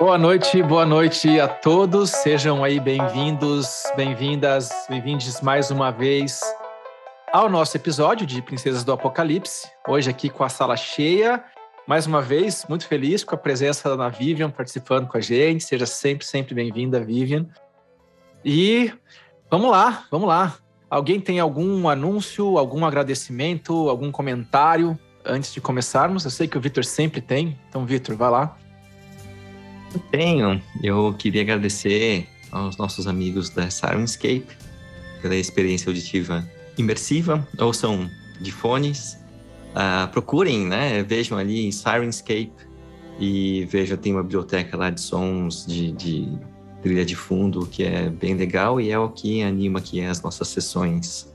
Boa noite, boa noite a todos. Sejam aí bem-vindos, bem-vindas, bem-vindos mais uma vez ao nosso episódio de Princesas do Apocalipse. Hoje aqui com a sala cheia. Mais uma vez, muito feliz com a presença da Vivian participando com a gente. Seja sempre, sempre bem-vinda, Vivian. E vamos lá, vamos lá. Alguém tem algum anúncio, algum agradecimento, algum comentário antes de começarmos? Eu sei que o Vitor sempre tem. Então, Vitor, vai lá. Tenho. Eu queria agradecer aos nossos amigos da Sirenscape pela experiência auditiva imersiva. Ouçam de fones. Uh, procurem, né? Vejam ali Sirenscape e vejam, tem uma biblioteca lá de sons de, de trilha de fundo que é bem legal e é o que anima aqui as nossas sessões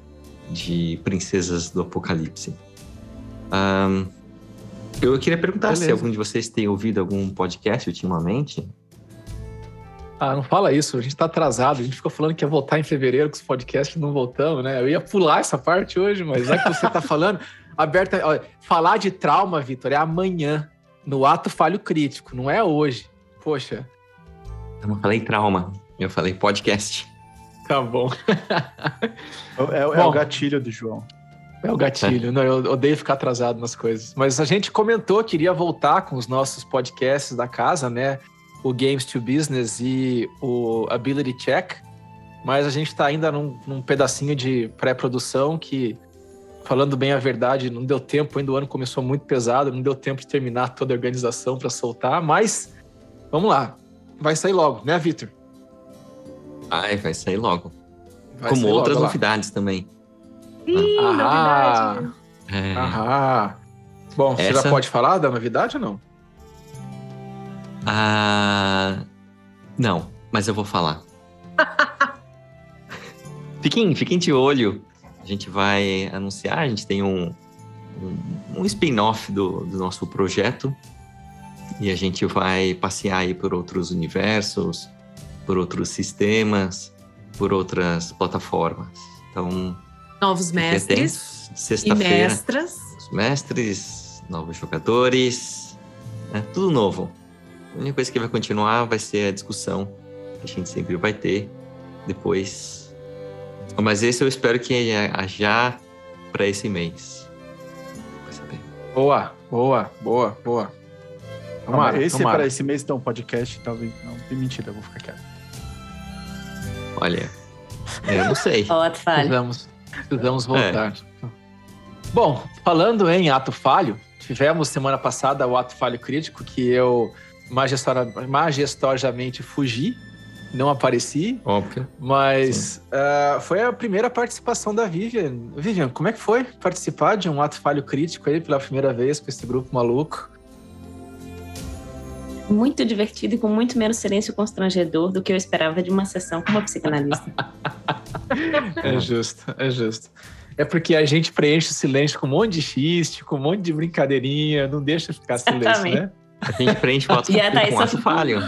de Princesas do Apocalipse. Um, eu queria perguntar Beleza. se algum de vocês tem ouvido algum podcast ultimamente. Ah, não fala isso, a gente tá atrasado. A gente ficou falando que ia voltar em fevereiro com os podcasts não voltamos, né? Eu ia pular essa parte hoje, mas já que você tá falando, aberta. Olha, falar de trauma, Vitor, é amanhã, no ato falho crítico, não é hoje. Poxa. Eu não falei trauma, eu falei podcast. Tá bom. é, é, bom, o gatilho do João. É o gatilho, não, eu odeio ficar atrasado nas coisas. Mas a gente comentou que iria voltar com os nossos podcasts da casa, né? O Games to Business e o Ability Check. Mas a gente está ainda num, num, pedacinho de pré-produção que, falando bem a verdade, não deu tempo, ainda o ano começou muito pesado, não deu tempo de terminar toda a organização para soltar, mas vamos lá. Vai sair logo, né, Vitor? Ai, vai sair logo. Vai Como sair outras logo, novidades também. Ih, ah, novidade. É. Aham. Bom, Essa... você já pode falar da novidade ou não? Ah, não, mas eu vou falar. fiquem, fiquem de olho. A gente vai anunciar, a gente tem um, um, um spin-off do, do nosso projeto e a gente vai passear aí por outros universos, por outros sistemas, por outras plataformas. Então, Novos mestres e mestras. Os mestres, novos jogadores, né? tudo novo. A única coisa que vai continuar vai ser a discussão que a gente sempre vai ter depois. Mas esse eu espero que já para esse mês. Vai saber. Boa, boa, boa, boa. Tomara, esse tomara. para esse mês, então, podcast, talvez. Não, tem mentira, eu vou ficar quieto. Olha, eu não sei. Vamos. Precisamos voltar. É. Bom, falando em ato falho, tivemos semana passada o ato falho crítico que eu majestosamente fugi, não apareci. Óbvio. Mas uh, foi a primeira participação da Vivian. Vivian, como é que foi participar de um ato falho crítico aí pela primeira vez com esse grupo maluco? Muito divertido e com muito menos silêncio constrangedor do que eu esperava de uma sessão com uma psicanalista. é justo, é justo. É porque a gente preenche o silêncio com um monte de xiste, com um monte de brincadeirinha, não deixa ficar silêncio, Exatamente. né? A gente preenche fotos com, a com ato falho.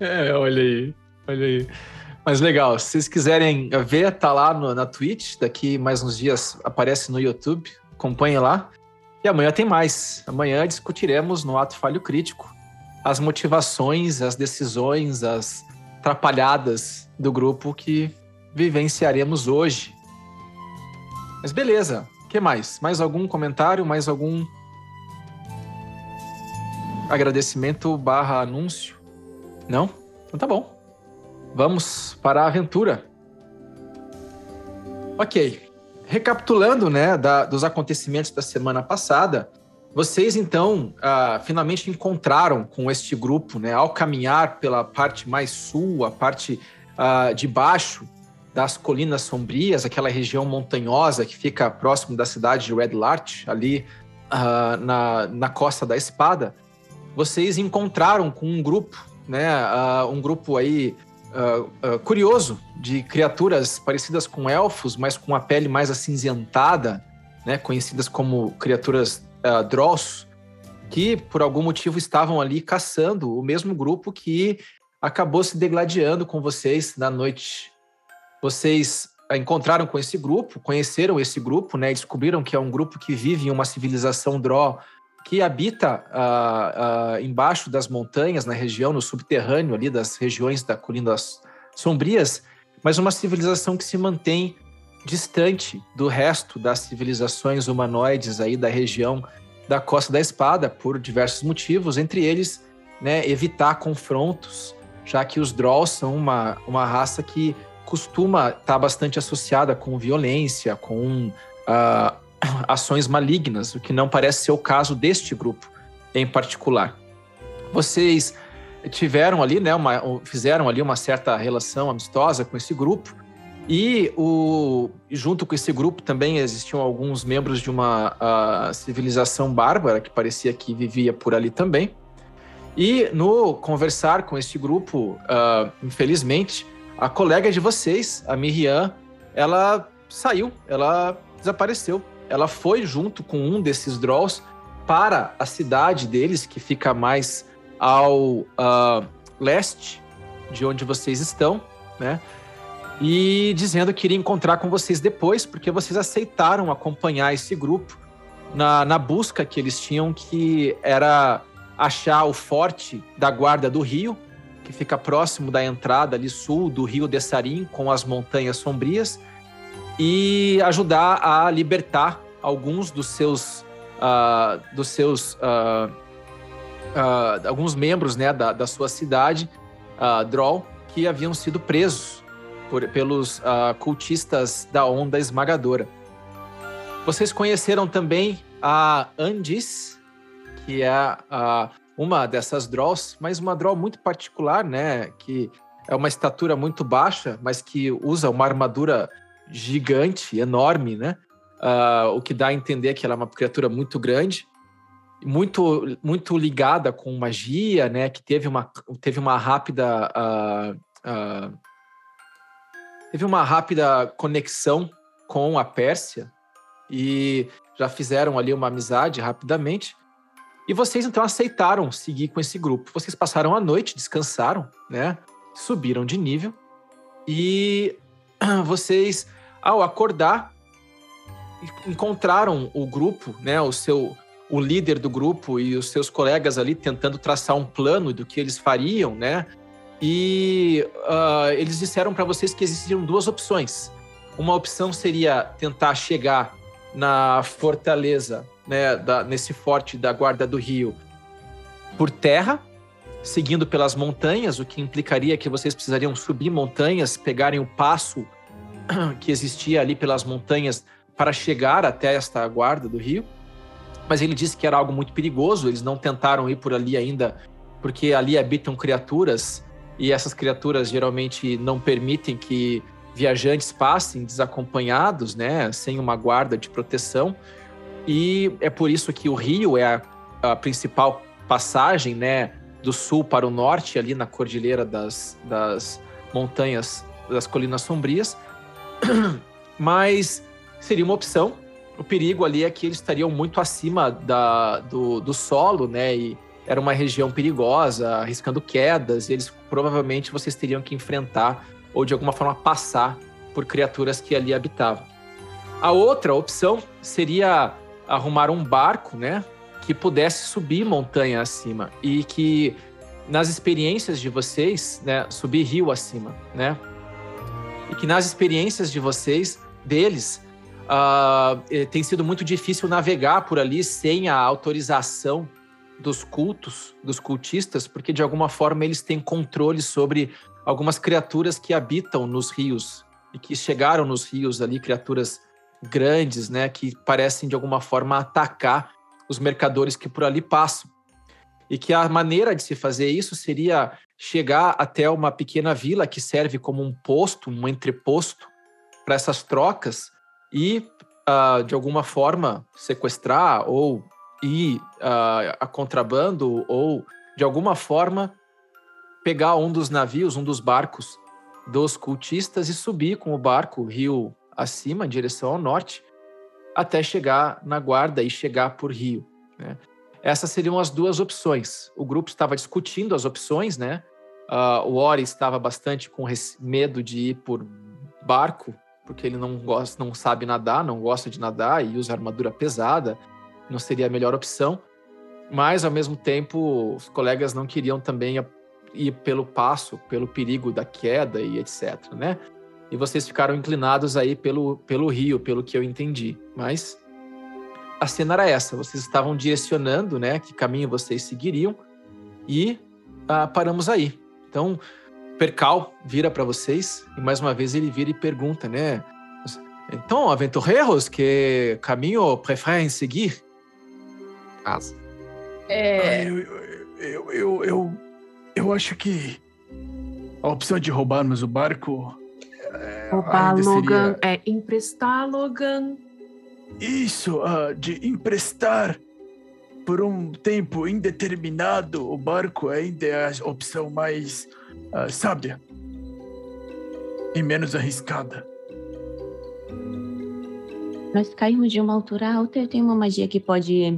É, olha aí, olha aí. Mas legal, se vocês quiserem ver, tá lá no, na Twitch, daqui mais uns dias aparece no YouTube, acompanhe lá. E amanhã tem mais. Amanhã discutiremos no Ato Falho Crítico as motivações, as decisões, as atrapalhadas do grupo que vivenciaremos hoje. Mas beleza, o que mais? Mais algum comentário? Mais algum agradecimento barra anúncio? Não? Então tá bom. Vamos para a aventura. Ok. Recapitulando, né, da, dos acontecimentos da semana passada, vocês então uh, finalmente encontraram com este grupo, né, ao caminhar pela parte mais sul, a parte uh, de baixo das Colinas Sombrias, aquela região montanhosa que fica próximo da cidade de Red Larch, ali uh, na, na Costa da Espada, vocês encontraram com um grupo, né, uh, um grupo aí uh, curioso de criaturas parecidas com elfos, mas com a pele mais acinzentada, né, conhecidas como criaturas uh, Dross, que por algum motivo estavam ali caçando o mesmo grupo que acabou se degladiando com vocês na noite vocês encontraram com esse grupo, conheceram esse grupo, né? Descobriram que é um grupo que vive em uma civilização Dró que habita uh, uh, embaixo das montanhas, na região, no subterrâneo ali das regiões da Colinas Sombrias, mas uma civilização que se mantém distante do resto das civilizações humanoides aí da região da Costa da Espada por diversos motivos, entre eles, né, evitar confrontos, já que os Drolls são uma, uma raça que costuma estar tá bastante associada com violência, com uh, ações malignas, o que não parece ser o caso deste grupo em particular. Vocês tiveram ali, né, uma, fizeram ali uma certa relação amistosa com esse grupo, e o, junto com esse grupo também existiam alguns membros de uma civilização bárbara que parecia que vivia por ali também. E no conversar com este grupo, uh, infelizmente, a colega de vocês, a Miriam, ela saiu, ela desapareceu. Ela foi junto com um desses Drolls para a cidade deles, que fica mais ao uh, leste de onde vocês estão, né? E dizendo que iria encontrar com vocês depois, porque vocês aceitaram acompanhar esse grupo na, na busca que eles tinham, que era achar o forte da Guarda do Rio, que fica próximo da entrada ali sul do Rio de Sarim, com as Montanhas Sombrias, e ajudar a libertar alguns dos seus, uh, dos seus uh, uh, alguns membros né, da, da sua cidade, uh, Droll, que haviam sido presos por, pelos uh, cultistas da Onda Esmagadora. Vocês conheceram também a Andis, que é uh, uma dessas draws, mas uma draw muito particular, né? Que é uma estatura muito baixa, mas que usa uma armadura gigante, enorme, né? Uh, o que dá a entender que ela é uma criatura muito grande, muito muito ligada com magia, né? Que teve uma, teve uma rápida uh, teve uma rápida conexão com a Pérsia e já fizeram ali uma amizade rapidamente. E vocês então aceitaram seguir com esse grupo. Vocês passaram a noite, descansaram, né? Subiram de nível e vocês, ao acordar, encontraram o grupo, né? O seu, o líder do grupo e os seus colegas ali tentando traçar um plano do que eles fariam, né? E uh, eles disseram para vocês que existiam duas opções. Uma opção seria tentar chegar na fortaleza, né, da, nesse forte da Guarda do Rio, por terra, seguindo pelas montanhas, o que implicaria que vocês precisariam subir montanhas, pegarem o passo que existia ali pelas montanhas para chegar até esta Guarda do Rio. Mas ele disse que era algo muito perigoso, eles não tentaram ir por ali ainda, porque ali habitam criaturas e essas criaturas geralmente não permitem que viajantes passem desacompanhados, né, sem uma guarda de proteção. E é por isso que o rio é a, a principal passagem, né, do sul para o norte, ali na cordilheira das, das montanhas das colinas sombrias. Mas seria uma opção. O perigo ali é que eles estariam muito acima da, do, do solo, né, e era uma região perigosa, arriscando quedas, e eles provavelmente vocês teriam que enfrentar ou de alguma forma passar por criaturas que ali habitavam. A outra opção seria arrumar um barco, né, que pudesse subir montanha acima e que nas experiências de vocês, né, subir rio acima, né, e que nas experiências de vocês, deles, uh, tem sido muito difícil navegar por ali sem a autorização dos cultos, dos cultistas, porque de alguma forma eles têm controle sobre algumas criaturas que habitam nos rios e que chegaram nos rios ali, criaturas grandes, né, que parecem de alguma forma atacar os mercadores que por ali passam. E que a maneira de se fazer isso seria chegar até uma pequena vila que serve como um posto, um entreposto para essas trocas e, uh, de alguma forma, sequestrar ou ir uh, a contrabando ou, de alguma forma, pegar um dos navios, um dos barcos dos cultistas e subir com o barco rio acima, em direção ao norte, até chegar na guarda e chegar por rio. Né? Essas seriam as duas opções. O grupo estava discutindo as opções, né? Uh, o Ori estava bastante com medo de ir por barco, porque ele não gosta, não sabe nadar, não gosta de nadar e usa armadura pesada não seria a melhor opção. mas ao mesmo tempo os colegas não queriam também ir pelo passo, pelo perigo da queda e etc, né? E vocês ficaram inclinados aí pelo, pelo rio, pelo que eu entendi. Mas a cena era essa: vocês estavam direcionando, né, que caminho vocês seguiriam e ah, paramos aí. Então, Percal vira para vocês e mais uma vez ele vira e pergunta, né? Então, aventureiros, que caminho preferem seguir? Casa. É... Ah, eu, eu, eu, eu, eu, acho que a opção de roubarmos o barco. É, Roubar Logan seria... é emprestar Logan. Isso, uh, de emprestar por um tempo indeterminado o barco ainda é a opção mais uh, sábia e menos arriscada. Nós caímos de uma altura alta, eu tenho uma magia que pode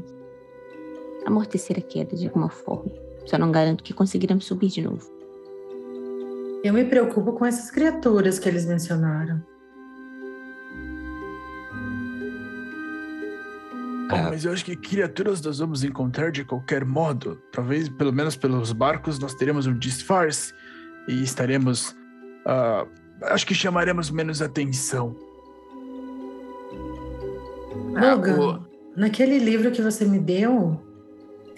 amortecer a queda de alguma forma. Só não garanto que conseguiremos subir de novo. Eu me preocupo com essas criaturas que eles mencionaram. Ah, mas eu acho que criaturas nós vamos encontrar de qualquer modo. Talvez, pelo menos pelos barcos, nós teremos um disfarce e estaremos. Uh, acho que chamaremos menos atenção. Logan, naquele livro que você me deu,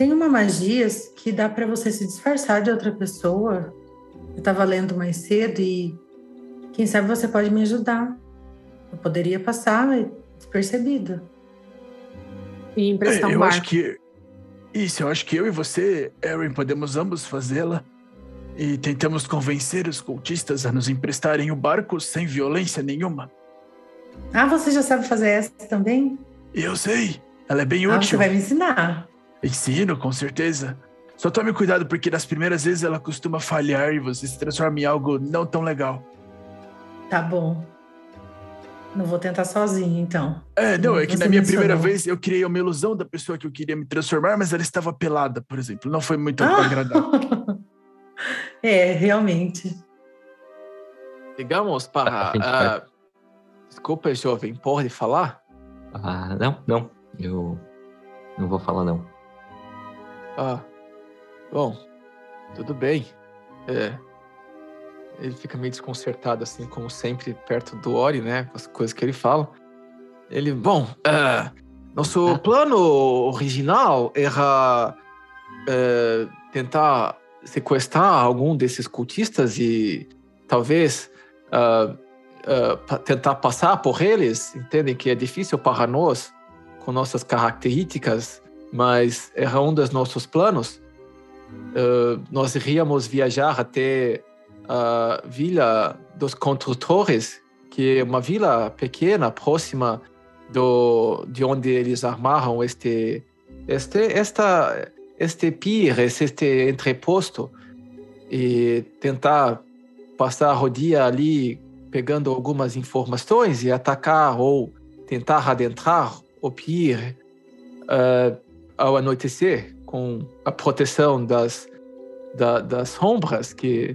tem uma magia que dá para você se disfarçar de outra pessoa. Eu estava lendo mais cedo e quem sabe você pode me ajudar. Eu poderia passar despercebido. E emprestar é, um eu barco. acho que isso, eu acho que eu e você, Erin, podemos ambos fazê-la e tentamos convencer os cultistas a nos emprestarem o barco sem violência nenhuma. Ah, você já sabe fazer essa também? Eu sei. Ela é bem ah, útil. Você vai me ensinar. Ensino, com certeza. Só tome cuidado porque nas primeiras vezes ela costuma falhar e você se transforma em algo não tão legal. Tá bom. Não vou tentar sozinho, então. É, não, é que na minha primeira vez eu criei uma ilusão da pessoa que eu queria me transformar, mas ela estava pelada, por exemplo. Não foi muito ah! agradável. é, realmente. Digamos para. Uh, desculpa, jovem, pode falar? Ah, não, não. Eu não vou falar, não. Ah, bom, tudo bem. É, ele fica meio desconcertado, assim, como sempre, perto do Ori, né? Com as coisas que ele fala. Ele, bom, uh, nosso ah. plano original era uh, tentar sequestrar algum desses cultistas e talvez uh, tentar passar por eles. Entendem que é difícil para nós, com nossas características, mas era um dos nossos planos. nós iríamos viajar até a Vila dos Construtores, que é uma vila pequena, próxima do, de onde eles armaram este, este, esta, este pires, este entreposto, e tentar passar o dia ali pegando algumas informações e atacar ou tentar adentrar o pier uh, ao anoitecer, com a proteção das, da, das sombras que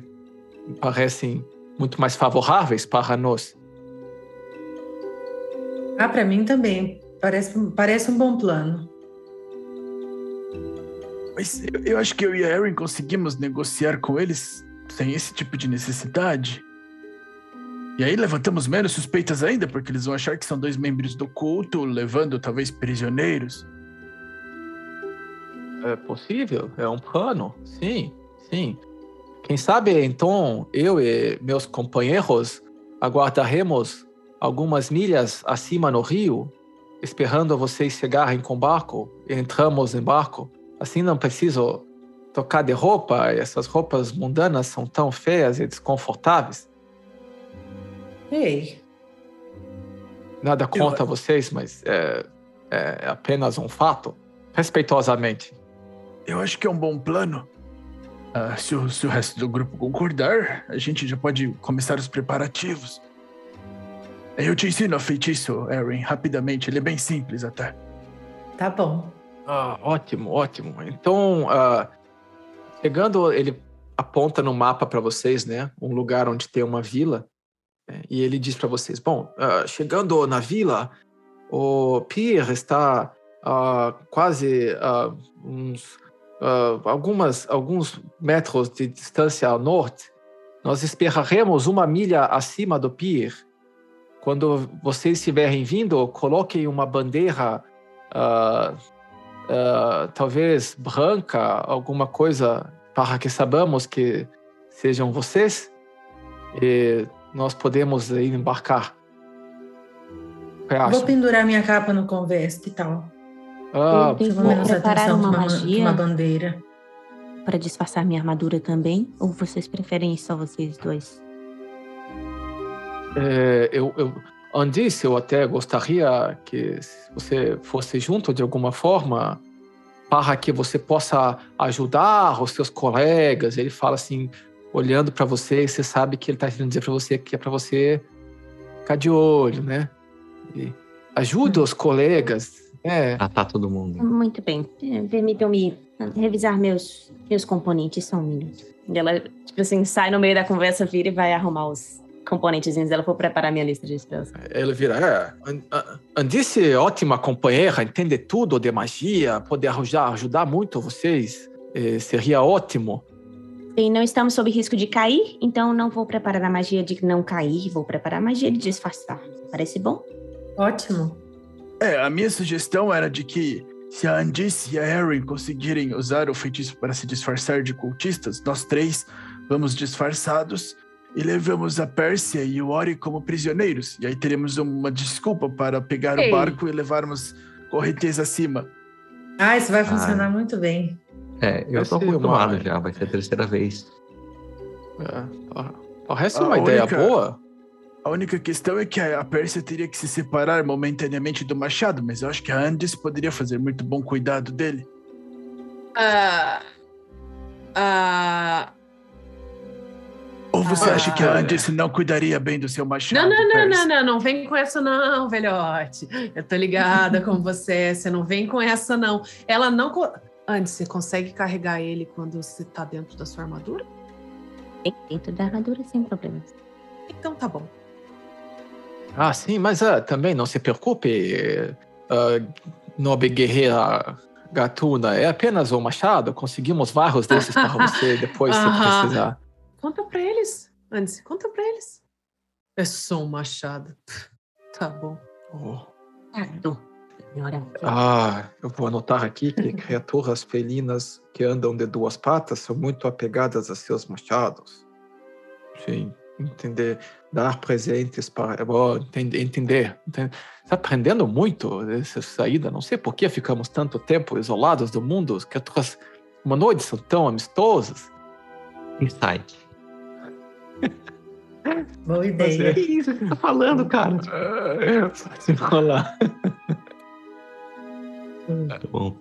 parecem muito mais favoráveis para nós. Ah, para mim também. Parece, parece um bom plano. Mas eu, eu acho que eu e a Erin conseguimos negociar com eles sem esse tipo de necessidade. E aí levantamos menos suspeitas ainda, porque eles vão achar que são dois membros do culto, levando talvez prisioneiros. É possível, é um plano, sim, sim. Quem sabe então eu e meus companheiros aguardaremos algumas milhas acima no rio, esperando vocês chegarem com barco e entramos em barco. Assim não preciso tocar de roupa, essas roupas mundanas são tão feias e desconfortáveis. Ei. Nada contra eu... vocês, mas é, é apenas um fato. Respeitosamente. Eu acho que é um bom plano Uh, se, o, se o resto do grupo concordar, a gente já pode começar os preparativos. Eu te ensino a feitiço, Erin, rapidamente. Ele é bem simples até. Tá bom. Ah, ótimo, ótimo. Então, uh, chegando, ele aponta no mapa para vocês, né? Um lugar onde tem uma vila. Né, e ele diz para vocês: Bom, uh, chegando na vila, o pier está uh, quase uh, algumas, alguns metros de distância ao norte, nós esperaremos uma milha acima do pier. Quando vocês estiverem vindo, coloquem uma bandeira, talvez branca, alguma coisa para que sabamos que sejam vocês e nós podemos embarcar. Vou pendurar minha capa no convés, que tal? Ah, eu vou preparar uma, uma magia. Uma bandeira. Para disfarçar minha armadura também? Ou vocês preferem só vocês dois? É, eu, eu, Andice, eu até gostaria que você fosse junto de alguma forma para que você possa ajudar os seus colegas. Ele fala assim, olhando para você, e você sabe que ele está querendo dizer para você que é para você ficar de olho, né? E ajuda os colegas. É. Tratar todo mundo. Muito bem. Permitam-me revisar meus, meus componentes só um minuto. E ela, tipo assim, sai no meio da conversa, vira e vai arrumar os componentezinhos dela. Vou preparar minha lista de spells. Ela vira, é, Andice é ótima companheira, entende tudo de magia, pode ajudar, ajudar muito vocês. É, seria ótimo. E não estamos sob risco de cair, então não vou preparar a magia de não cair, vou preparar a magia de disfarçar. Parece bom? Ótimo. É, a minha sugestão era de que se a Andice e a Erin conseguirem usar o feitiço para se disfarçar de cultistas, nós três vamos disfarçados e levamos a Pérsia e o Ori como prisioneiros. E aí teremos uma desculpa para pegar Ei. o barco e levarmos correntes acima. Ah, isso vai ah. funcionar muito bem. É, eu estou acostumado uma... já, vai ser a terceira vez. É, parece uma a ideia única... boa. A única questão é que a Pérsia teria que se separar momentaneamente do Machado, mas eu acho que a Andes poderia fazer muito bom cuidado dele. Ah. Ah. Ou você ah, acha que a Andes não cuidaria bem do seu machado? Não, não, não, não, não, não vem com essa não, velhote. Eu tô ligada com você, você não vem com essa não. Ela não... Andes, você consegue carregar ele quando você tá dentro da sua armadura? Dentro da armadura, sem problemas. Então tá bom. Ah, sim, mas uh, também não se preocupe, uh, nobre guerreira gatuna. É apenas um machado. Conseguimos vários desses para você depois, se precisar. Conta para eles, antes. Conta para eles. É só um machado. Tá bom. Oh. Ah, eu vou anotar aqui que criaturas felinas que andam de duas patas são muito apegadas a seus machados. Sim entender, dar presentes para é entender, entender. Está aprendendo muito dessa saída. Não sei por que ficamos tanto tempo isolados do mundo, que as humanoides são tão amistosas. Insight. Boa ideia. Que isso que você tá falando, cara? Se enrolar. Muito bom.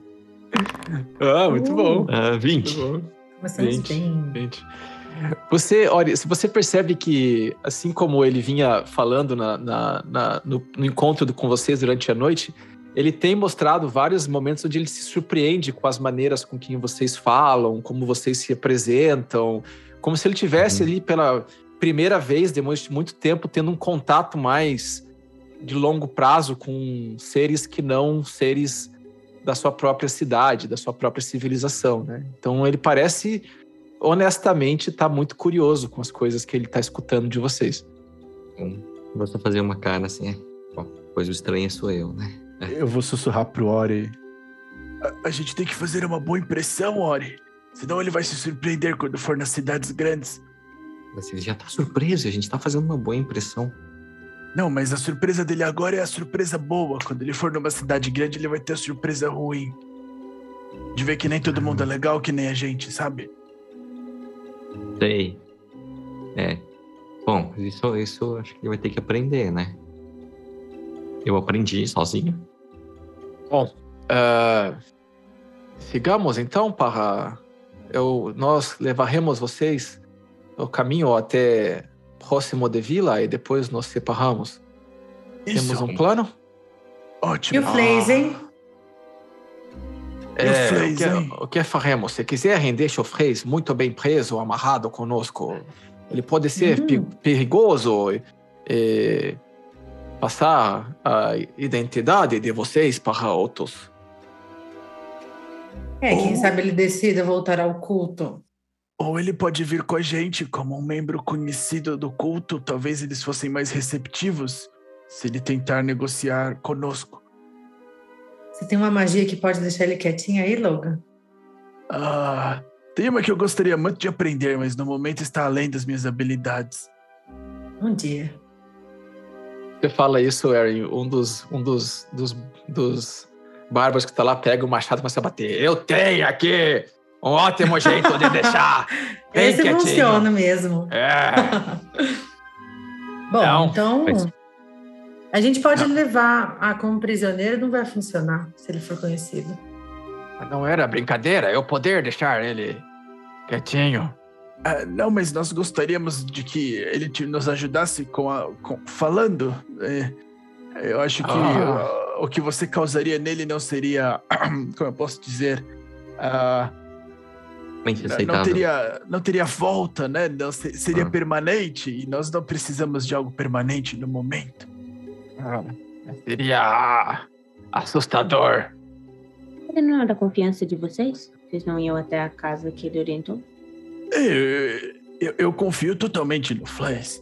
Ah, muito uh, bom. Uh, 20. Muito bom. Começamos 20, bem. 20. Você, olha, se você percebe que, assim como ele vinha falando na, na, na no, no, encontro com vocês durante a noite, ele tem mostrado vários momentos onde ele se surpreende com as maneiras com que vocês falam, como vocês se apresentam, como se ele tivesse uhum. ali pela primeira vez, depois de muito tempo, tendo um contato mais de longo prazo com seres que não seres da sua própria cidade, da sua própria civilização, né? Então ele parece honestamente tá muito curioso com as coisas que ele tá escutando de vocês. Bom, vou só fazer uma cara assim, é. Bom, pois o estranho sou eu, né? É. Eu vou sussurrar pro Ori. A, a, gente tem que fazer uma boa impressão, Ori. Senão ele vai se surpreender quando for nas cidades grandes. Mas ele já tá surpreso, a gente tá fazendo uma boa impressão. Não, mas a surpresa dele agora é a surpresa boa. Quando ele for numa cidade grande, ele vai ter a surpresa ruim. De ver que nem todo mundo é legal, que nem a gente, sabe? Sei. É. Bom, isso, isso acho que ele vai ter que aprender, né? Eu aprendi sozinho. Bom, uh, sigamos então para. Eu, nós levaremos vocês o caminho até próximo de vila e depois nos separamos. Isso. Temos um plano? Ótimo. E o Flazen? É, o, que, o que faremos? Se quiserem, deixa o Freis muito bem preso, amarrado conosco. Ele pode ser uhum. perigoso e passar a identidade de vocês para outros É, quem Ou- sabe ele decida voltar ao culto. Ou ele pode vir com a gente como um membro conhecido do culto. Talvez eles fossem mais receptivos se ele tentar negociar conosco. Você tem uma magia que pode deixar ele quietinho aí, Logan? Ah, tem uma que eu gostaria muito de aprender, mas no momento está além das minhas habilidades. Um dia. Você fala isso, Erin, um dos, um dos, dos, dos bárbaros que tá lá pega o machado e começa a bater. Eu tenho aqui um ótimo jeito de deixar bem Esse quietinho. funciona mesmo. É. Bom, Não, então mas- a gente pode levar a como prisioneiro, não vai funcionar se ele for conhecido. Não era brincadeira, eu poder deixar ele quietinho. Ah, não, mas nós gostaríamos de que ele te- nos ajudasse com a com- falando. é, eu acho que Ah. ah, o que você causaria nele não seria, como eu posso dizer, ah, não teria não teria volta, né? Não se- seria Ah. permanente e nós não precisamos de algo permanente no momento. Seria assustador. Ele não é da confiança de vocês? Vocês não iam até a casa que ele orientou? Eu, eu, eu confio totalmente no Flash.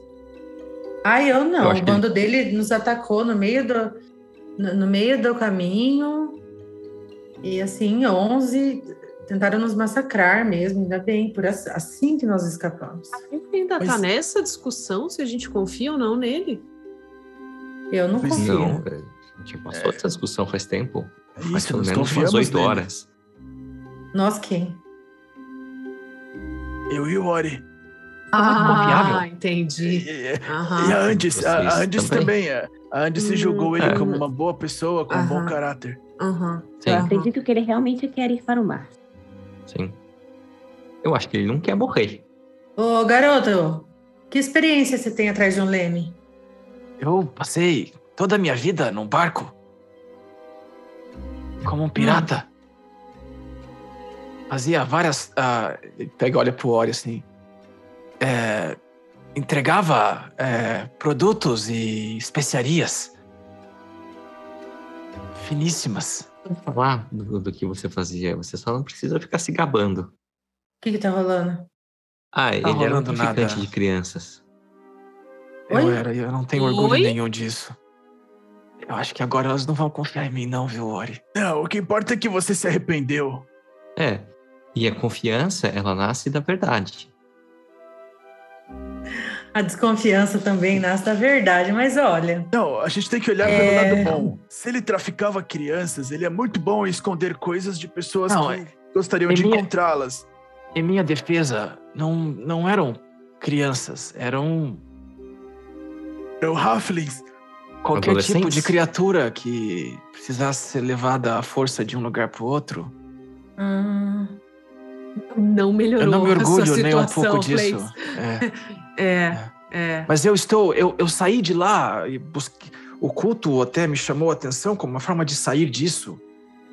Ah, eu Eu não. acho o que bando dele nos atacou no meio do, no, no meio do caminho. E assim, 11 tentaram nos massacrar mesmo. Ainda bem, por ass- assim que nós escapamos. A gente ainda Mas- tá nessa discussão se a gente confia ou não nele. Eu não Pois confio. Não, velho. a gente passou essa discussão faz tempo. É isso, pelo nós menos umas confiamos oito nele. horas. Nós quem? Eu e o Ori. confiável. Ah, entendi. E, e- Aham. e a Andes, a, Andes também? também. A Andes Hum, julgou ele é. como uma boa pessoa, com um bom caráter. Aham. Sim. Eu acredito que ele realmente quer ir para o mar. Sim. Eu acho que ele não quer morrer. Ô, garoto, que experiência você tem atrás de um leme? Eu passei toda a minha vida num barco. Como um pirata. Fazia várias. ah, ele pega olha pro Ori assim. É, entregava é, produtos e especiarias. Finíssimas. Vou falar do, do que você fazia. Você só não precisa ficar se gabando. O que que tá rolando? Ah, ele era um rolando traficante nada. de crianças. Eu Oi? era, e eu não tenho orgulho Oi? nenhum disso. Eu acho que agora elas não vão confiar em mim, não, viu, Ori? Não, o que importa é que você se arrependeu. É. E a confiança, ela nasce da verdade. A desconfiança também nasce da verdade, mas olha, Não, a gente tem que olhar É. pelo lado bom. Se ele traficava crianças, ele é muito bom em esconder coisas de pessoas Não, que é- gostariam de minha- encontrá-las. Em minha defesa, não, não eram crianças, eram Eram halflings. qualquer tipo de criatura que precisasse ser levada à força de um lugar para o outro. hum, Não melhorou Eu não me a sua orgulho nem um situação, pouco disso. Flex. É. É, é. Mas eu estou, eu, eu saí de lá e busquei. O culto até me chamou a atenção como uma forma de sair disso.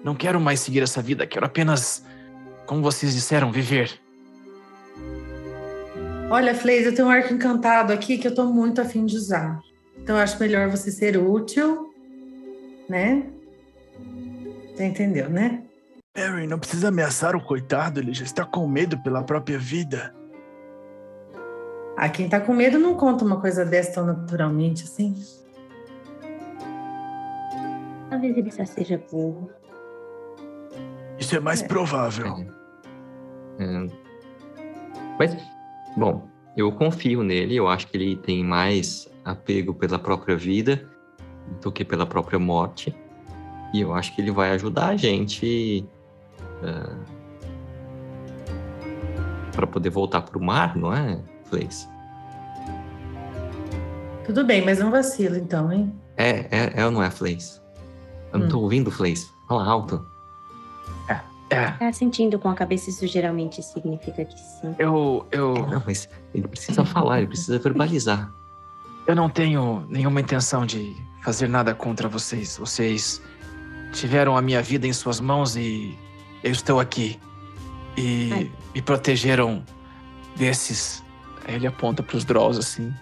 Não quero mais seguir essa vida, quero apenas, como vocês disseram, viver. Olha, Fleis, eu tenho um arco encantado aqui que eu tô muito afim de usar. Então eu acho melhor você ser útil, né? Você entendeu, né? Harry, não precisa ameaçar o coitado, ele já está com medo pela própria vida. Ah, quem tá com medo não conta uma coisa dessa tão naturalmente assim. Talvez ele só seja burro. Isso é mais É. provável. É. Mas, bom, eu confio nele. Eu acho que ele tem mais apego pela própria vida do que pela própria morte. E eu acho que ele vai ajudar a gente para poder voltar pro mar, não é, Fleis? Tudo bem, mas não vacila então, hein? É, é, é ou não é, Fleis? Eu não tô ouvindo, Fleis. Fala alto. É, Tá sentindo com a cabeça, isso geralmente significa que sim. eu, eu, Não, mas ele precisa falar, ele precisa verbalizar. eu não tenho nenhuma intenção de fazer nada contra vocês. Vocês tiveram a minha vida em suas mãos e eu estou aqui. E Ai. me protegeram desses. Aí Ele aponta para os Drolls assim.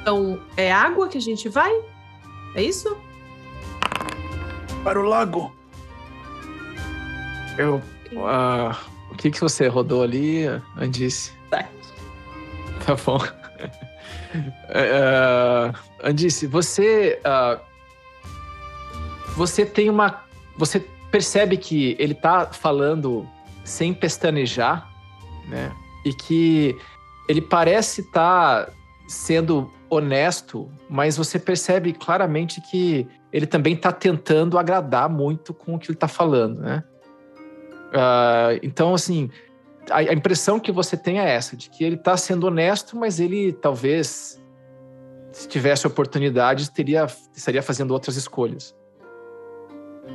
Então, é água que a gente vai? É isso? Para o lago. Eu. Uh, o que, que você rodou ali, Andice? Tá. Tá bom. uh, Andice, você. Uh, você tem uma. Você percebe que ele tá falando sem pestanejar, né? E que ele parece estar tá sendo honesto, mas você percebe claramente que ele também está tentando agradar muito com o que ele está falando, né? Uh, então, assim, a, a, impressão que você tem é essa, de que ele está sendo honesto, mas ele talvez, se tivesse oportunidade, teria, estaria fazendo outras escolhas.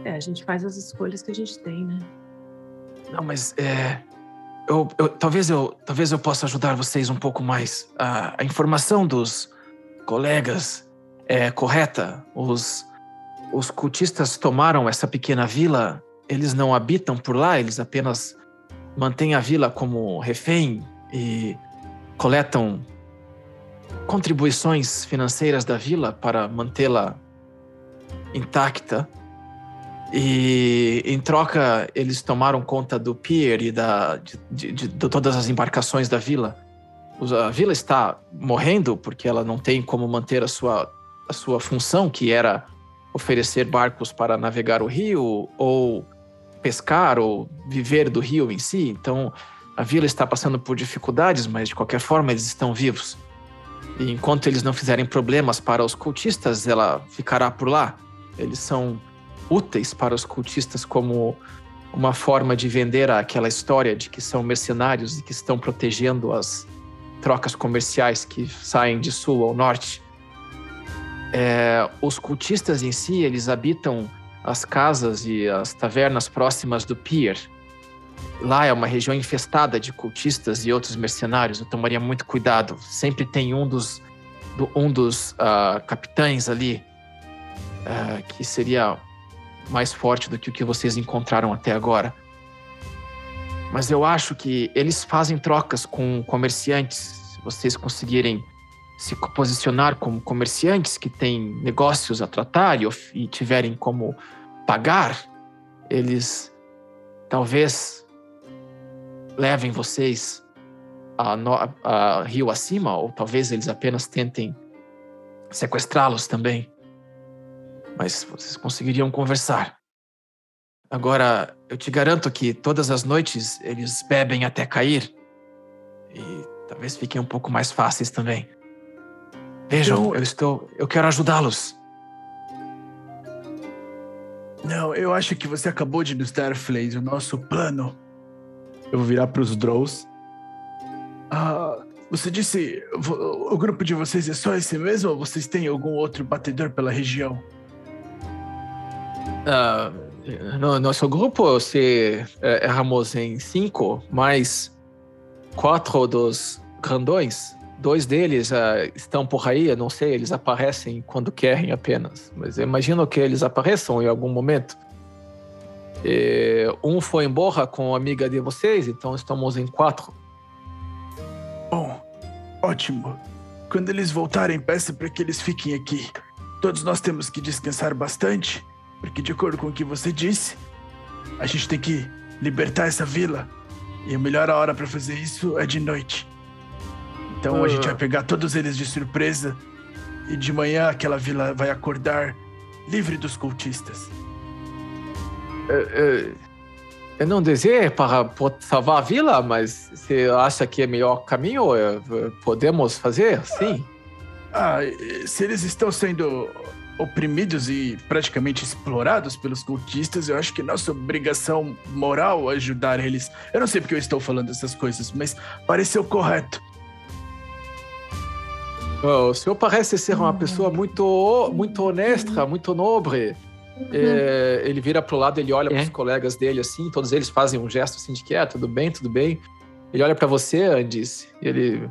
É, a gente faz as escolhas que a gente tem, né? Não, mas é, eu, eu, talvez eu talvez eu possa ajudar vocês um pouco mais. A, a informação dos colegas é correta. Os os cultistas tomaram essa pequena vila. Eles não habitam por lá. Eles apenas mantêm a vila como refém e coletam contribuições financeiras da vila para mantê-la intacta. E em troca, eles tomaram conta do pier e da, de, de, de, todas as embarcações da vila. A vila está morrendo porque ela não tem como manter a sua, a sua função, que era oferecer barcos para navegar o rio ou pescar ou viver do rio em si. Então, a vila está passando por dificuldades, mas de qualquer forma eles estão vivos. E enquanto eles não fizerem problemas para os cultistas, ela ficará por lá. Eles são úteis para os cultistas como uma forma de vender aquela história de que são mercenários e que estão protegendo as trocas comerciais que saem de sul ao norte. É, os cultistas em si, eles habitam as casas e as tavernas próximas do pier. Lá é uma região infestada de cultistas e outros mercenários. Eu tomaria muito cuidado. Sempre tem um dos, do, um dos uh, capitães ali uh, que seria mais forte do que o que vocês encontraram até agora. Mas eu acho que eles fazem trocas com comerciantes. Se vocês conseguirem se posicionar como comerciantes que têm negócios a tratar e, e tiverem como pagar, eles talvez levem vocês a, a, rio acima, ou talvez eles apenas tentem sequestrá-los também mas vocês conseguiriam conversar. Agora, eu te garanto que todas as noites eles bebem até cair. E talvez fiquem um pouco mais fáceis também. Vejam, eu, eu estou. Eu quero ajudá-los. Não, eu acho que você acabou de nos dar, Flays, o nosso plano. Eu vou virar para os Drows. Ah, você disse. O grupo de vocês é só esse mesmo ou vocês têm algum outro batedor pela região? Uh, no nosso grupo se é, éramos em cinco, mais quatro dos grandões. Dois deles uh, estão por aí, eu não sei, eles aparecem quando querem apenas. Mas eu imagino que eles apareçam em algum momento. E um foi embora com a amiga de vocês, então estamos em quatro. Bom, ótimo. Quando eles voltarem, peça para que eles fiquem aqui. Todos nós temos que descansar bastante porque, de acordo com o que você disse, a gente tem que libertar essa vila. E a melhor hora para fazer isso é de noite. Então a gente vai ah. pegar todos eles de surpresa. E de manhã aquela vila vai acordar livre dos cultistas. É, é, eu não desejo para salvar a vila, mas você acha que é melhor caminho? É, podemos fazer? Sim. Ah, ah, se eles estão sendo oprimidos e praticamente explorados pelos cultistas, eu acho que nossa obrigação moral é ajudar eles. Eu não sei porque eu estou falando essas coisas, mas pareceu correto. O senhor parece ser uma pessoa muito, muito honesta, muito nobre. É, ele vira para o lado, ele olha é. para os colegas dele assim, todos eles fazem um gesto assim de que é, tudo bem, tudo bem. Ele olha para você, Andis, e ele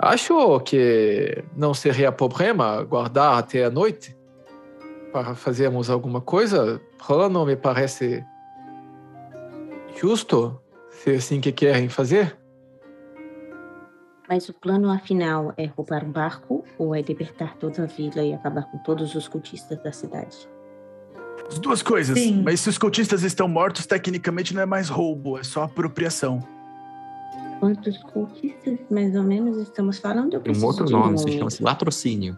acho que não seria problema guardar até a noite para fazermos alguma coisa, plano me parece justo, se é assim que querem fazer. Mas o plano afinal é roubar um barco ou é libertar toda a vila e acabar com todos os cultistas da cidade? As duas coisas. Sim. Mas se os cultistas estão mortos, tecnicamente não é mais roubo, é só apropriação. Quantos cultistas, mais ou menos, estamos falando? Eu um outro de nome, se chama-se latrocínio.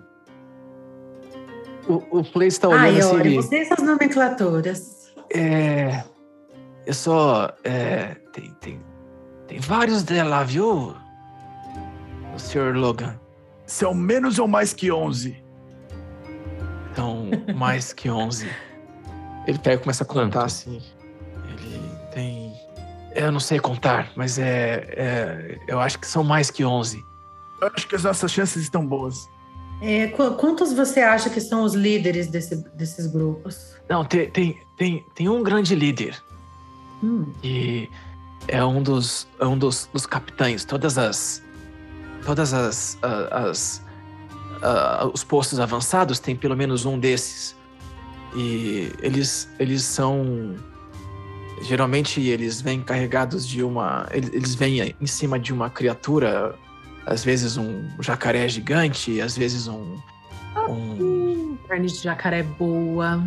O, o Play está olhando Ai, assim. olha, ele- você essas nomenclaturas. É. Eu só. É, tem, tem, tem vários dela, viu? O Sr. Logan. São menos ou mais que 11? Então, mais que 11. Ele pega e começa a contar Quanto? assim. Ele tem. Eu não sei contar, mas é, é. Eu acho que são mais que 11. Eu acho que as nossas chances estão boas. É, qu- quantos você acha que são os líderes desse- desses grupos? Não, tem, tem, tem, tem um grande líder. Hum, E é um dos, é um dos, dos capitães. Todas as. Todas as. ah, as ah, os postos avançados tem pelo menos um desses. E eles, eles são. Geralmente eles vêm carregados de uma. Eles, eles vêm em cima de uma criatura. Às vezes um jacaré gigante, às vezes um. um Hum, carne de jacaré boa.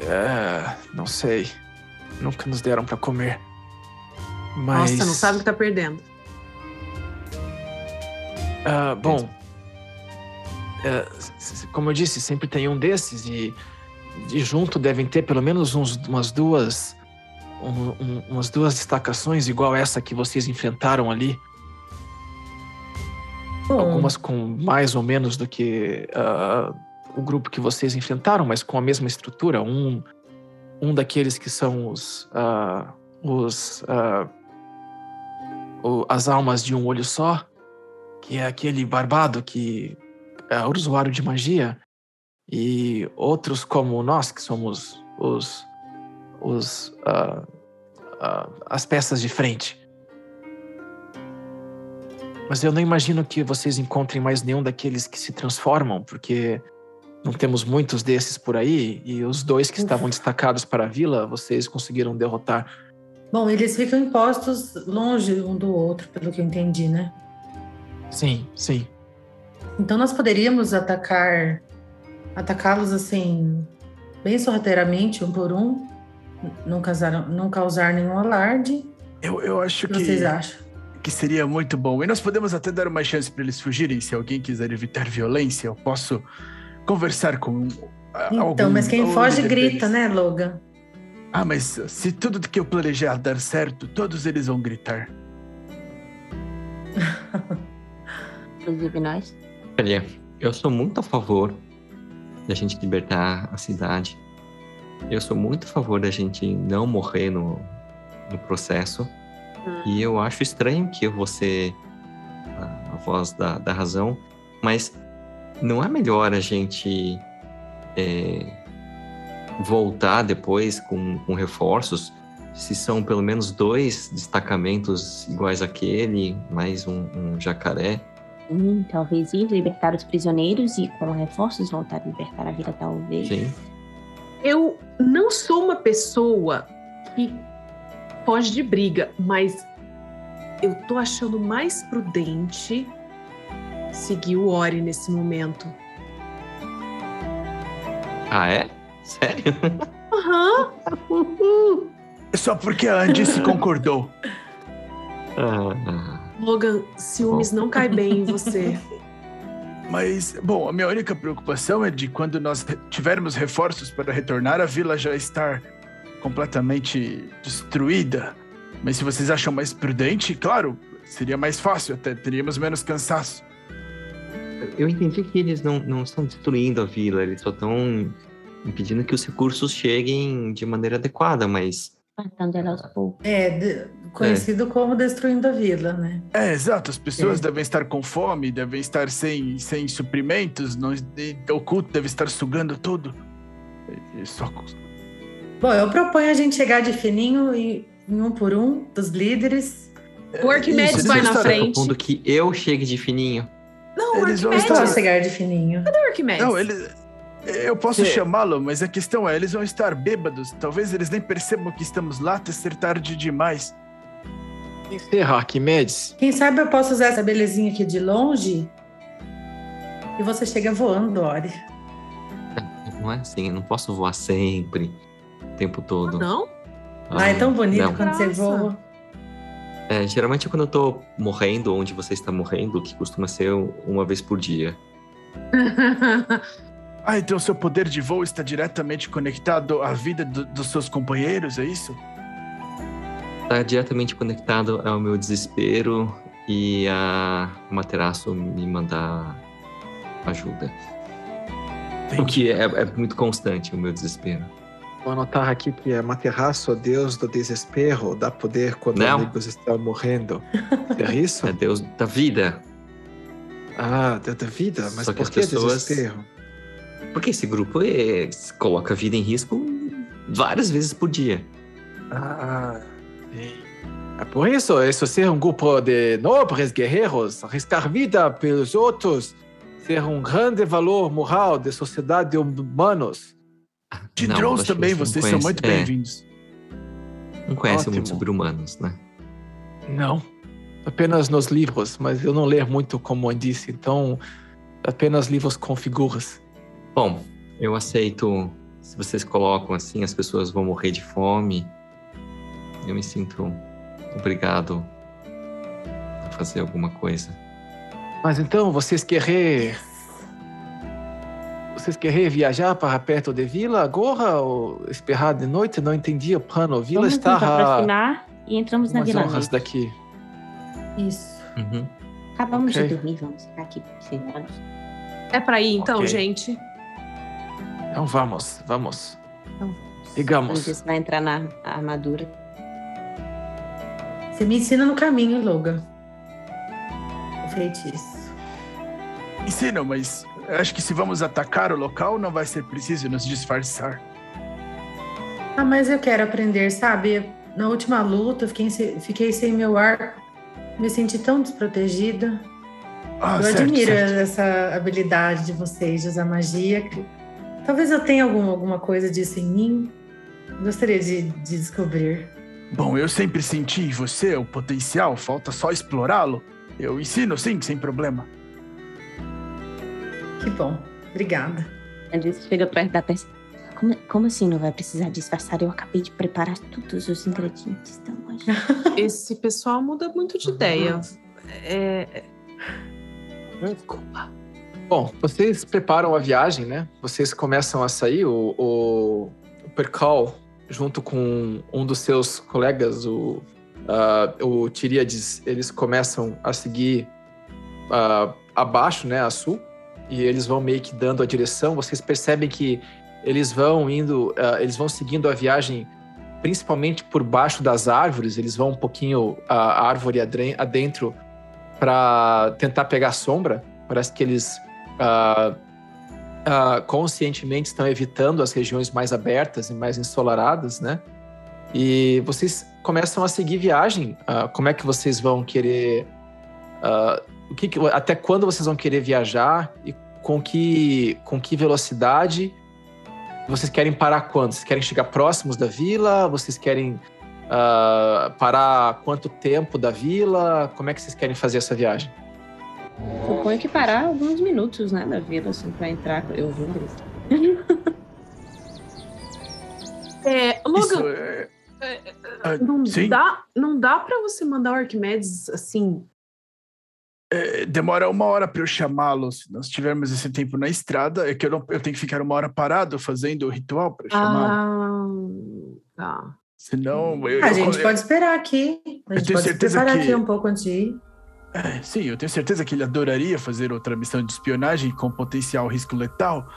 é, não sei. Nunca nos deram pra comer. Mas. Nossa, não sabe o que tá perdendo. Ah, bom, s- como eu disse, sempre tem um desses e, e junto devem ter pelo menos uns- umas duas, um- um- umas duas destacações igual essa que vocês enfrentaram ali, bom, algumas com mais ou menos do que ah, o grupo que vocês enfrentaram, mas com a mesma estrutura. Um, um daqueles que são os, ah, os o- as almas de um olho só, que é aquele barbado que é usuário de magia, e outros como nós, que somos os, os ah, ah, as peças de frente. Mas eu não imagino que vocês encontrem mais nenhum daqueles que se transformam, porque não temos muitos desses por aí, e os dois que estavam destacados para a vila, vocês conseguiram derrotar. bom, eles ficam impostos longe um do outro, pelo que eu entendi, né? Sim, sim. Então nós poderíamos atacar, atacá-los assim, bem sorrateiramente, um por um, não causar, não causar nenhum alarde. Eu, eu acho O que que, vocês acham? que seria muito bom. E nós podemos até dar uma chance para eles fugirem. Se alguém quiser evitar violência, eu posso conversar com Então, algum- mas quem foge grita, deles. né, Logan? Ah, mas se tudo que eu planejar dar certo, todos eles vão gritar. Inclusive nós. Olha, eu sou muito a favor da gente libertar a cidade. Eu sou muito a favor da gente não morrer no, no processo. E eu acho estranho que ser a, a voz da, da razão, mas não é melhor a gente é, voltar depois com, com reforços? Se são pelo menos dois destacamentos iguais àquele, mais um, um jacaré. Talvez ir libertar os prisioneiros e com reforços voltar a libertar a vila, talvez. Sim. Eu não sou uma pessoa que foge de briga, mas eu tô achando mais prudente seguir o Ori nesse momento. Ah, é? Sério? Aham. É só porque a Andice concordou. Ah, Logan, ciúmes não cai bem em você. Mas, bom, a minha única preocupação é de quando nós tivermos reforços para retornar, a vila já estar completamente destruída. Mas se vocês acham mais prudente, claro, seria mais fácil, até teríamos menos cansaço. eu entendi que eles não, não estão destruindo a vila, eles só estão impedindo que os recursos cheguem de maneira adequada, mas Matando ela aos poucos. É, de- conhecido como destruindo a vila, né? É, exato, as pessoas É. devem estar com fome, devem estar sem, sem suprimentos, não, e o culto deve estar sugando tudo. E- e só, Bom, eu proponho a gente chegar de fininho e em um por um dos líderes. O Arquimedes Isso, vai eles na vão estar- frente. propondo que eu chegue de fininho. Não, o Eles vão Arquimedes. estar- Pode chegar de fininho. Cadê o Arquimedes? Não, ele. Eu posso chamá-lo, mas a questão é, eles vão estar bêbados. Talvez eles nem percebam que estamos lá até ser tarde demais. Encerra, Arquimedes. Quem sabe eu posso usar essa belezinha aqui de longe e você chega voando, Ori. não é assim, eu não posso voar sempre, o tempo todo. Não? Ah, é tão bonito não. quando você Graça. voa. É, geralmente quando eu tô morrendo, onde você está morrendo, que costuma ser uma vez por dia. Ah, então seu poder de voo está diretamente conectado à vida do- dos seus companheiros, é isso? Está diretamente conectado ao meu desespero e a Materaço me mandar ajuda. O que é, é muito constante o meu desespero. Vou anotar aqui que é Materraço, Deus do desespero, dá poder quando Não. amigos estão morrendo. É isso? É Deus da vida. Ah, Deus da vida, mas Só que por as que pessoas- desespero? Porque esse grupo é, coloca a vida em risco várias vezes por dia. Ah. É por isso, isso ser um grupo de nobres guerreiros, arriscar vida pelos outros, ser um grande valor moral da sociedade de humanos. De Não, drones também, vocês são muito É. bem-vindos. Não conhece Ótimo. muito sobre humanos, né? Não, apenas nos livros, mas eu não leio muito, como eu disse, então apenas livros com figuras. Bom, eu aceito. Se vocês colocam assim, as pessoas vão morrer de fome. Eu me sinto obrigado a fazer alguma coisa. Mas então, vocês querem... Vocês querem viajar para perto de Vila agora ou esperar de noite? Não entendi o plano. Vila Vamos está nos aproximar e entramos na Vila horas daqui. Isso. Uhum. Acabamos Ok. de dormir, vamos ficar aqui sentados. É pra ir então, Ok. gente? Então vamos, vamos. Então vamos. Digamos. Vamos ver se vai entrar na armadura. Você me ensina no caminho, Logan. O feitiço. Ensinam, mas acho que se vamos atacar o local, não vai ser preciso nos disfarçar. Ah, mas eu quero aprender, sabe? Na última luta, fiquei, sem- fiquei sem meu arco. Me senti tão desprotegida. Ah, eu certo, admiro certo. essa habilidade de vocês de usar magia. Talvez eu tenha algum, alguma coisa disso em mim. Gostaria de, de descobrir. Bom, eu sempre senti em você o potencial, falta só explorá-lo. Eu ensino sim, sem problema. Que bom. Obrigada. A gente chega perto da peça. Como, como assim não vai precisar disfarçar? Eu acabei de preparar todos os ingredientes da magia. Esse pessoal muda muito de ideia. É, é- Desculpa. Bom, vocês preparam a viagem, né? Vocês começam a sair, o, o, o Percal, junto com um dos seus colegas, o, ah, o Tiríades, eles começam a seguir ah, abaixo, né, a sul, e eles vão meio que dando a direção. Vocês percebem que eles vão indo, ah, eles vão seguindo a viagem principalmente por baixo das árvores, eles vão um pouquinho a árvore adentro para tentar pegar sombra. Parece que eles ah, ah, conscientemente estão evitando as regiões mais abertas e mais ensolaradas, né? E vocês começam a seguir viagem. Ah, como é que vocês vão querer? ah, o que, até quando vocês vão querer viajar e com que com que velocidade? Vocês querem parar quando? Vocês querem chegar próximos da vila? Vocês querem ah, parar quanto tempo da vila? Como é que vocês querem fazer essa viagem? Suponho que parar alguns minutos, né, da vila, assim, pra entrar. Eu vou gritar. é, Isso Logan, é... Ah, não sim, dá, não dá para você mandar o Arquimedes assim. é, demora uma hora para eu chamá-lo. Se nós tivermos esse tempo na estrada, é que eu, não, eu tenho que ficar uma hora parado fazendo o ritual para chamá-lo. Ah, tá. Senão, eu, a eu- gente eu- pode esperar aqui. A Eu gente tenho pode preparar que- aqui um pouco antes de ir. É, sim, eu tenho certeza que ele adoraria fazer outra missão de espionagem com potencial risco letal,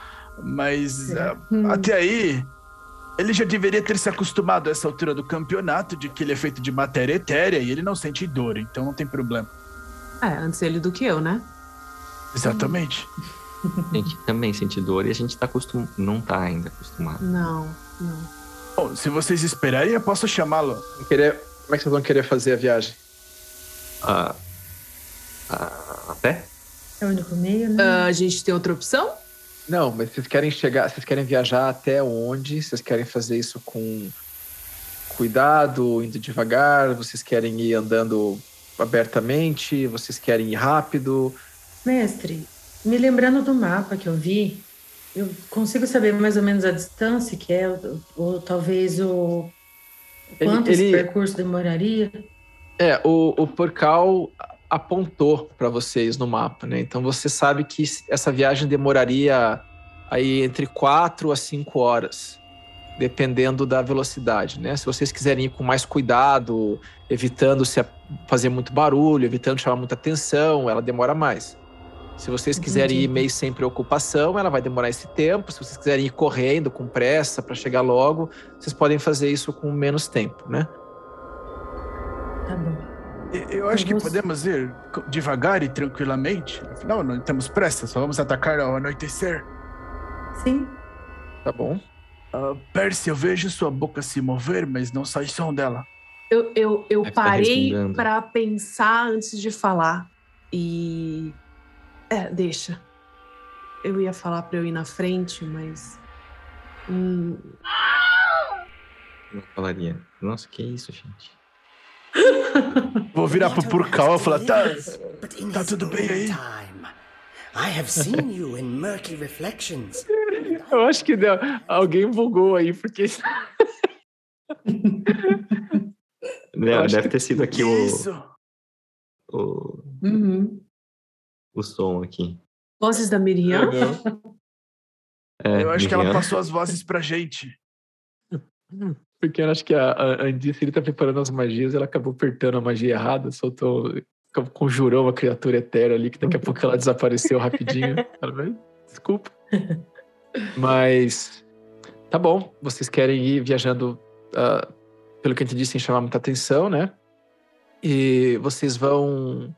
mas Hum. até aí ele já deveria ter se acostumado a essa altura do campeonato de que ele é feito de matéria etérea e ele não sente dor, então não tem problema. É, antes ele do que eu, né? Exatamente. A gente também sente dor e a gente tá acostum... não tá ainda acostumado. Não, não. Bom, se vocês esperarem, eu posso chamá-lo. Querer- como é que vocês vão querer fazer a viagem? Ah, ah, a pé? É o único meio, né? Ah, a gente tem outra opção? Não, mas vocês querem chegar, vocês querem viajar até onde? Vocês querem fazer isso com cuidado, indo devagar? Vocês querem ir andando abertamente? Vocês querem ir rápido? Mestre, me lembrando do mapa que eu vi, eu consigo saber mais ou menos a distância que é, ou, ou talvez o quanto Ele- esse ele- percurso demoraria? É, o, o Porcal apontou para vocês no mapa, né? Então você sabe que essa viagem demoraria aí entre 4 a 5 horas, dependendo da velocidade, né? Se vocês quiserem ir com mais cuidado, evitando se fazer muito barulho, evitando chamar muita atenção, ela demora mais. Se vocês quiserem ir meio sem preocupação, ela vai demorar esse tempo. Se vocês quiserem ir correndo, com pressa, para chegar logo, vocês podem fazer isso com menos tempo, né? Tá bom. Eu- acho que vou- podemos ir devagar e tranquilamente. Afinal, não temos pressa, só vamos atacar ao anoitecer. Sim, Tá bom? Ah, Percy, eu vejo sua boca se mover, mas não sai som dela. Eu, eu, eu tá parei respingando. pra pensar antes de falar. E. É, deixa. Eu ia falar pra eu ir na frente, mas. Hum, Eu falaria. Nossa, que isso, gente. Vou virar pro Purcal e falar, tá, tá tudo bem aí? time. I have seen you in murky reflections. Eu acho que deu- alguém bugou aí, porque. Não, deve ter sido aqui o, Isso. o, uhum. o som aqui. vozes da Miriam? É, Eu acho que ela Miriam. passou as vozes pra gente. Porque eu acho que a, a Andice ele tá preparando as magias, ela acabou apertando a magia errada, soltou, conjurou uma criatura etérea ali, que daqui a pouco ela desapareceu rapidinho. Ela Desculpa. Mas tá bom, vocês querem ir viajando, ah, pelo que eu entendi, sem chamar muita atenção, né? E vocês vão.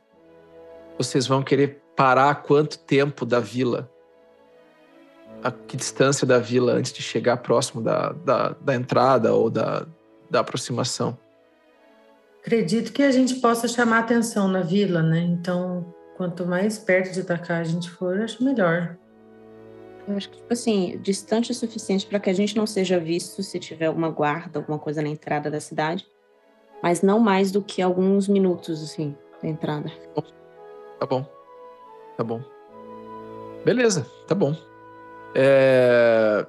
Vocês vão querer parar quanto tempo da vila? A que distância da vila antes de chegar próximo da, da, da entrada ou da, da aproximação? Acredito que a gente possa chamar atenção na vila, né? Então, quanto mais perto de atacar a gente for, acho melhor. Eu acho que, tipo assim, distante o suficiente para que a gente não seja visto se tiver alguma guarda, alguma coisa na entrada da cidade. Mas não mais do que alguns minutos, assim, da entrada. Tá bom. Tá bom. Beleza, tá bom. É,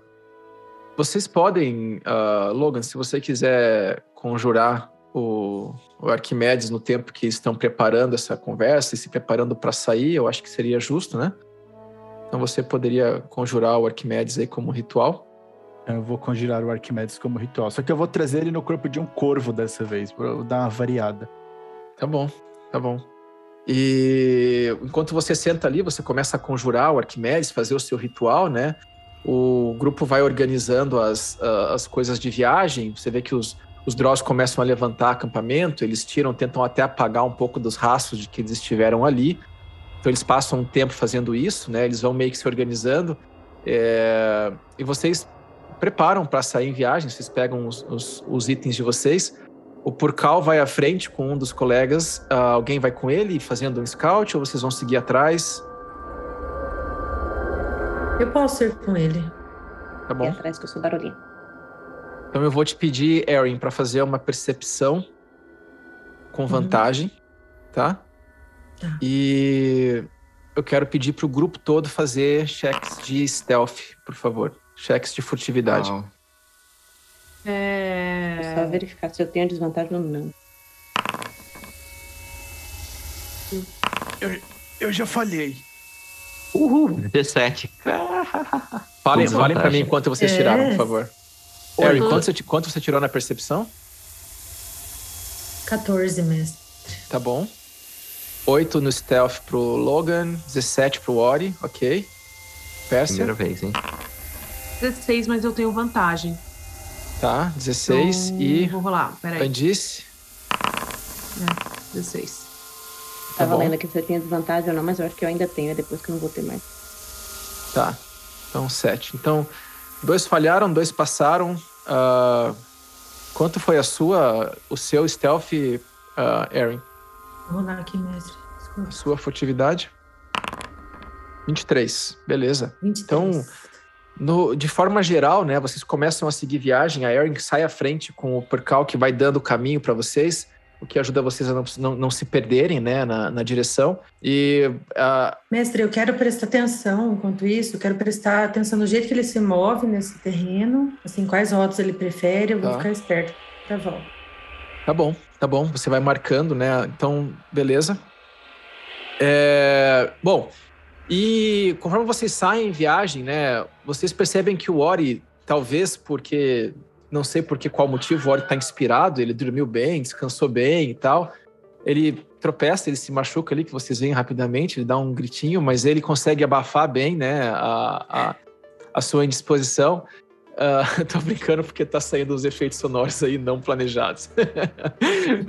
Vocês podem, ah, Logan, se você quiser conjurar o, o Arquimedes no tempo que estão preparando essa conversa e se preparando para sair, eu acho que seria justo, né? Então você poderia conjurar o Arquimedes aí como ritual. Eu vou conjurar o Arquimedes como ritual. Só que eu vou trazer ele no corpo de um corvo dessa vez, eu dar uma variada. Tá bom, tá bom. E enquanto você senta ali, você começa a conjurar o Arquimedes, fazer o seu ritual, né? O grupo vai organizando as, ah, as coisas de viagem. Você vê que os, os Drows começam a levantar acampamento, eles tiram, tentam até apagar um pouco dos rastros de que eles estiveram ali. Então eles passam um tempo fazendo isso, né? Eles vão meio que se organizando. É, E vocês preparam para sair em viagem, vocês pegam os, os- os itens de vocês. O Purcal vai à frente com um dos colegas. Ah, alguém vai com ele fazendo um scout ou vocês vão seguir atrás? Eu posso ir com ele. Tá E bom? atrás que eu sou barulhinho. Então eu vou te pedir, Erin, para fazer uma percepção com vantagem, tá? Tá. E eu quero pedir pro grupo todo fazer checks de stealth, por favor. Checks de furtividade. Uau. Vou É... só verificar se eu tenho desvantagem ou não. Eu já falhei. Uhul, 17. Falem, falem para mim quanto vocês É. tiraram, por favor. Oi. Erin, quanto você, quanto você tirou na percepção? 14, mestre. Tá bom. 8 no stealth pro Logan, 17 pro Ori, ok. Pérsia, Primeira vez, hein? 16, mas eu tenho vantagem. Tá. 16 Então, e Vou rolar, peraí. Andice. 16. Tá Tava bom. lendo aqui se eu tinha desvantagem ou não, mas eu acho que eu ainda tenho, é depois que eu não vou ter mais. Tá. Então, 7. Então, dois falharam, dois passaram. Ah, quanto foi a sua, o seu stealth, ah, Erin? Vou rolar aqui, mestre. A Desculpa. sua furtividade? 23. Beleza. 23. Então, No- de forma geral, né, vocês começam a seguir viagem, a Erin sai à frente com o Percal que vai dando o caminho para vocês. o que ajuda vocês a não, não, não se perderem né, na, na direção. E. Uh... Mestre, eu quero prestar atenção enquanto isso, eu quero prestar atenção no jeito que ele se move nesse terreno, assim, quais rotas ele prefere, eu vou Tá. ficar esperto pra volta. Tá bom, tá bom. Você vai marcando, né? Então, beleza. É, Bom, e conforme vocês saem em viagem, né? Vocês percebem que o Ori, talvez porque. Não sei por qual motivo o Ori tá inspirado, ele dormiu bem, descansou bem e tal. Ele tropeça, ele se machuca ali, que vocês veem rapidamente, ele dá um gritinho, mas ele consegue abafar bem, né? A, a, a sua indisposição. Ah, tô brincando porque tá saindo os efeitos sonoros aí não planejados.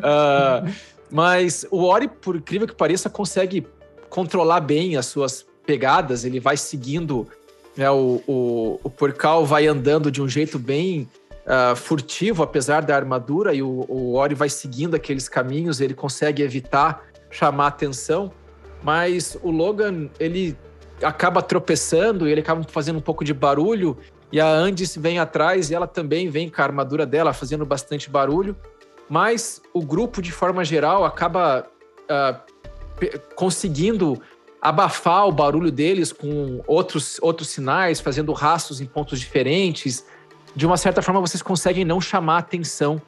Ah, mas o Ori, por incrível que pareça, consegue controlar bem as suas pegadas. Ele vai seguindo, né, o, o, o Porcal vai andando de um jeito bem ah, furtivo, apesar da armadura, e o, o Ori vai seguindo aqueles caminhos. Ele consegue evitar chamar atenção, mas o Logan, ele acaba tropeçando ele acaba fazendo um pouco de barulho. E a Andis vem atrás e ela também vem com a armadura dela fazendo bastante barulho. Mas o grupo, de forma geral, acaba pe- conseguindo abafar o barulho deles com outros, outros sinais, fazendo rastros em pontos diferentes. De uma certa forma, vocês conseguem não chamar a atenção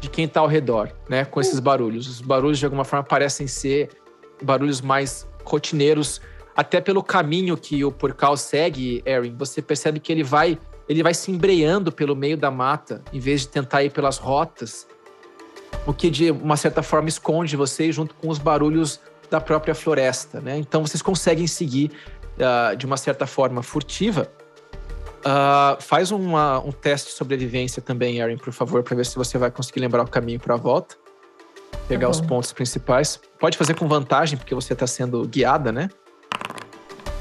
de quem está ao redor, né? Com esses barulhos. Os barulhos, de alguma forma, parecem ser barulhos mais rotineiros até pelo caminho que o Porcal segue, Erin, você percebe que ele vai, ele vai se embreando pelo meio da mata, em vez de tentar ir pelas rotas, o que de uma certa forma esconde vocês junto com os barulhos da própria floresta, né? Então vocês conseguem seguir ah, de uma certa forma furtiva. Ah, faz uma- um teste de sobrevivência também, Erin, por favor, para ver se você vai conseguir lembrar o caminho para a volta. Pegar os bom. pontos principais. Pode fazer com vantagem, porque você está sendo guiada, né?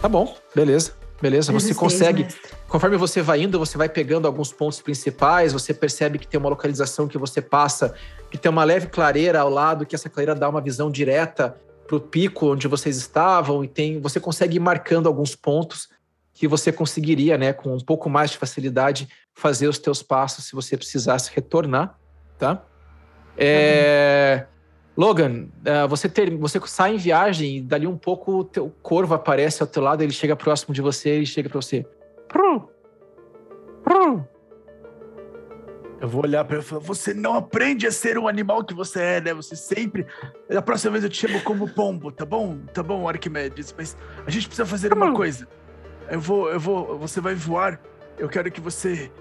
Tá bom, beleza. Beleza, você 16, consegue. Conforme você vai indo, você vai pegando alguns pontos principais, você percebe que tem uma localização que você passa, que tem uma leve clareira ao lado, que essa clareira dá uma visão direta para o pico onde vocês estavam, e tem. Você consegue ir marcando alguns pontos que você conseguiria, né, com um pouco mais de facilidade, fazer os teus passos se você precisasse retornar, tá? É, Logan, eh, você, ter, você sai em viagem e dali um pouco o teu corvo aparece ao teu lado, ele chega próximo de você e chega pra você. Prum, prum. Eu vou olhar pra ele e falar: Você não aprende a ser um animal que você é, né? Você sempre. Da próxima vez eu te chamo como pombo, tá bom? Tá bom, Arquimedes, mas a gente precisa fazer uma bom. coisa. Eu vou, eu vou. Você vai voar. Eu quero que você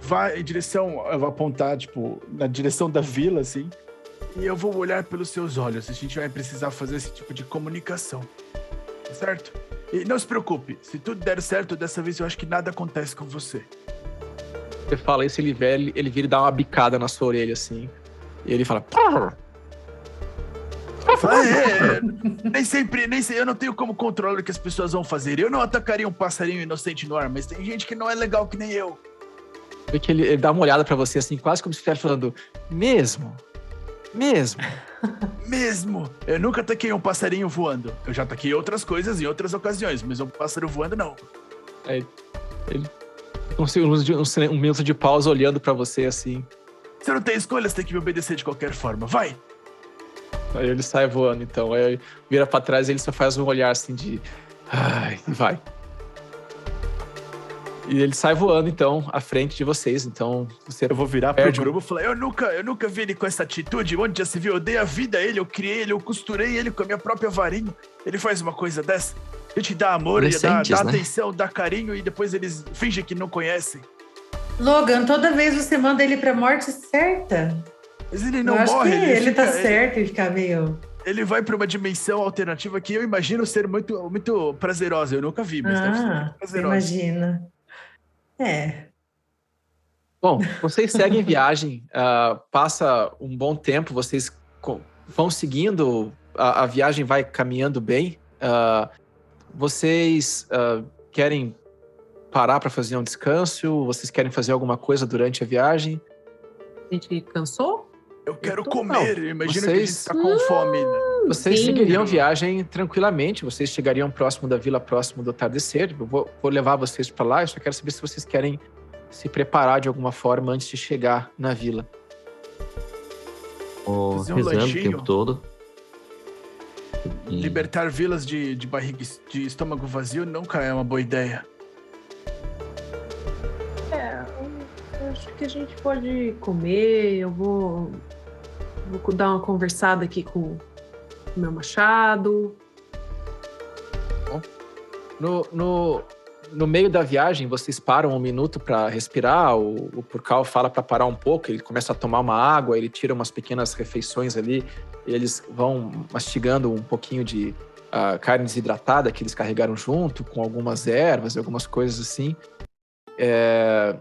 vá em direção. Eu vou apontar, tipo, na direção da vila, assim. E eu vou olhar pelos seus olhos. A gente vai precisar fazer esse tipo de comunicação. Certo? E não se preocupe, se tudo der certo, dessa vez eu acho que nada acontece com você. Você fala isso, ele, vê, ele, ele vira e dá uma bicada na sua orelha, assim. E ele fala. Ah, é, nem sempre, nem sei, eu não tenho como controlar o que as pessoas vão fazer. Eu não atacaria um passarinho inocente no ar, mas tem gente que não é legal que nem eu. Vê que ele, ele dá uma olhada pra você, assim, quase como se estivesse falando. Mesmo? Mesmo? Mesmo. Eu nunca ataquei um passarinho voando. Eu já ataquei outras coisas em outras ocasiões, mas um pássaro voando não. Um, um, um, um minuto de pausa olhando pra você, assim. Você não tem escolha, você tem que me obedecer de qualquer forma. Vai! Aí ele sai voando, então. Aí vira pra trás e ele só faz um olhar assim de. Ai, vai. E ele sai voando, então, à frente de vocês. Então, você. Eu vou virar pro grupo e falar: eu nunca, eu nunca vi ele com essa atitude. Onde já se viu? Eu dei a vida a ele, eu criei ele, eu costurei ele com a minha própria varinha. Ele faz uma coisa dessa. A gente dá amor, ele dá, né? atenção, dá carinho e depois eles fingem que não conhecem. Logan, toda vez você manda ele pra morte certa. Mas ele Eu não acho morre, que ele, fica- tá certo em ficar meio. Ele vai pra uma dimensão alternativa que eu imagino ser muito, muito prazerosa. Eu nunca vi, mas deve ser Ah, muito você prazerosa. imagina. É. Bom, vocês seguem viagem, ah, passa um bom tempo, vocês vão seguindo, a, a viagem vai caminhando bem. Ah, vocês ah, querem parar para fazer um descanso? Vocês querem fazer alguma coisa durante a viagem? A gente cansou? Eu quero Então, comer. Eu imagino que a gente Vocês- tá com fome. Vocês Sim. seguiriam viagem tranquilamente, vocês chegariam próximo da vila, próximo do atardecer. Eu vou, vou levar vocês para lá, eu só quero saber se vocês querem se preparar de alguma forma antes de chegar na vila. Fazer um rezando o lanchinho. tempo todo. E- Libertar vilas de, de barriga de estômago vazio nunca é uma boa ideia. É, eu acho que a gente pode comer. Eu vou, vou dar uma conversada aqui com o meu machado. No, no, no meio da viagem, vocês param um minuto para respirar. O, o Purcal fala para parar um pouco. Ele começa a tomar uma água, ele tira umas pequenas refeições ali. E eles vão mastigando um pouquinho de ah, carne desidratada que eles carregaram junto, com algumas ervas e algumas coisas assim. É,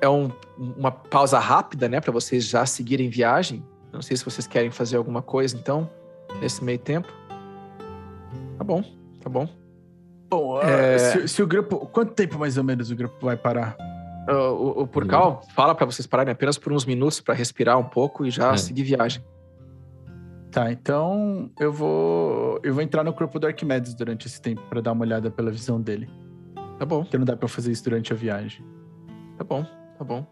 é um- uma pausa rápida, né, para vocês já seguirem viagem. Não sei se vocês querem fazer alguma coisa, então, nesse meio tempo. Tá bom, tá bom. Bom, ah, É. se, se o grupo. Quanto tempo mais ou menos o grupo vai parar? O, o, o Purcal fala para vocês pararem apenas por uns minutos para respirar um pouco e já É. seguir viagem. Tá, então eu vou. Eu vou entrar no corpo do Arquimedes durante esse tempo pra dar uma olhada pela visão dele. Tá bom, Porque não dá pra fazer isso durante a viagem. tá bom, tá bom.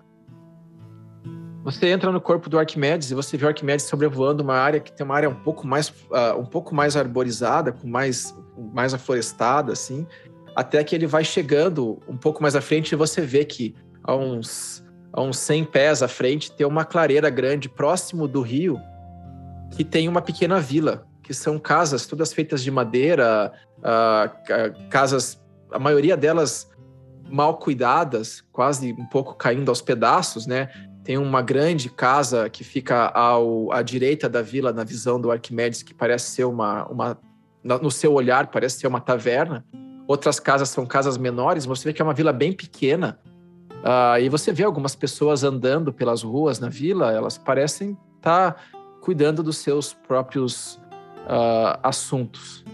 Você entra no corpo do Arquimedes e você vê o Arquimedes sobrevoando uma área que tem uma área um pouco mais, ah, um pouco mais arborizada, com mais, mais aflorestada, assim, até que ele vai chegando um pouco mais à frente e você vê que a uns, a uns 100 pés à frente tem uma clareira grande próximo do rio que tem uma pequena vila, que são casas todas feitas de madeira, ca- casas, a maioria delas mal cuidadas, quase um pouco caindo aos pedaços, né? Tem uma grande casa que fica ao, à direita da vila, na visão do Arquimedes, que parece ser uma, uma. No seu olhar, parece ser uma taverna. Outras casas são casas menores, você vê que é uma vila bem pequena. Ah, e você vê algumas pessoas andando pelas ruas na vila, elas parecem estar cuidando dos seus próprios ah, assuntos.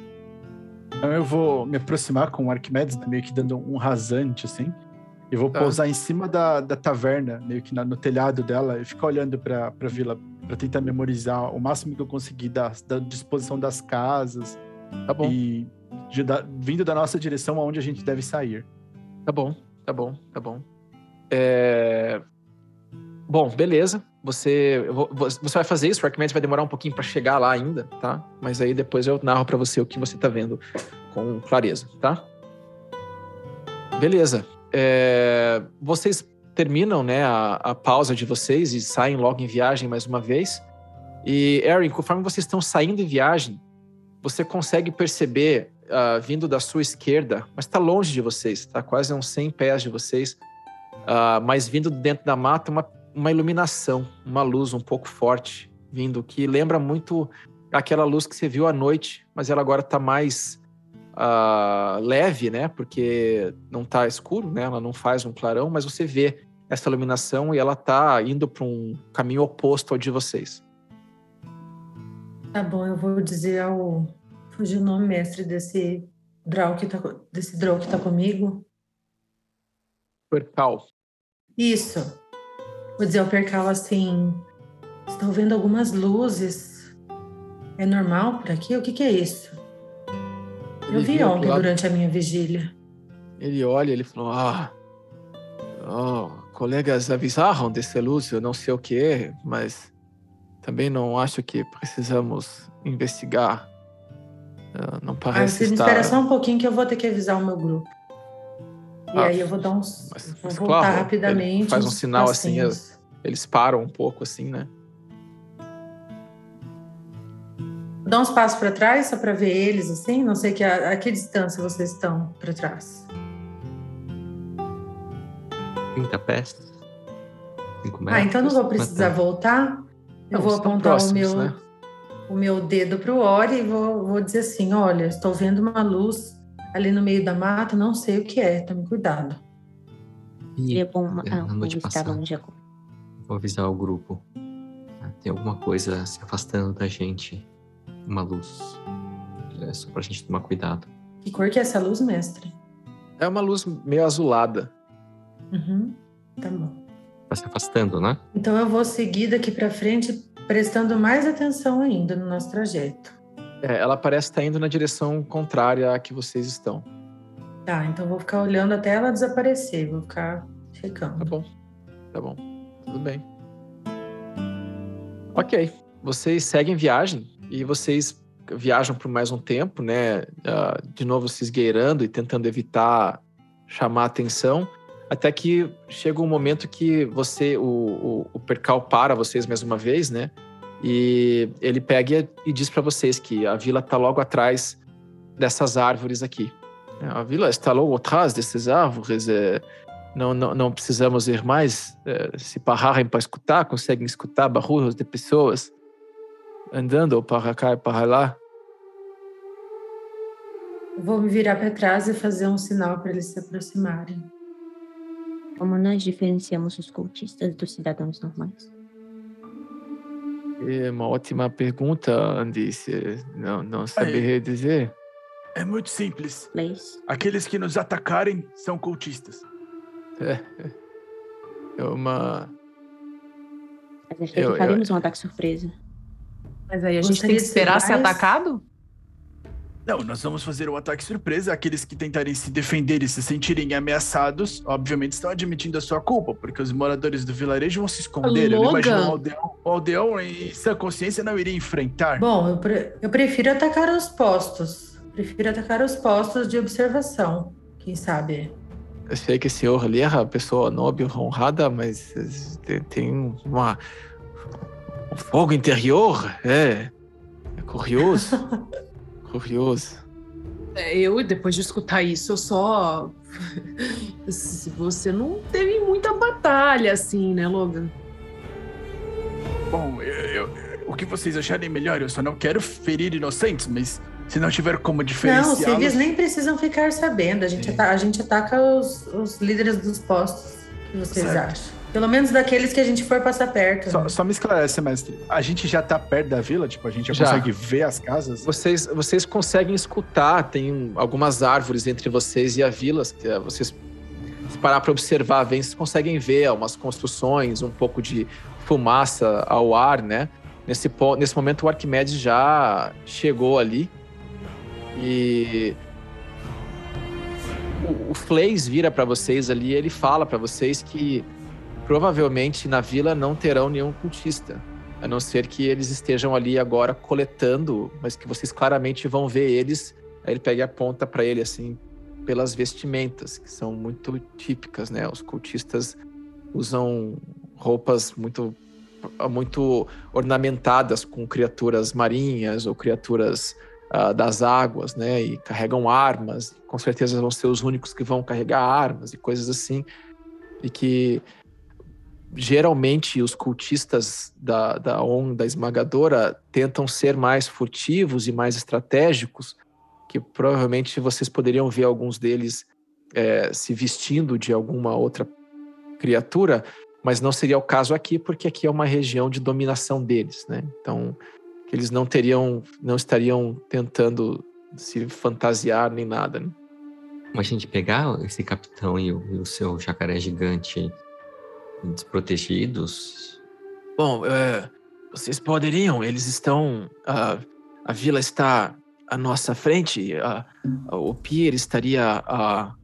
Então eu vou me aproximar com o Arquimedes, né, meio que dando um rasante, assim. E vou Tá. pousar em cima da, da taverna, meio que na- no telhado dela, e ficar olhando pra, pra vila, pra tentar memorizar o máximo que eu conseguir da, da disposição das casas Tá bom, e de- da- vindo da nossa direção aonde a gente deve sair. tá bom, tá bom, tá bom. É, Bom, beleza. Você, você vai fazer isso, o Arquimedes vai demorar um pouquinho para chegar lá ainda, tá? Mas aí depois eu narro para você o que você tá vendo com clareza, tá? Beleza. É, Vocês terminam, né, a, a pausa de vocês e saem logo em viagem mais uma vez. E, Erin, conforme vocês estão saindo em viagem, você consegue perceber, ah, vindo da sua esquerda, mas está longe de vocês, está quase uns 100 pés de vocês, ah, mas vindo de dentro da mata, uma, uma iluminação, uma luz um pouco forte vindo, que lembra muito aquela luz que você viu à noite, mas ela agora está mais ah, leve, né? Porque não está escuro, né? Ela não faz um clarão, mas você vê essa iluminação e ela está indo para um caminho oposto ao de vocês. Tá bom, eu vou dizer ao. Fugiu o nome, mestre, desse Draw que tá, desse Draw que tá comigo. Percal. Isso. Vou dizer ao Percal assim: estou vendo algumas luzes. É normal por aqui? O que, que é isso? Eu Ele vi vira pro ontem durante a minha vigília. Ele olha, ele falou: Ah, oh, colegas avisaram desse luz, eu não sei o que é, mas também não acho que precisamos investigar. Ah, não Ah, parece me estar. espera só um pouquinho que eu vou ter que avisar o meu grupo. E Ah, aí eu vou dar uns. mas- vou mas voltar claro, rapidamente. faz um sinal assim. Eles param um pouco assim, né? Dar uns passos para trás só para ver eles, assim. Não sei que a, a que distância vocês estão para trás. 30 pés? 5 metros? Ah, então não vou precisar voltar. Eu Não, vou apontar o próximos, meu, né? o meu dedo para o Ori e vou, vou dizer assim: olha, estou vendo uma luz ali no meio da mata, não sei o que é, tome cuidado. Ih, Seria bom é, ah, noite passada. longe agora. Vou avisar o grupo. Ah, Tem alguma coisa se afastando da gente. Uma luz. É só pra gente tomar cuidado. Que cor que é essa luz, mestre? É uma luz meio azulada. Uhum, tá bom. Tá se afastando, né? Então eu vou seguir daqui para frente, prestando mais atenção ainda no nosso trajeto. É, ela parece estar indo na direção contrária à que vocês estão. Tá, então vou ficar olhando até ela desaparecer, vou ficar Tá checando. bom. Tá bom. Tudo bem. Ok. vocês seguem viagem e vocês viajam por mais um tempo, né? Uh, de novo se esgueirando e tentando evitar chamar atenção, até que chega um momento que você, o, o, o percal para vocês mais uma vez, né? E ele pega e diz para vocês que a vila está logo atrás dessas árvores aqui. A vila está logo atrás dessas árvores. É, não, não, não precisamos ir mais. É, se pararem para escutar, conseguem escutar barulhos de pessoas andando para cá e para lá. Vou me virar para trás e fazer um sinal para eles se aproximarem. Como nós diferenciamos os cultistas dos cidadãos normais? É uma ótima pergunta, Andice. Não, não saberia dizer. É muito simples. Leis. Aqueles que nos atacarem são cultistas. É, é uma. A gente eu, faremos eu... um ataque surpresa. Mas aí a gente tem que esperar ser atacado? Não, nós vamos fazer um ataque surpresa. Aqueles que tentarem se defender e se sentirem ameaçados, obviamente estão admitindo a sua culpa, porque os moradores do vilarejo vão se esconder. Logan. Eu imagino o aldeão, o aldeão em sua consciência não iria enfrentar. Bom, eu, pre eu prefiro atacar os postos. Prefiro atacar os postos de observação. Quem sabe? Eu sei que o senhor ali é uma pessoa nobre, honrada, mas tem uma, um fogo interior. É, é curioso. curioso. É, eu, depois de escutar isso, eu só. Você não teve muita batalha, assim, né, Logan? Bom, eu, eu, o que vocês acharem melhor, eu só não quero ferir inocentes, mas se não tiver como diferenciar. Não, civis nem precisam ficar sabendo. A gente, é. ataca, a gente ataca os, os líderes dos postos. O que vocês certo. acham? Pelo menos daqueles que a gente for passar perto. Só, né? só me esclarece, mestre. A gente já tá perto da vila? Tipo, a gente já, já, consegue ver as casas? Vocês, vocês conseguem escutar, tem algumas árvores entre vocês e a vila. Que é, vocês, se parar para observar, bem, vocês conseguem ver umas construções, um pouco de fumaça ao ar, né? Nesse, nesse momento, o Arquimedes já chegou ali. E o, o Flays vira para vocês ali, ele fala para vocês que provavelmente na vila não terão nenhum cultista, a não ser que eles estejam ali agora coletando, mas que vocês claramente vão ver eles. Aí ele pega a ponta para ele assim pelas vestimentas que são muito típicas, né? Os cultistas usam roupas muito muito ornamentadas com criaturas marinhas ou criaturas uh, das águas, né? E carregam armas. Com certeza vão ser os únicos que vão carregar armas e coisas assim. E que geralmente os cultistas da, da onda esmagadora tentam ser mais furtivos e mais estratégicos, que provavelmente vocês poderiam ver alguns deles é, se vestindo de alguma outra criatura, mas não seria o caso aqui, porque aqui é uma região de dominação deles, né? Então, eles não teriam, não estariam tentando se fantasiar nem nada. Né? Mas a gente pegar esse capitão e o, e o seu jacaré gigante desprotegidos? Bom, é, vocês poderiam, eles estão. A, a vila está à nossa frente, a, a, o pier estaria a,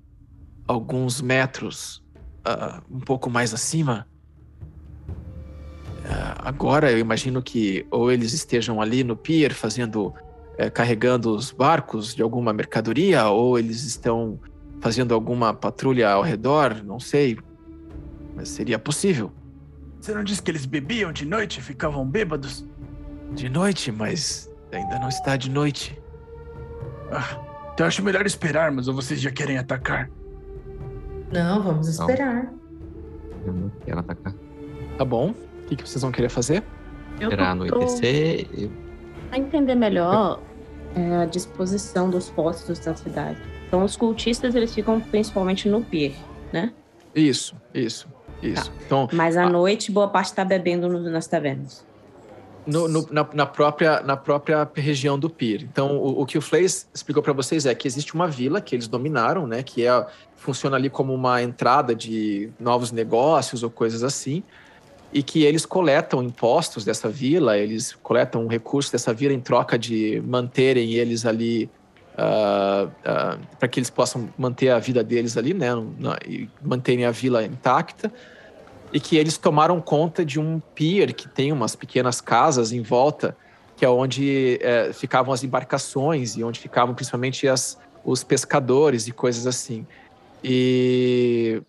alguns metros um pouco mais acima. agora eu imagino que ou eles estejam ali no pier fazendo. É, carregando os barcos de alguma mercadoria, ou eles estão fazendo alguma patrulha ao redor, não sei. Mas seria possível. Você não disse que eles bebiam de noite e ficavam bêbados? De noite, mas ainda não está de noite. Ah, então acho melhor esperarmos ou vocês já querem atacar? Não, vamos esperar. Eu não quero atacar. Tá bom. O que, que vocês vão querer fazer? Esperar anoitecer. Eu... Pra entender melhor é, a disposição dos postos da cidade. Então, os cultistas eles ficam principalmente no pier, né? Isso, isso. Isso. Tá. Então, Mas à a... noite, boa parte está bebendo no, nas tavernas. No, no, na, na, própria, na própria região do Pir. Então, o, o que o Flays explicou para vocês é que existe uma vila que eles dominaram, né? Que é, funciona ali como uma entrada de novos negócios ou coisas assim. E que eles coletam impostos dessa vila, eles coletam recursos dessa vila em troca de manterem eles ali Uh, para que eles possam manter a vida deles ali, né, e manterem a vila intacta. e que eles tomaram conta de um pier que tem umas pequenas casas em volta, que é onde é, ficavam as embarcações e onde ficavam principalmente as, os pescadores e coisas assim. E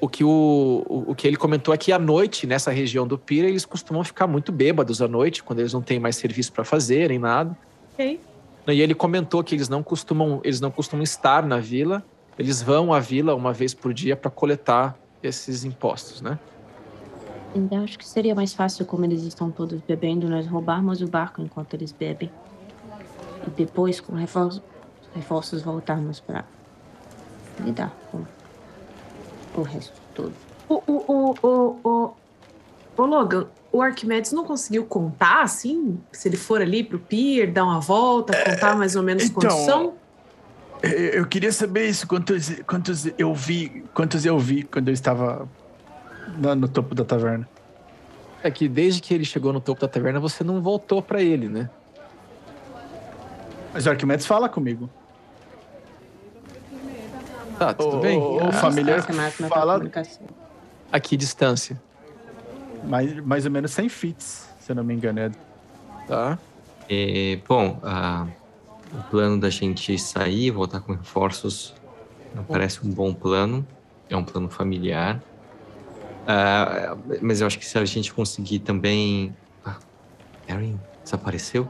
o que, o, o, que ele comentou é que à noite, nessa região do pier, eles costumam ficar muito bêbados à noite, quando eles não têm mais serviço para fazer, nem nada. Ok. E ele comentou que eles não costumam, eles não costumam estar na vila, eles vão à vila uma vez por dia para coletar esses impostos, né? Então acho que seria mais fácil, como eles estão todos bebendo, nós roubarmos o barco enquanto eles bebem. E depois, com reforços, reforços voltarmos para lidar com o resto todo. O, o, o, o, o, o Logan, o Arquimedes não conseguiu contar, assim? Se ele for ali pro pier, dar uma volta, contar mais ou menos então, quantos são? Eu queria saber isso, quantos, quantos eu vi, quantos eu vi quando eu estava no, no topo da taverna. É que desde que ele chegou no topo da taverna, você não voltou para ele, né? Mas o Arquimedes fala comigo. Tá, tudo o, bem. O, Ah, familiar fala comunicação. A que distância? Mais, mais ou menos 100 fits, se eu não me engano. É. Tá? É, bom, o plano da gente sair e voltar com reforços não parece um bom plano. É um plano familiar. Ah, mas eu acho que se a gente conseguir também. Ah, Erin desapareceu?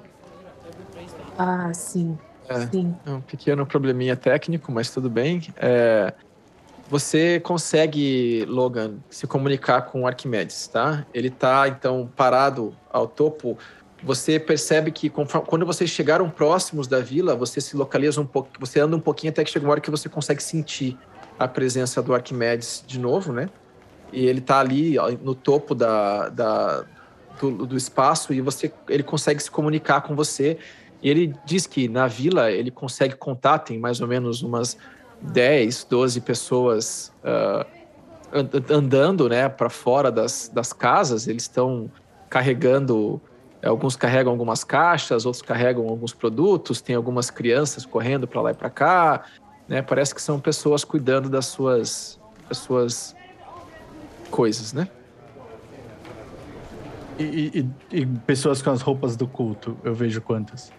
Ah, sim. É. Sim. É um pequeno probleminha técnico, mas tudo bem. É, você consegue, Logan, se comunicar com Arquimedes, tá? Ele tá, então, parado ao topo. Você percebe que conforme- quando vocês chegaram próximos da vila, você se localiza um pouco, você anda um pouquinho até que chega uma hora que você consegue sentir a presença do Arquimedes de novo, né? E ele tá ali no topo da, da- do, do espaço e você, ele consegue se comunicar com você e ele diz que na vila ele consegue contar, tem mais ou menos umas 10, 12 pessoas an- andando né, para fora das, das casas. Eles estão carregando, alguns carregam algumas caixas, outros carregam alguns produtos, tem algumas crianças correndo para lá e para cá. Né? Parece que são pessoas cuidando das suas, das suas coisas, né? E- e- e pessoas com as roupas do culto, eu vejo quantas.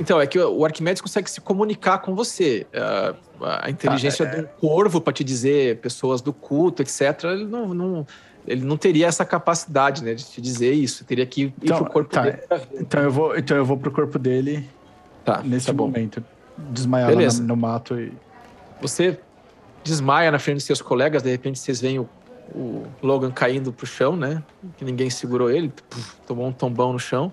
Então, é que o Arquimedes consegue se comunicar com você. Ah, a inteligência de um corvo para te dizer pessoas do culto, etc., ele não, não- ele não teria essa capacidade né, de te dizer isso. Teria que ir Então, pro corpo tá. dele. Então eu vou, então eu vou pro corpo dele Tá, nesse tá momento. Desmaiar no, no mato e. Você desmaia na frente dos seus colegas, de repente vocês veem o, o Logan caindo pro chão, né? Que ninguém segurou ele, puf, tomou um tombão no chão.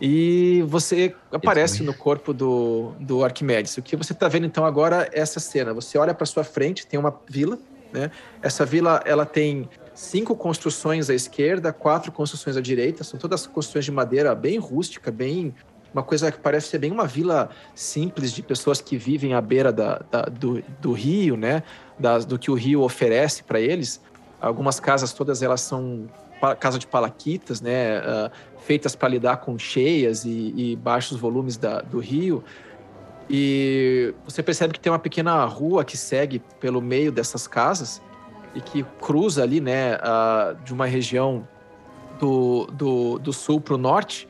E você aparece no corpo do, do Arquimedes. O que você está vendo então agora é essa cena. Você olha para sua frente, tem uma vila, né? Essa vila ela tem cinco construções à esquerda, quatro construções à direita. São todas construções de madeira bem rústica, bem uma coisa que parece ser bem uma vila simples de pessoas que vivem à beira da, da- do, do rio, né? Das, do que o rio oferece para eles. Algumas casas todas elas são casa de palaquitas, né? ah, feitas para lidar com cheias e, e baixos volumes da- do rio. E você percebe que tem uma pequena rua que segue pelo meio dessas casas e que cruza ali, né, de uma região do, do, do sul para o norte.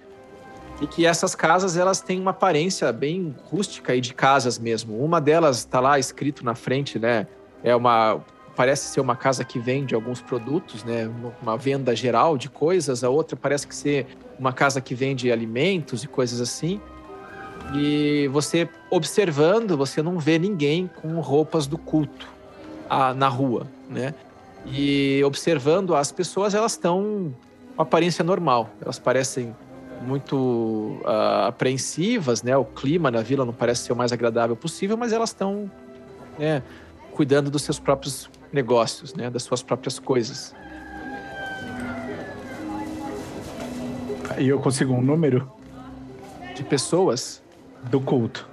E que essas casas elas têm uma aparência bem rústica e de casas mesmo. Uma delas está lá escrito na frente, né? É uma parece ser uma casa que vende alguns produtos, né? Uma venda geral de coisas. A outra parece que ser uma casa que vende alimentos e coisas assim. E você observando, você não vê ninguém com roupas do culto na rua, né? E observando as pessoas, elas estão com aparência normal. Elas parecem muito ah, apreensivas, né? O clima na vila não parece ser o mais agradável possível, mas elas estão né, cuidando dos seus próprios negócios, né? Das suas próprias coisas. E eu consigo um número De pessoas. do culto.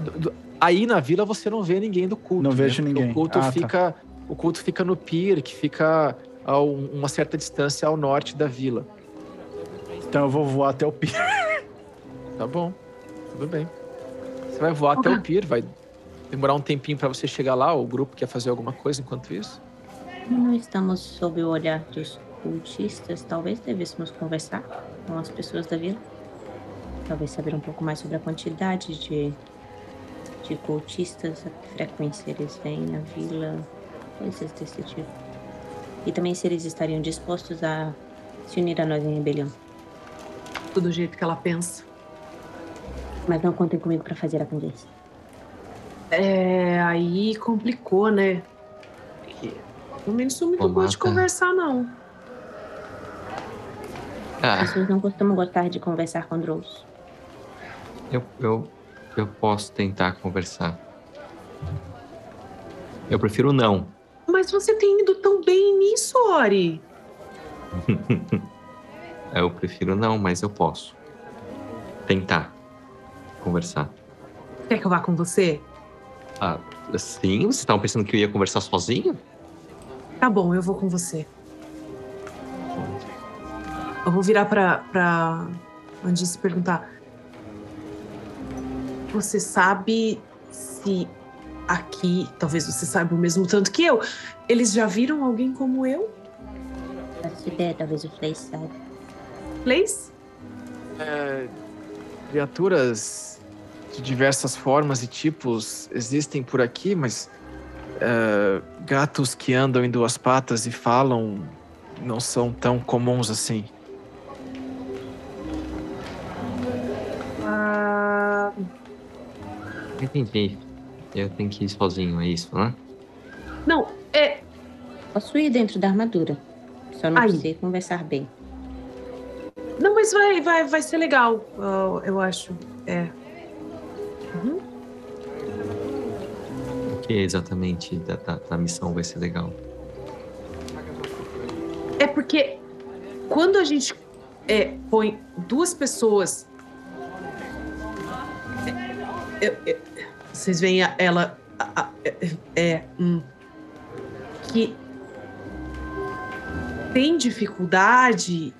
do- do- aí na vila você não vê ninguém do culto. Não né? vejo ninguém. O culto Ah, tá. fica, o culto fica no pier, que fica a um- uma certa distância ao norte da vila. Então eu vou voar até o pier. Tá bom, tudo bem. Você vai voar até Ok. o pier, vai demorar um tempinho para você chegar lá. O grupo quer fazer alguma coisa enquanto isso? Não estamos sob o olhar dos cultistas. Talvez devêssemos conversar com as pessoas da vila. Talvez saber um pouco mais sobre a quantidade de, de cultistas, a que frequência eles vêm na vila, coisas desse tipo. E também se eles estariam dispostos a se unir a nós em rebelião. Do jeito que ela pensa. Mas não contem comigo para fazer acontecer. É, aí complicou, né? Pelo menos sou muito boa de conversar, não. As Ah, pessoas não costumam gostar de conversar com Drows. eu, eu, eu posso tentar conversar. Eu prefiro não. Mas você tem ido tão bem nisso, Ori. Eu prefiro não, mas eu posso. Tentar conversar. Quer que eu vá com você? Ah, sim? Vocês estavam pensando que eu ia conversar sozinho? Tá bom, eu vou com você. Eu vou virar pra, pra Andice e perguntar. Você sabe se aqui, talvez você saiba o mesmo tanto que eu, eles já viram alguém como eu? Faço ideia, talvez o Flay saiba. Place? É, criaturas de diversas formas e tipos existem por aqui, mas é, gatos que andam em duas patas e falam não são tão comuns assim. Ah, Entendi. Eu tenho que ir sozinho, é isso, né? não, é. Posso ir dentro da armadura. Só não Aí. sei conversar bem. Não, mas vai, vai, vai ser legal, eu, eu acho. É. Uhum. O que exatamente da, da, da missão vai ser legal? É porque quando a gente é, põe duas pessoas. é, é, é, vocês veem a- ela. a- a- é, é, hum, que tem dificuldade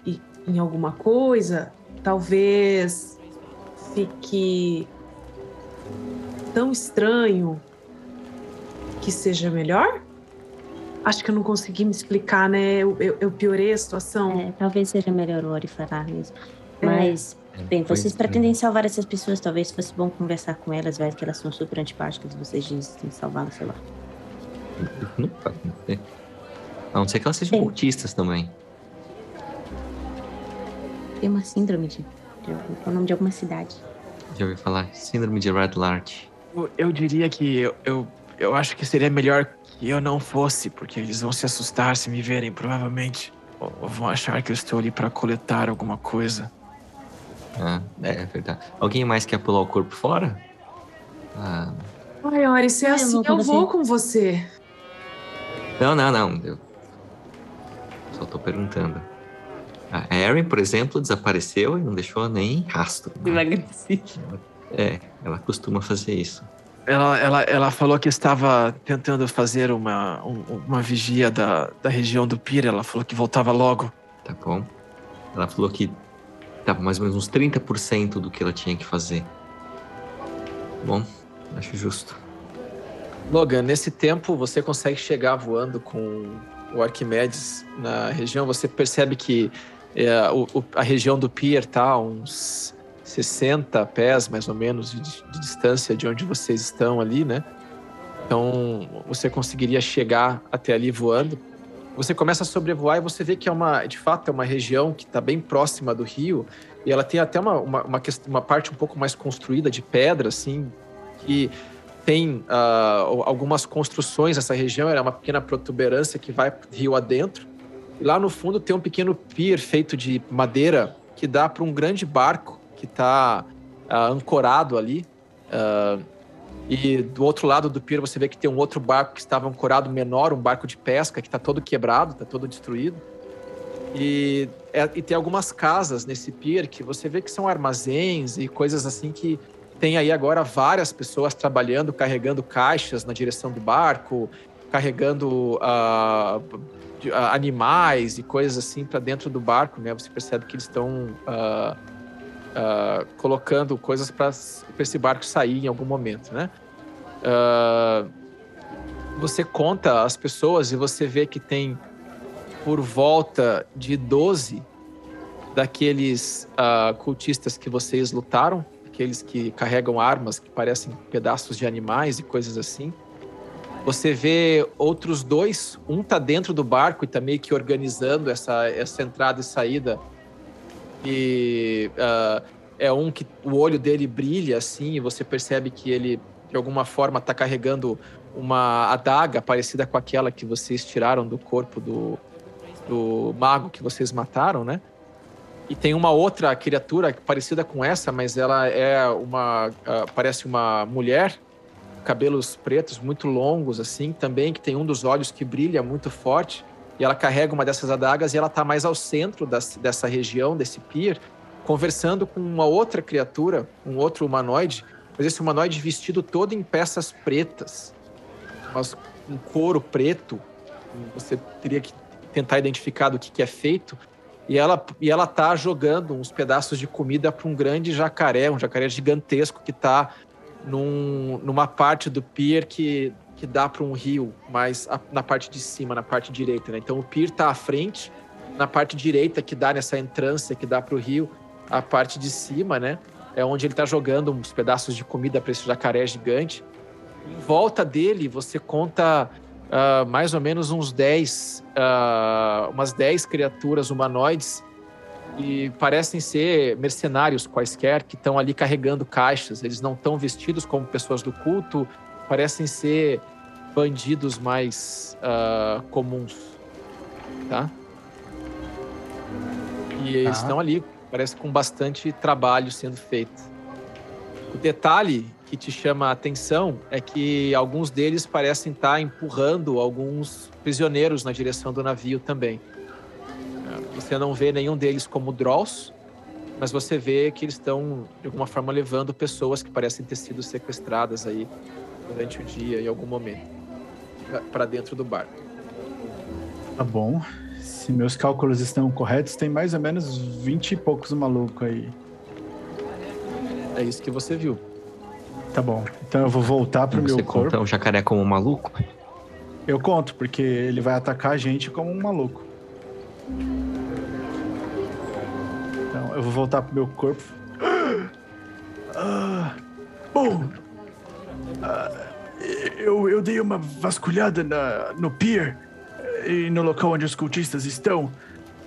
em alguma coisa, talvez fique tão estranho que seja melhor? Acho que eu não consegui me explicar, né? Eu, eu- eu piorei a situação. É, talvez seja melhor o Ori falar mesmo. É. Mas, bem, Pois vocês é. pretendem salvar essas pessoas. Talvez fosse bom conversar com elas, vai que elas são super antipáticas. Vocês dizem salvá-las, sei lá. Não pode ser. A não ser que elas sejam Sim. cultistas também. Tem uma síndrome de. de é o nome de alguma cidade. Já ouvi falar? Síndrome de Red Lart. Eu, eu diria que eu, eu, eu acho que seria melhor que eu não fosse, porque eles vão se assustar se me verem, provavelmente. Ou, ou vão achar que eu estou ali para coletar alguma coisa. Ah, é, é verdade. Alguém mais quer pular o corpo fora? Ah, Ai, Ori, se é Eu assim, vou com eu vou com você. não, não, não. Eu só tô perguntando. A Erin, por exemplo, desapareceu e não deixou nem rastro. agressivo. É, ela costuma fazer isso. Ela, ela, ela falou que estava tentando fazer uma, um- uma vigia da, da região do Pira. Ela falou que voltava logo. Tá bom? Ela falou que tava mais ou menos uns 30% do que ela tinha que fazer. Bom, acho justo. Logan, nesse tempo você consegue chegar voando com o Arquimedes na região. Você percebe que é, o- o- a região do Pier tá uns 60 pés, mais ou menos, de, de distância de onde vocês estão ali, né? Então você conseguiria chegar até ali voando. Você começa a sobrevoar e você vê que é uma, de fato, é uma região que está bem próxima do rio e ela tem até uma, uma, uma, uma parte um pouco mais construída de pedra, assim, que tem ah, algumas construções nessa região, é uma pequena protuberância que vai rio adentro. E lá no fundo tem um pequeno pier feito de madeira que dá para um grande barco que está ancorado ali. Ah, e do outro lado do pier você vê que tem um outro barco que estava ancorado menor, um barco de pesca que está todo quebrado, está todo destruído. E, é- e tem algumas casas nesse pier que você vê que são armazéns e coisas assim que tem aí agora várias pessoas trabalhando, carregando caixas na direção do barco, carregando ah, ah, animais e coisas assim para dentro do barco, né? Você percebe que eles estão ah, ah, colocando coisas para esse barco sair em algum momento, né? Ah, você conta as pessoas e você vê que tem por volta de 12 daqueles uh, cultistas que vocês lutaram, aqueles que carregam armas que parecem pedaços de animais e coisas assim. Você vê outros dois, um tá dentro do barco e tá meio que organizando essa, essa entrada e saída. E uh, é um que o olho dele brilha assim, e você percebe que ele de alguma forma tá carregando uma adaga parecida com aquela que vocês tiraram do corpo do, do mago que vocês mataram, né? E tem uma outra criatura parecida com essa, mas ela é uma. Uh, parece uma mulher, cabelos pretos muito longos, assim, também, que tem um dos olhos que brilha muito forte. E ela carrega uma dessas adagas e ela está mais ao centro das, dessa região, desse pier, conversando com uma outra criatura, um outro humanoide, mas esse humanoide vestido todo em peças pretas, mas um couro preto. Você teria que tentar identificar do que, que é feito. E ela, e ela tá jogando uns pedaços de comida para um grande jacaré, um jacaré gigantesco que está num, numa parte do pier que, que dá para um rio, mas a, na parte de cima, na parte direita. Né? Então o pier está à frente, na parte direita que dá nessa entrância que dá para o rio, a parte de cima, né? É onde ele está jogando uns pedaços de comida para esse jacaré gigante. Em volta dele, você conta uh, mais ou menos uns 10, uh, ah, umas 10 criaturas humanoides e parecem ser mercenários quaisquer que estão ali carregando caixas. Eles não estão vestidos como pessoas do culto, parecem ser bandidos mais uh, comuns, tá? E eles estão ali, parece com bastante trabalho sendo feito. O detalhe que te chama a atenção é que alguns deles parecem estar empurrando alguns prisioneiros na direção do navio também. É, você não vê nenhum deles como Drolls, mas você vê que eles estão, de alguma forma, levando pessoas que parecem ter sido sequestradas aí durante o dia, em algum momento, para dentro do barco. Tá bom. Se meus cálculos estão corretos, tem mais ou menos 20 e poucos malucos aí. É isso que você viu. Tá bom. Então eu vou voltar pro Você meu corpo. conta o jacaré como um maluco? Eu conto, porque ele vai atacar a gente como um maluco. Então eu vou voltar pro meu corpo. Ah, bom, ah, eu, eu dei uma vasculhada na, no pier e no local onde os cultistas estão.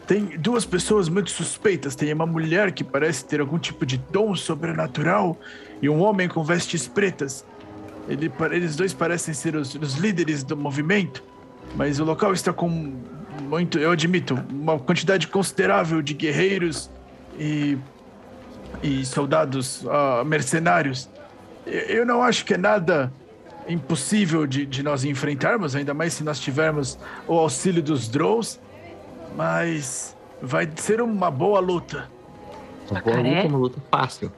Tem duas pessoas muito suspeitas. Tem uma mulher que parece ter algum tipo de dom sobrenatural e um homem com vestes pretas. Ele, eles dois parecem ser os, os líderes do movimento, mas o local está com muito, eu admito, uma quantidade considerável de guerreiros e, e soldados uh, mercenários. Eu não acho que é nada impossível de, de, nós enfrentarmos, ainda mais se nós tivermos o auxílio dos Drows, mas vai ser uma boa luta. Uma boa luta, uma luta fácil.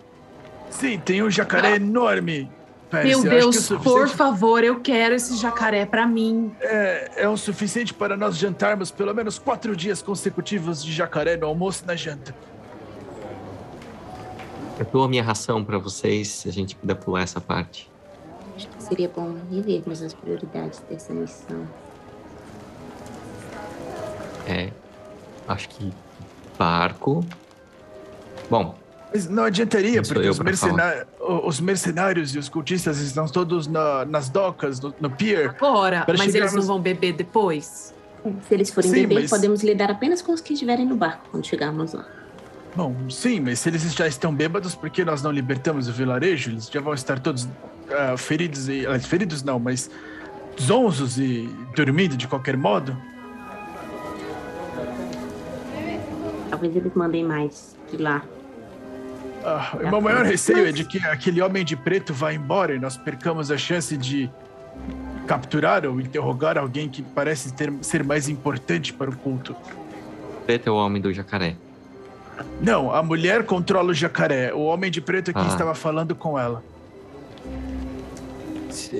Sim, tem um jacaré enorme. Meu Deus, é por favor, eu quero esse jacaré para mim. É, é o suficiente para nós jantarmos pelo menos quatro dias consecutivos de jacaré no almoço e na janta. Eu dou a minha ração para vocês, se a gente puder pular essa parte. Acho que seria bom revermos as prioridades dessa missão. É, acho que barco. Bom, mas não adiantaria, porque os, os, mercenários e os cultistas estão todos na, nas docas, no, no pier. Agora, mas chegarmos... eles não vão beber depois? Se eles forem sim, beber, mas... podemos lidar apenas com os que estiverem no barco quando chegarmos lá. Bom, sim, mas se eles já estão bêbados, por que nós não libertamos o vilarejo? Eles já vão estar todos uh, feridos e. Uh, feridos não, mas zonzos e dormindo de qualquer modo? Talvez eles mandem mais de lá ah, o meu maior receio é de que aquele homem de preto vá embora e nós percamos a chance de capturar ou interrogar alguém que parece ter, ser mais importante para o culto. Preto é o homem do jacaré. Não, a mulher controla o jacaré. O homem de preto é quem ah. estava falando com ela.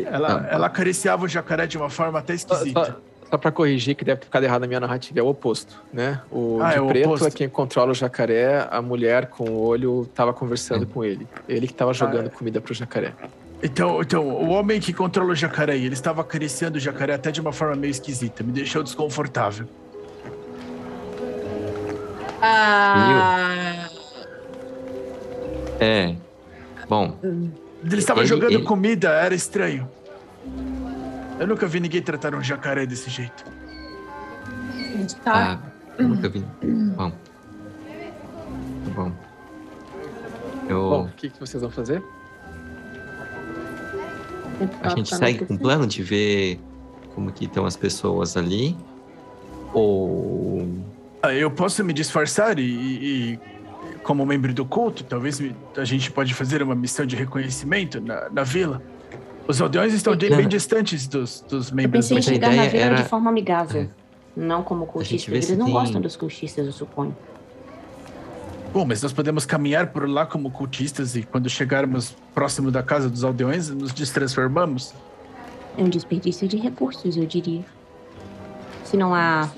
Ela, ela acariciava o jacaré de uma forma até esquisita. Só para corrigir, que deve ter ficado errado na minha narrativa, é o oposto, né? O ah, de é o preto oposto. é quem controla o jacaré, a mulher com o olho estava conversando com ele. Ele que estava jogando ah, é. comida pro jacaré. Então, então, o homem que controla o jacaré, ele estava acariciando o jacaré até de uma forma meio esquisita. Me deixou desconfortável. Ah, É. Bom, Ele estava Ele- jogando ele- comida, era estranho. Eu nunca vi ninguém tratar um jacaré desse jeito. a gente tá. ah, eu nunca vi. Bom. Tá bom. Eu, Bom, o que, que vocês vão fazer? a gente segue com o plano de ver como que estão as pessoas ali? Ou... Ah, eu posso me disfarçar e, e- como membro do culto, talvez me- a gente pode fazer uma missão de reconhecimento na, na vila. Os aldeões estão de- bem distantes dos, dos Eu membros pensei em chegar na vila era- de forma amigável. Não como cultistas. Eles não tem- gostam dos cultistas, eu suponho. Bom, mas nós podemos caminhar por lá como cultistas e quando chegarmos próximo da casa dos aldeões, nos destransformamos. É um desperdício de recursos, eu diria. Se não há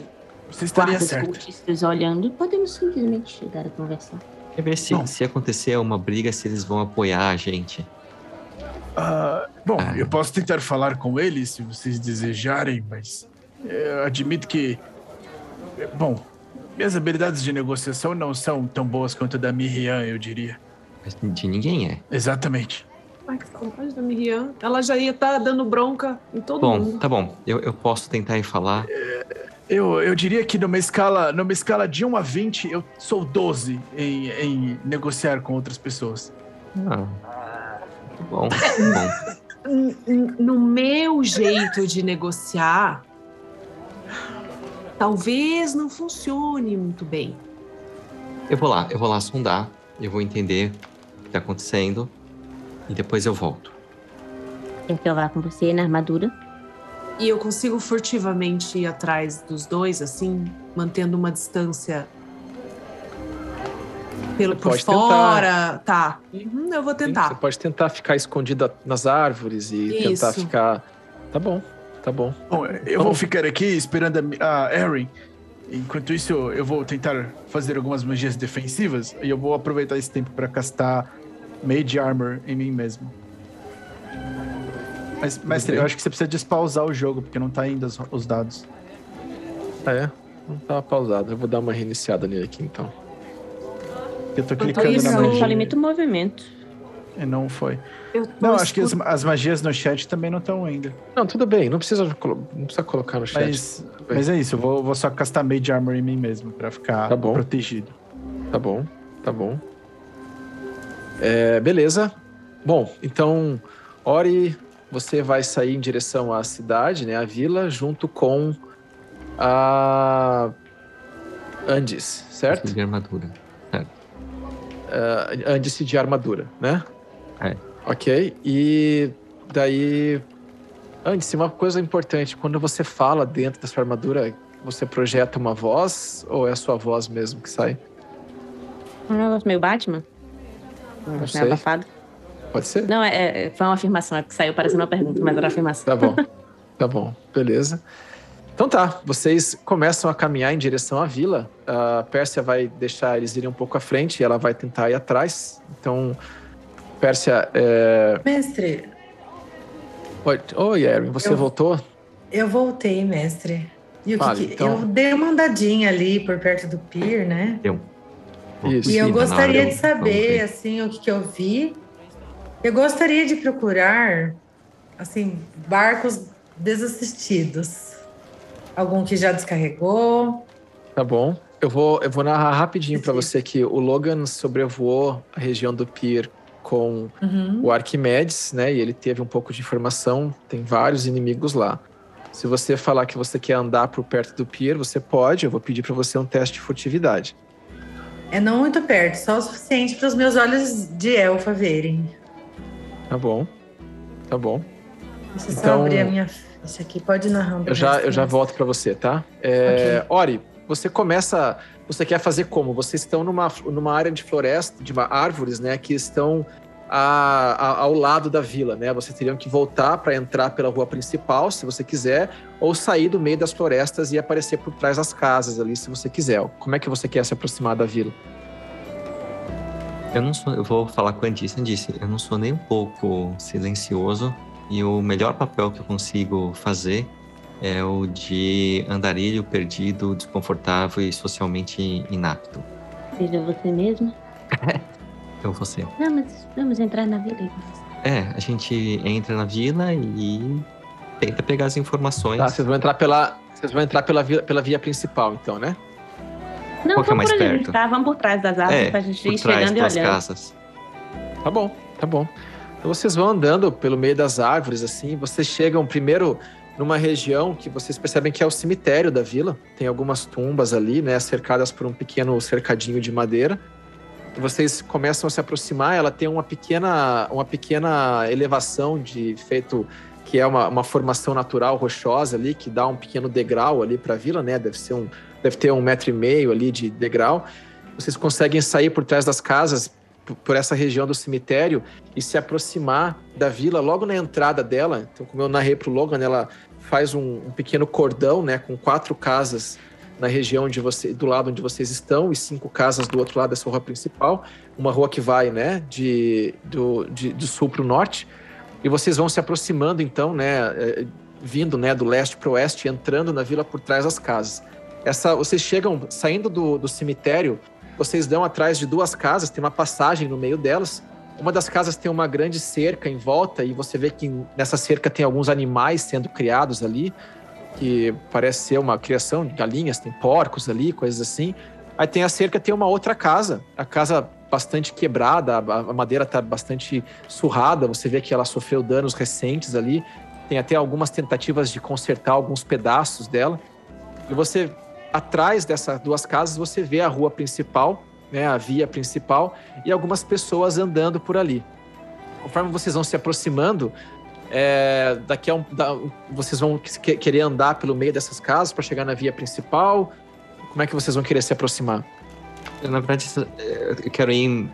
Você estaria guardas certo. cultistas olhando, podemos simplesmente chegar a conversar. Quer ver se, Bom. se acontecer uma briga, se eles vão apoiar a gente. Ah, bom, Ah. eu posso tentar falar com eles se vocês desejarem, mas eu admito que. Bom, minhas habilidades de negociação não são tão boas quanto a da Miriam, eu diria. Mas de ninguém é. Exatamente. Ai, que saudade da Miriam. Ela já ia estar dando bronca em todo Bom, mundo. tá bom. Eu, eu posso tentar ir falar. Eu, eu diria que numa escala, numa escala de 1 a 20, eu sou 12 em, em negociar com outras pessoas. Ah, bom, bom. No meu jeito de negociar, talvez não funcione muito bem. Eu vou lá, eu vou lá sondar. Eu vou entender o que tá acontecendo. E depois eu volto. Quer que eu vá com você na armadura? E eu consigo furtivamente ir atrás dos dois, assim, mantendo uma distância pelo por pode fora. Tá. Uhum, eu vou Sim, tentar. Você pode tentar ficar escondida nas árvores e tentar Isso. ficar. Tá bom, tá bom. Bom, eu vou ficar aqui esperando a, a Erin. Enquanto isso, eu, eu vou tentar fazer algumas magias defensivas e eu vou aproveitar esse tempo para castar Mage Armor em mim mesmo. Mas, mestre, eu acho que você precisa despausar o jogo, porque não tá indo os, os dados. Ah, é? Não tava pausado. Eu vou dar uma reiniciada nele aqui então. Eu tô clicando isso, na Não, magia só limita o movimento. e não foi. Eu tô Não, acho que as, as magias no chat também não estão ainda. Não, tudo bem. Não precisa, não precisa colocar no chat. Mas, mas é isso, eu vou, vou só castar Mage Armor em mim mesmo, pra ficar Tá bom. protegido. Tá bom, tá bom. É, beleza. Bom, então, Ori, você vai sair em direção à cidade, né, à vila, junto com a Andes, certo? De armadura. Uh, Andes de armadura, né? É. Ok, e daí... Andes, uma coisa importante, quando você fala dentro da sua armadura, você projeta uma voz ou é a sua voz mesmo que sai? Um negócio meio Batman? Um negócio sei. meio abafado. Pode ser? Não, é, é- foi uma afirmação, é que saiu parecendo uma pergunta, mas era afirmação. Tá bom, tá bom, beleza. Então tá, vocês começam a caminhar em direção à vila. A Pérsia vai deixar eles irem um pouco à frente e ela vai tentar ir atrás. Então, Pérsia, é... Mestre. Oi, Erin, você Eu- voltou? eu voltei, mestre. E o que Fale, que- então. Eu dei uma andadinha ali por perto do pier, né? Isso. E eu na gostaria de saber, assim, o que, que eu vi. Eu gostaria de procurar, assim, barcos desassistidos. Algum que já descarregou. Tá bom. Eu vou, eu vou narrar rapidinho pra você que o Logan sobrevoou a região do pier com Uhum. o Arquimedes, né? E ele teve um pouco de informação. Tem vários inimigos lá. Se você falar que você quer andar por perto do pier, você pode. Eu vou pedir pra você um teste de furtividade. É não muito perto, só o suficiente para os meus olhos de elfa verem. Tá bom. Tá bom. Eu Então, só abrir a minha ficha aqui. Pode ir narrando. Eu já, eu já volto pra você, tá? É, Ori, você começa. Você quer fazer como? Vocês estão numa, numa área de floresta, de uma- árvores, né? Que estão a- a- ao lado da vila, né? Vocês teriam que voltar para entrar pela rua principal, se você quiser, ou sair do meio das florestas e aparecer por trás das casas ali, se você quiser. Como é que você quer se aproximar da vila? Eu não sou, eu vou falar com a Andice. Andice, eu não sou nem um pouco silencioso e o melhor papel que eu consigo fazer é o de andarilho perdido, desconfortável e socialmente inapto. Seja você mesmo? Eu vou ser. Vamos, vamos entrar na vila. É, a gente entra na vila e tenta pegar as informações. Tá, vocês vão entrar pela, vocês vão entrar pela via, pela via principal, então, né? Não, Qual que é vamos mais a gente perto? tá, vamos por trás das árvores é, pra gente ir trás chegando e olhando. casas. Tá bom, tá bom. Então vocês vão andando pelo meio das árvores, assim. Vocês chegam primeiro numa região que vocês percebem que é o cemitério da vila. Tem algumas tumbas ali, né, cercadas por um pequeno cercadinho de madeira. Vocês começam a se aproximar. Ela tem uma pequena, uma pequena elevação de feito que é uma, uma formação natural rochosa ali que dá um pequeno degrau ali para a vila, né? Deve ser um, deve ter um metro e meio ali de degrau. Vocês conseguem sair por trás das casas por essa região do cemitério e se aproximar da vila logo na entrada dela. Então, como eu narrei para o Logan, ela faz um, um pequeno cordão, né, com quatro casas na região de você, do lado onde vocês estão e cinco casas do outro lado dessa rua principal, uma rua que vai, né, de do, de, do sul para o norte. E vocês vão se aproximando, então, né, eh, vindo, né, do leste para o oeste, entrando na vila por trás das casas. Essa, vocês chegam saindo do, do cemitério, vocês dão atrás de duas casas, tem uma passagem no meio delas. Uma das casas tem uma grande cerca em volta e você vê que nessa cerca tem alguns animais sendo criados ali, que parece ser uma criação de galinhas, tem porcos ali, coisas assim. Aí tem a cerca, tem uma outra casa, a casa bastante quebrada, a a madeira está bastante surrada, você vê que ela sofreu danos recentes ali. Tem até algumas tentativas de consertar alguns pedaços dela. E você atrás dessas duas casas você vê a rua principal, né, a via principal e algumas pessoas andando por ali. Conforme vocês vão se aproximando, é, daqui a um, da- vocês vão que- querer andar pelo meio dessas casas para chegar na via principal. Como é que vocês vão querer se aproximar? Na verdade, eu quero ir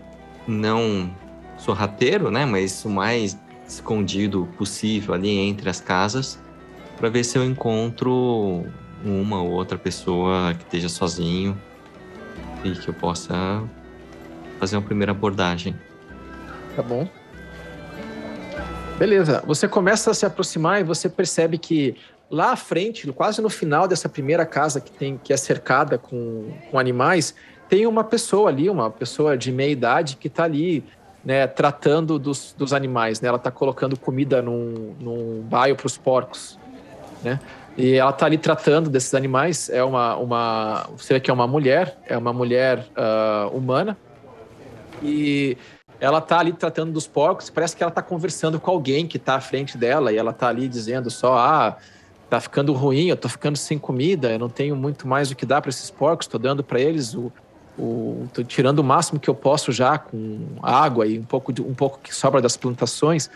não sorrateiro, né? Mas o mais escondido possível ali entre as casas para ver se eu encontro uma ou outra pessoa que esteja sozinho e que eu possa fazer uma primeira abordagem. Tá bom. Beleza. Você começa a se aproximar e você percebe que lá à frente, quase no final dessa primeira casa que tem que é cercada com, com animais, tem uma pessoa ali, uma pessoa de meia idade que está ali, né, tratando dos, dos animais. Né? Ela está colocando comida num, num baio para os porcos, né? E ela está ali tratando desses animais. É uma, uma, você vê que é uma mulher, é uma mulher ah, humana. E ela tá ali tratando dos porcos, parece que ela tá conversando com alguém que tá à frente dela, e ela tá ali dizendo só, ah, tá ficando ruim, eu tô ficando sem comida, eu não tenho muito mais o que dar para esses porcos, tô dando para eles o, o tô tirando o máximo que eu posso já com água e um pouco de, um pouco que sobra das plantações.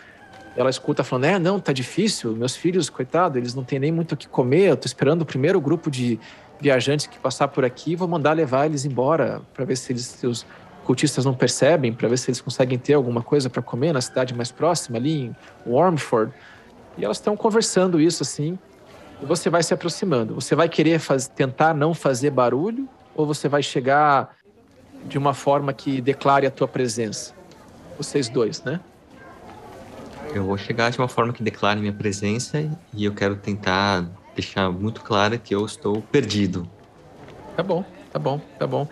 Ela escuta falando: "É, não, tá difícil, meus filhos, coitado, eles não têm nem muito o que comer, eu tô esperando o primeiro grupo de viajantes que passar por aqui, vou mandar levar eles embora para ver se eles se os cultistas não percebem, para ver se eles conseguem ter alguma coisa para comer na cidade mais próxima, ali em Warmford. E elas estão conversando isso assim. E você vai se aproximando. Você vai querer faz- tentar não fazer barulho ou você vai chegar de uma forma que declare a tua presença? Vocês dois, né? Eu vou chegar de uma forma que declare minha presença e eu quero tentar deixar muito claro que eu estou perdido. Tá bom, tá bom, tá bom.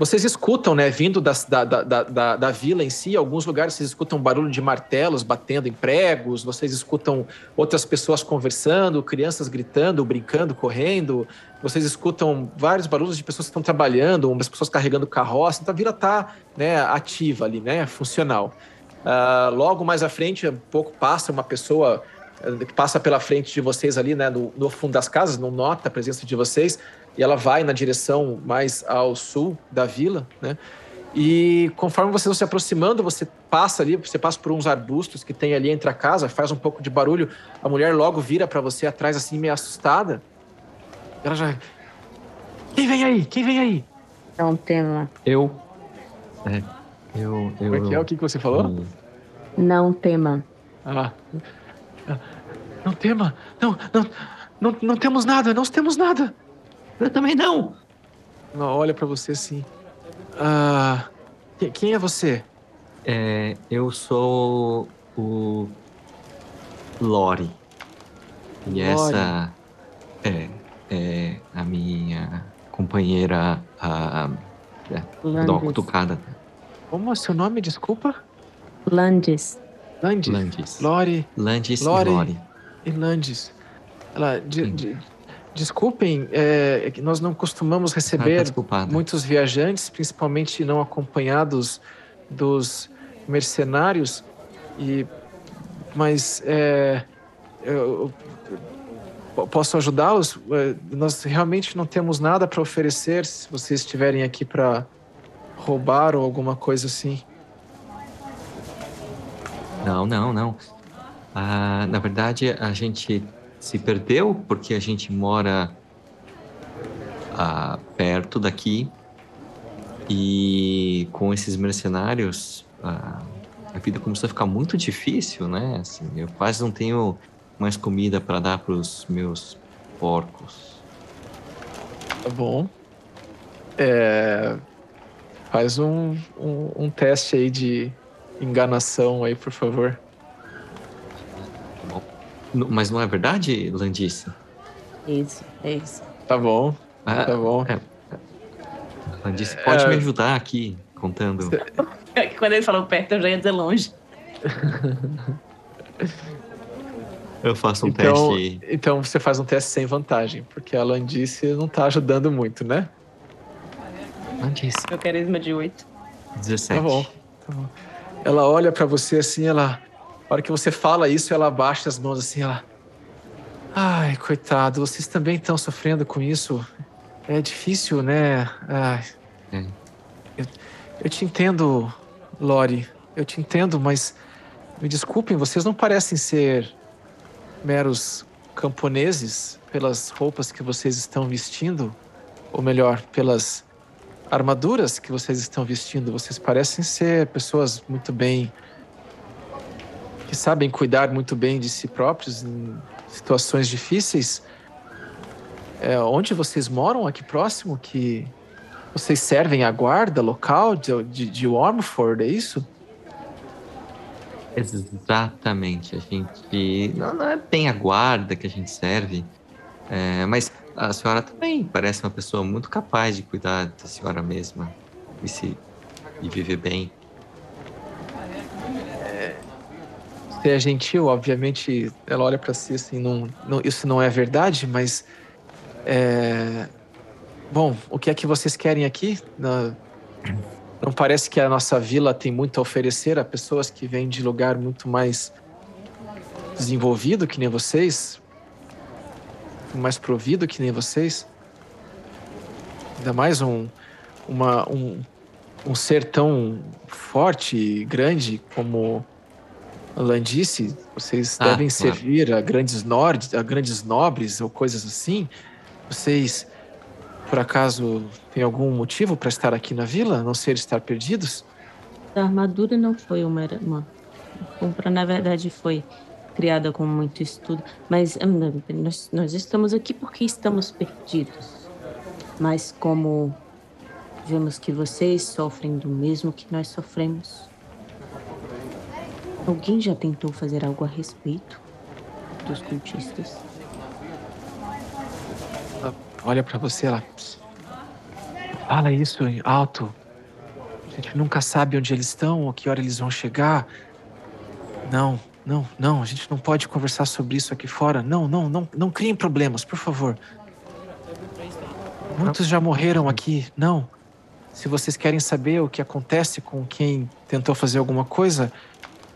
Vocês escutam, né, vindo da, da, da, da, da vila em si, alguns lugares vocês escutam barulho de martelos batendo em pregos, vocês escutam outras pessoas conversando, crianças gritando, brincando, correndo, vocês escutam vários barulhos de pessoas que estão trabalhando, umas pessoas carregando carroça, então a vila tá, né, ativa ali, né, funcional. Ah, logo mais à frente, um pouco passa uma pessoa eh, que passa pela frente de vocês ali, né, no, no fundo das casas, não nota a presença de vocês, e ela vai na direção mais ao sul da vila, né? E conforme vocês vão se aproximando, você passa ali, você passa por uns arbustos que tem ali entre a casa, faz um pouco de barulho, a mulher logo vira para você atrás assim meio assustada. Ela já Quem vem aí? Quem vem aí? É um tema. Eu. É. Eu. eu Como é que é? O que, que você falou? Não tema. Ah. Não tema. Não, não, não, não temos nada, não temos nada. Eu também não! Ela olha pra você assim. Ah, que- quem é você? É, eu sou o Lori. E Lori. essa é, é a minha companheira. A, uma Landis. cutucada. Como é seu nome, desculpa? Landis. Landis. Landis. Lori Landis Lori. e Lori. e Landis. Ela, de- de- desculpem, é, é nós não costumamos Ah, tá receber muitos viajantes, principalmente não acompanhados dos mercenários. E, mas é, eu, eu posso ajudá-los? É, Nós realmente não temos nada para oferecer se vocês estiverem aqui para roubar ou alguma coisa assim. Não, não, não. Ah, na verdade, a gente se perdeu porque a gente mora ah, perto daqui e com esses mercenários ah, a vida começou a ficar muito difícil, né? Assim, eu quase não tenho mais comida para dar para os meus porcos. Tá bom. É, faz um, um, um teste aí de enganação aí, por favor. Mas não é verdade, Landice? Isso, é isso. Tá bom, Ah, tá bom. Landice, pode É. me ajudar aqui contando? Quando ele falou perto, eu já ia dizer longe. Eu faço um Então, teste. então você faz um teste sem vantagem, porque a Landice não tá ajudando muito, né? Landice, Meu carisma de 8. 17. Tá bom, tá bom. Ela olha pra você assim, ela. A hora que você fala isso, ela baixa as mãos assim, ela. Ai, coitado, vocês também estão sofrendo com isso. É difícil, né? Ai. É. Eu, eu te entendo, Lori. Eu te entendo, mas me desculpem, vocês não parecem ser meros camponeses pelas roupas que vocês estão vestindo, ou melhor, pelas armaduras que vocês estão vestindo. Vocês parecem ser pessoas muito bem. que sabem cuidar muito bem de si próprios em situações difíceis. É, onde vocês moram aqui próximo? Que vocês servem a guarda local de, de, de é isso? Exatamente. A gente. Não, não é bem a guarda que a gente serve. é, mas a senhora também parece uma pessoa muito capaz de cuidar da senhora mesma e, se, e viver bem. Você é gentil, obviamente, ela olha pra si assim, não, não- isso não é verdade, mas é, bom, o que é que vocês querem aqui? Na- não parece que a nossa vila tem muito a oferecer a pessoas que vêm de lugar muito mais desenvolvido que nem vocês, mais provido que nem vocês. Ainda mais um, uma, um, um ser tão forte e grande como Landice, vocês Ah, devem claro. servir a grandes, nord, a grandes nobres ou coisas assim. Vocês, por acaso, têm algum motivo para estar aqui na vila, a não ser estar perdidos? A armadura não foi uma, uma compra, na verdade, foi criada com muito estudo. Mas nós, nós estamos aqui porque estamos perdidos. Mas como vemos que vocês sofrem do mesmo que nós sofremos, alguém já tentou fazer algo a respeito dos cultistas? Olha para você, ela. Fala isso alto. A gente nunca sabe onde eles estão ou que hora eles vão chegar. Não, não, não. A gente não pode conversar sobre isso aqui fora. Não, não, não, não criem problemas, por favor. Muitos já morreram aqui. Não. Se vocês querem saber o que acontece com quem tentou fazer alguma coisa,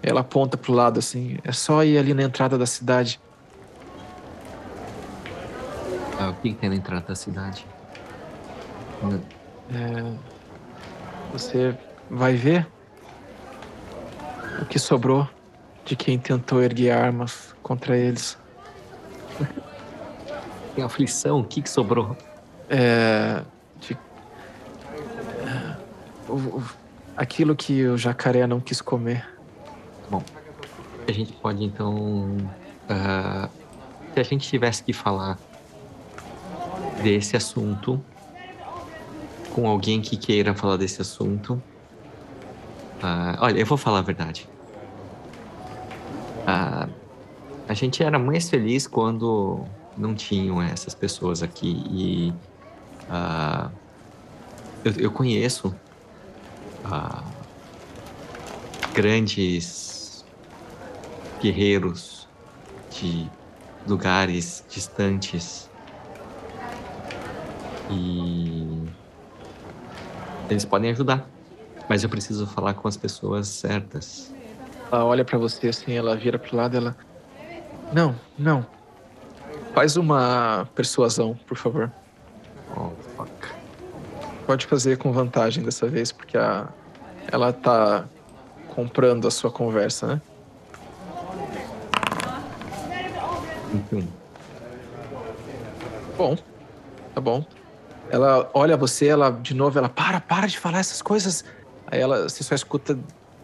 ela aponta pro lado assim. É só ir ali na entrada da cidade. Ah, o que que tem na entrada da cidade? É, você vai ver o que sobrou de quem tentou erguer armas contra eles. Tem aflição, o que, que sobrou? É, de- é, o- o- aquilo que o jacaré não quis comer. A gente pode então. ah, se a gente tivesse que falar desse assunto com alguém que queira falar desse assunto, Ah, olha, eu vou falar a verdade. Ah, a gente era mais feliz quando não tinham essas pessoas aqui. E ah, eu, eu conheço ah, grandes guerreiros de lugares distantes. E eles podem ajudar. Mas eu preciso falar com as pessoas certas. Ela olha pra você assim, ela vira pro lado, ela. Não, não. Faz uma persuasão, por favor. Oh, fuck. Pode fazer com vantagem dessa vez, porque a... ela tá comprando a sua conversa, né? 21. Bom, tá bom. Ela olha você, ela de novo, ela para, para de falar essas coisas. Aí ela, você só escuta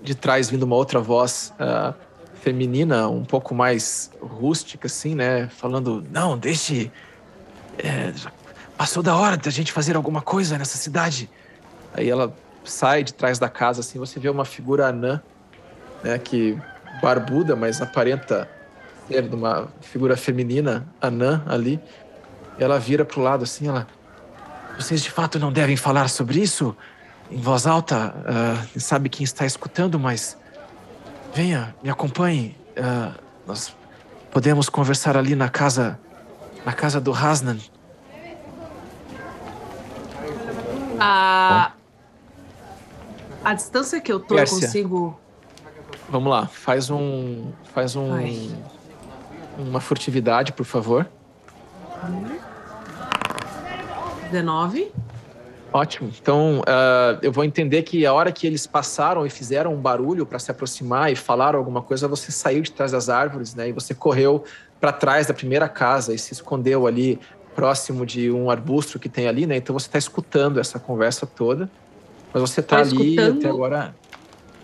de trás vindo uma outra voz ah, feminina, um pouco mais rústica, assim, né? Falando, não, deixe. é, passou da hora da gente fazer alguma coisa nessa cidade. Aí ela sai de trás da casa, assim, você vê uma figura anã, né? Que barbuda, mas aparenta ser de uma figura feminina, anã ali. Ela vira pro lado assim, ela. Vocês de fato não devem falar sobre isso em voz alta. ah, sabe quem está escutando, mas venha, me acompanhe. ah, nós podemos conversar ali na casa, na casa do Hasnan. A, a distância que eu tô, eu Pérsia. consigo. Vamos lá, faz um, faz um, Ai. uma furtividade, por favor. 19. Ótimo. Então, ah, eu vou entender que a hora que eles passaram e fizeram um barulho para se aproximar e falaram alguma coisa, você saiu de trás das árvores, né? E você correu para trás da primeira casa e se escondeu ali próximo de um arbusto que tem ali, né? Então você está escutando essa conversa toda, mas você está Tô ali escutando. até agora.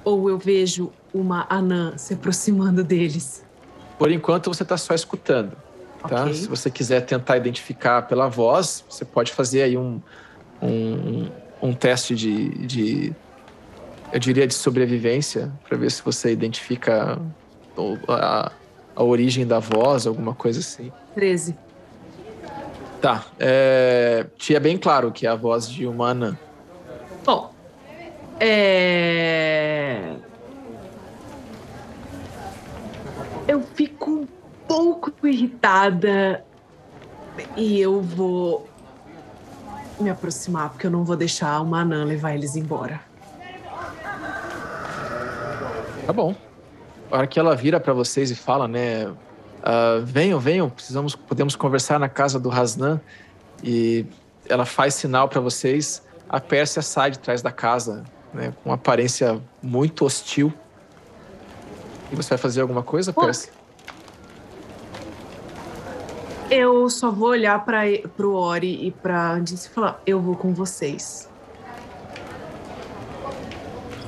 Ou eu vejo uma anã se aproximando deles. Por enquanto você está só escutando, tá? Ok. Se você quiser tentar identificar pela voz, você pode fazer aí um um, um teste de, de eu diria de sobrevivência para ver se você identifica a, a origem da voz, alguma coisa assim. 13. Tá. É, te é bem claro que é a voz de uma anã. Bom, é. Eu fico um pouco irritada e eu vou me aproximar, porque eu não vou deixar uma anã levar eles embora. Tá bom. A hora que ela vira para vocês e fala, né? ah, venham, venham, precisamos, podemos conversar na casa do Hasnan. E ela faz sinal para vocês. A Pérsia sai de trás da casa, né? Com uma aparência muito hostil. E você vai fazer alguma coisa, Pô. Pérsia? Eu só vou olhar para pro Ori e pra Andice e falar: eu vou com vocês.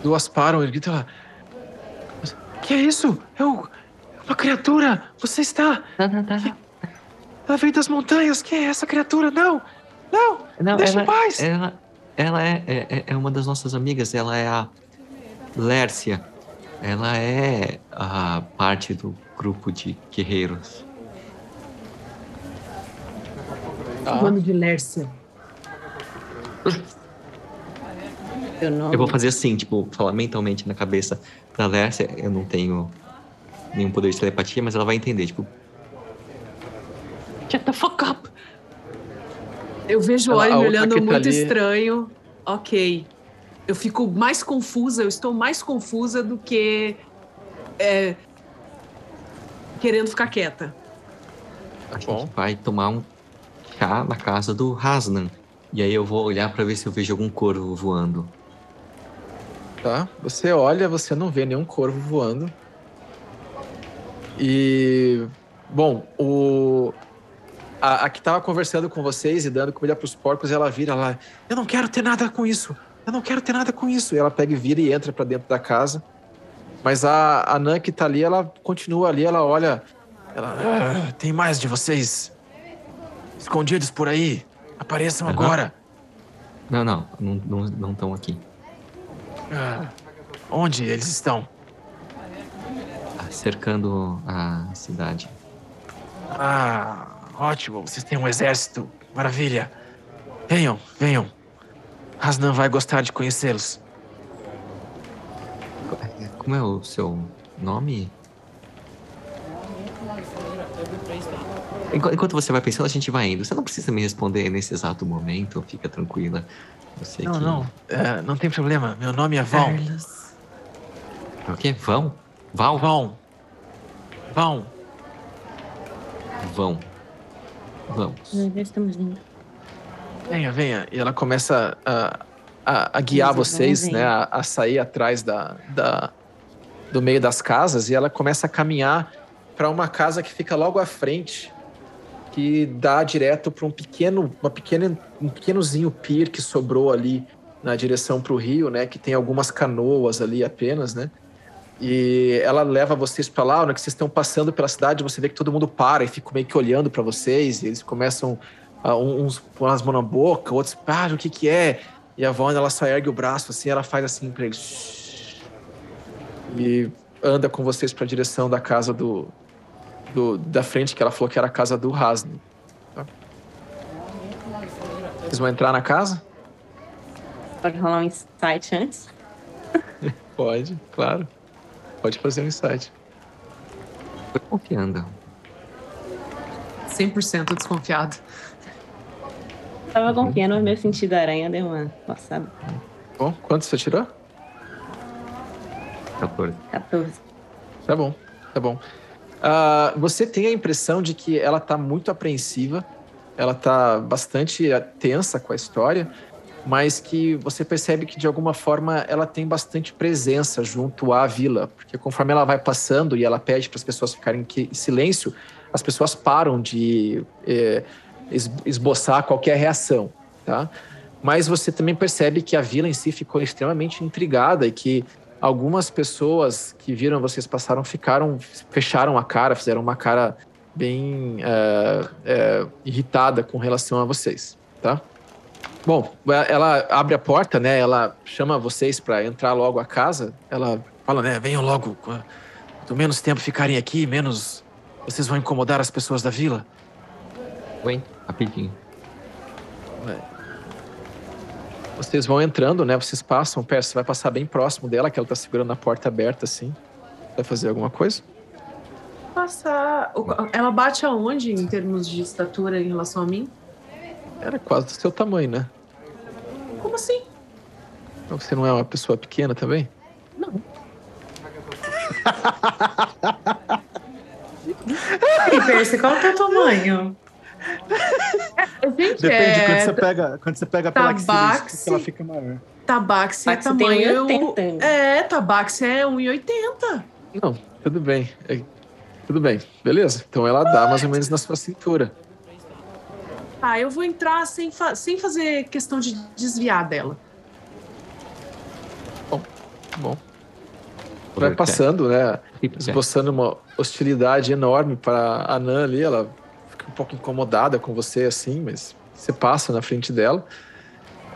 Duas param e gritam lá. Que é isso? É o- uma criatura! Você está. Ela veio das montanhas! Quem é essa criatura? Não! Não! Não, Deixa ela, em paz! ela, ela é, é, é uma das nossas amigas. Ela é a Lércia. Ela é a parte do grupo de guerreiros. Tá. Mano de Lércia. Seu nome. Eu vou fazer assim, tipo, falar mentalmente na cabeça da Lércia. Eu não tenho nenhum poder de telepatia, mas ela vai entender, tipo, Shut the fuck up! Eu vejo o Ela- a me olhando tá muito ali- estranho. Ok. Eu fico mais confusa, eu estou mais confusa do que. é, querendo ficar quieta. a Bom. gente vai tomar um chá na casa do Hasnan. E aí eu vou olhar pra ver se eu vejo algum corvo voando. Tá? Você olha, você não vê nenhum corvo voando. E. Bom, o. A, a que tava conversando com vocês e dando comida pros porcos, ela vira lá. Eu não quero ter nada com isso. Eu não quero ter nada com isso. E ela pega e vira e entra pra dentro da casa. Mas a, a Nan que tá ali, ela continua ali, ela olha. Ela. "Ah, tem mais de vocês escondidos por aí. Apareçam Aham. agora. Não, não, não estão não, não aqui. Ah, Onde eles estão? Cercando a cidade. Ah, ótimo. Vocês têm um exército. Maravilha. Venham, venham. Rasnan vai gostar de conhecê-los. Como é o seu nome? Enquanto você vai pensando, a gente vai indo. Você não precisa me responder nesse exato momento, fica tranquila. Eu sei Não, que... não. É, não tem problema. Meu nome é Val. Carlos. O quê? Vão? Val? Vão. Vão. Vão. Vamos. Nós já estamos indo. Venha, venha. E ela começa a, a, a guiar vocês, né? A, a sair atrás da, da, do meio das casas. E ela começa a caminhar para uma casa que fica logo à frente, que dá direto para um pequeno, uma pequena, um pequenozinho pier que sobrou ali na direção para o rio, né? Que tem algumas canoas ali apenas, né? E ela leva vocês para lá, hora que vocês estão passando pela cidade, você vê que todo mundo para e fica meio que olhando para vocês, eles começam a uns pôr as mãos na boca, outros, ah, o que que é? E a Vaughn, ela só ergue o braço assim, ela faz assim pra eles. E anda com vocês pra direção da casa do, do da frente, que ela falou que era a casa do Hasno. Tá? Vocês vão entrar na casa? Pode rolar um insight antes? Pode, claro. Pode fazer um insight. Foi confiando. 100% desconfiado. Tava confiando, mas meu sentido da aranha deu uma passada. Bom, quanto você tirou? 14. 14. Tá bom, tá bom. Ah, você tem a impressão de que ela tá muito apreensiva, ela tá bastante tensa com a história, mas que você percebe que de alguma forma ela tem bastante presença junto à vila, porque conforme ela vai passando e ela pede para as pessoas ficarem em silêncio, as pessoas param de eh, es- esboçar qualquer reação, tá? Mas você também percebe que a vila em si ficou extremamente intrigada e que algumas pessoas que viram vocês passaram ficaram fecharam a cara, fizeram uma cara bem é, é, irritada com relação a vocês, tá? Bom, ela abre a porta, né? Ela chama vocês para entrar logo a casa. Ela fala, né? Venham logo. Quanto menos tempo ficarem aqui, menos vocês vão incomodar as pessoas da vila. Oi, rapidinho. Vocês vão entrando, né? Vocês passam, perto, você vai passar bem próximo dela, que ela tá segurando a porta aberta assim. Vai fazer alguma coisa? Passar. Ela bate aonde em termos de estatura em relação a mim? Era quase do seu tamanho, né? Como assim? Então você não é uma pessoa pequena também? Não. E Percy, qual é o teu tamanho? Gente, Depende, é... quando você pega, quando você pega pela axila, Tabaxi. ela fica maior. Tabaxi é Tabaxi tem tamanho... 1,80. É, Tabaxi é 1,80. Não, tudo bem. É, tudo bem, beleza. Então ela dá mais ou menos na sua cintura. Tá, eu vou entrar sem, fa- sem fazer questão de desviar dela. Tá Bom. Vai passando, né? Esboçando uma hostilidade enorme para a Nan ali. Ela fica um pouco incomodada com você, assim, mas você passa na frente dela.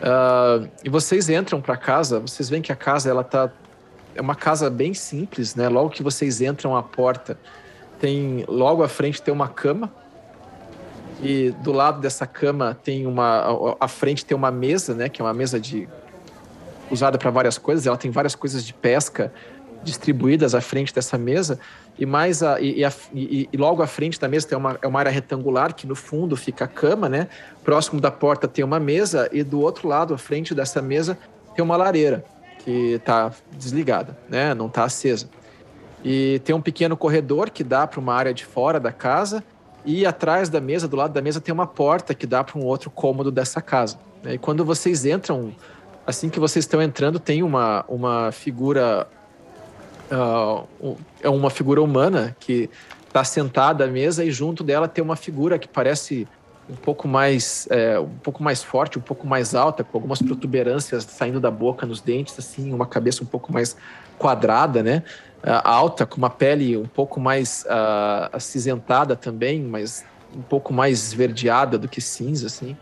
Ah, e vocês entram para casa, vocês veem que a casa ela tá é uma casa bem simples, né? Logo que vocês entram a porta, tem logo à frente tem uma cama e do lado dessa cama tem uma à frente tem uma mesa, né? Que é uma mesa de usada para várias coisas. Ela tem várias coisas de pesca distribuídas à frente dessa mesa e mais a, e, a- e- e logo à frente da mesa tem uma, é uma área retangular que no fundo fica a cama, né? Próximo da porta tem uma mesa e do outro lado, à frente dessa mesa, tem uma lareira que está desligada, né? Não está acesa. E tem um pequeno corredor que dá para uma área de fora da casa e atrás da mesa, do lado da mesa, tem uma porta que dá para um outro cômodo dessa casa. né? E quando vocês entram, assim que vocês estão entrando, tem uma, uma figura um- é uma figura humana que está sentada à mesa e junto dela tem uma figura que parece um pouco mais é, um pouco mais forte, um pouco mais alta, com algumas protuberâncias saindo da boca, nos dentes, assim, uma cabeça um pouco mais quadrada, né? Ah, alta, com uma pele um pouco mais ah, acinzentada também, mas um pouco mais esverdeada do que cinza, assim.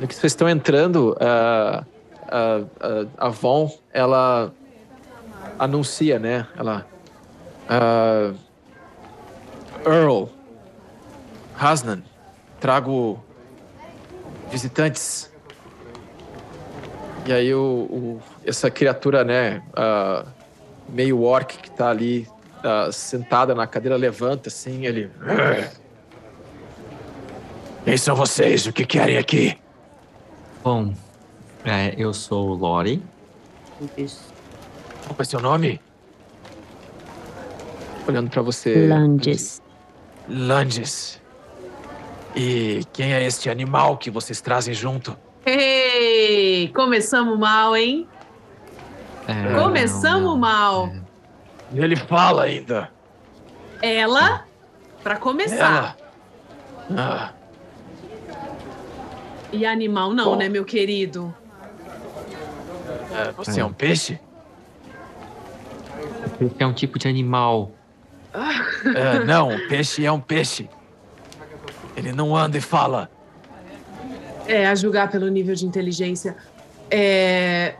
No que vocês estão entrando, ah, a, a, a Von, ela anuncia, né? Ela. Uh, Earl Hasnan, trago visitantes. E aí o, o essa criatura, né, uh, meio orc que tá ali uh, sentada na cadeira levanta assim, ele. Quem são vocês? O que querem aqui? Bom, é, eu sou o Lori. Qual é seu nome? Olhando para você. Langes. Langes. E quem é este animal que vocês trazem junto? Ei, começamos mal, hein? É, Começamos não, não. mal. E ele fala ainda. Ela, pra começar. Ela. Ah, E animal não, Bom. né, meu querido? é, você é um peixe? É um tipo de animal. É, não, o peixe é um peixe. Ele não anda e fala. É, a julgar pelo nível de inteligência. É.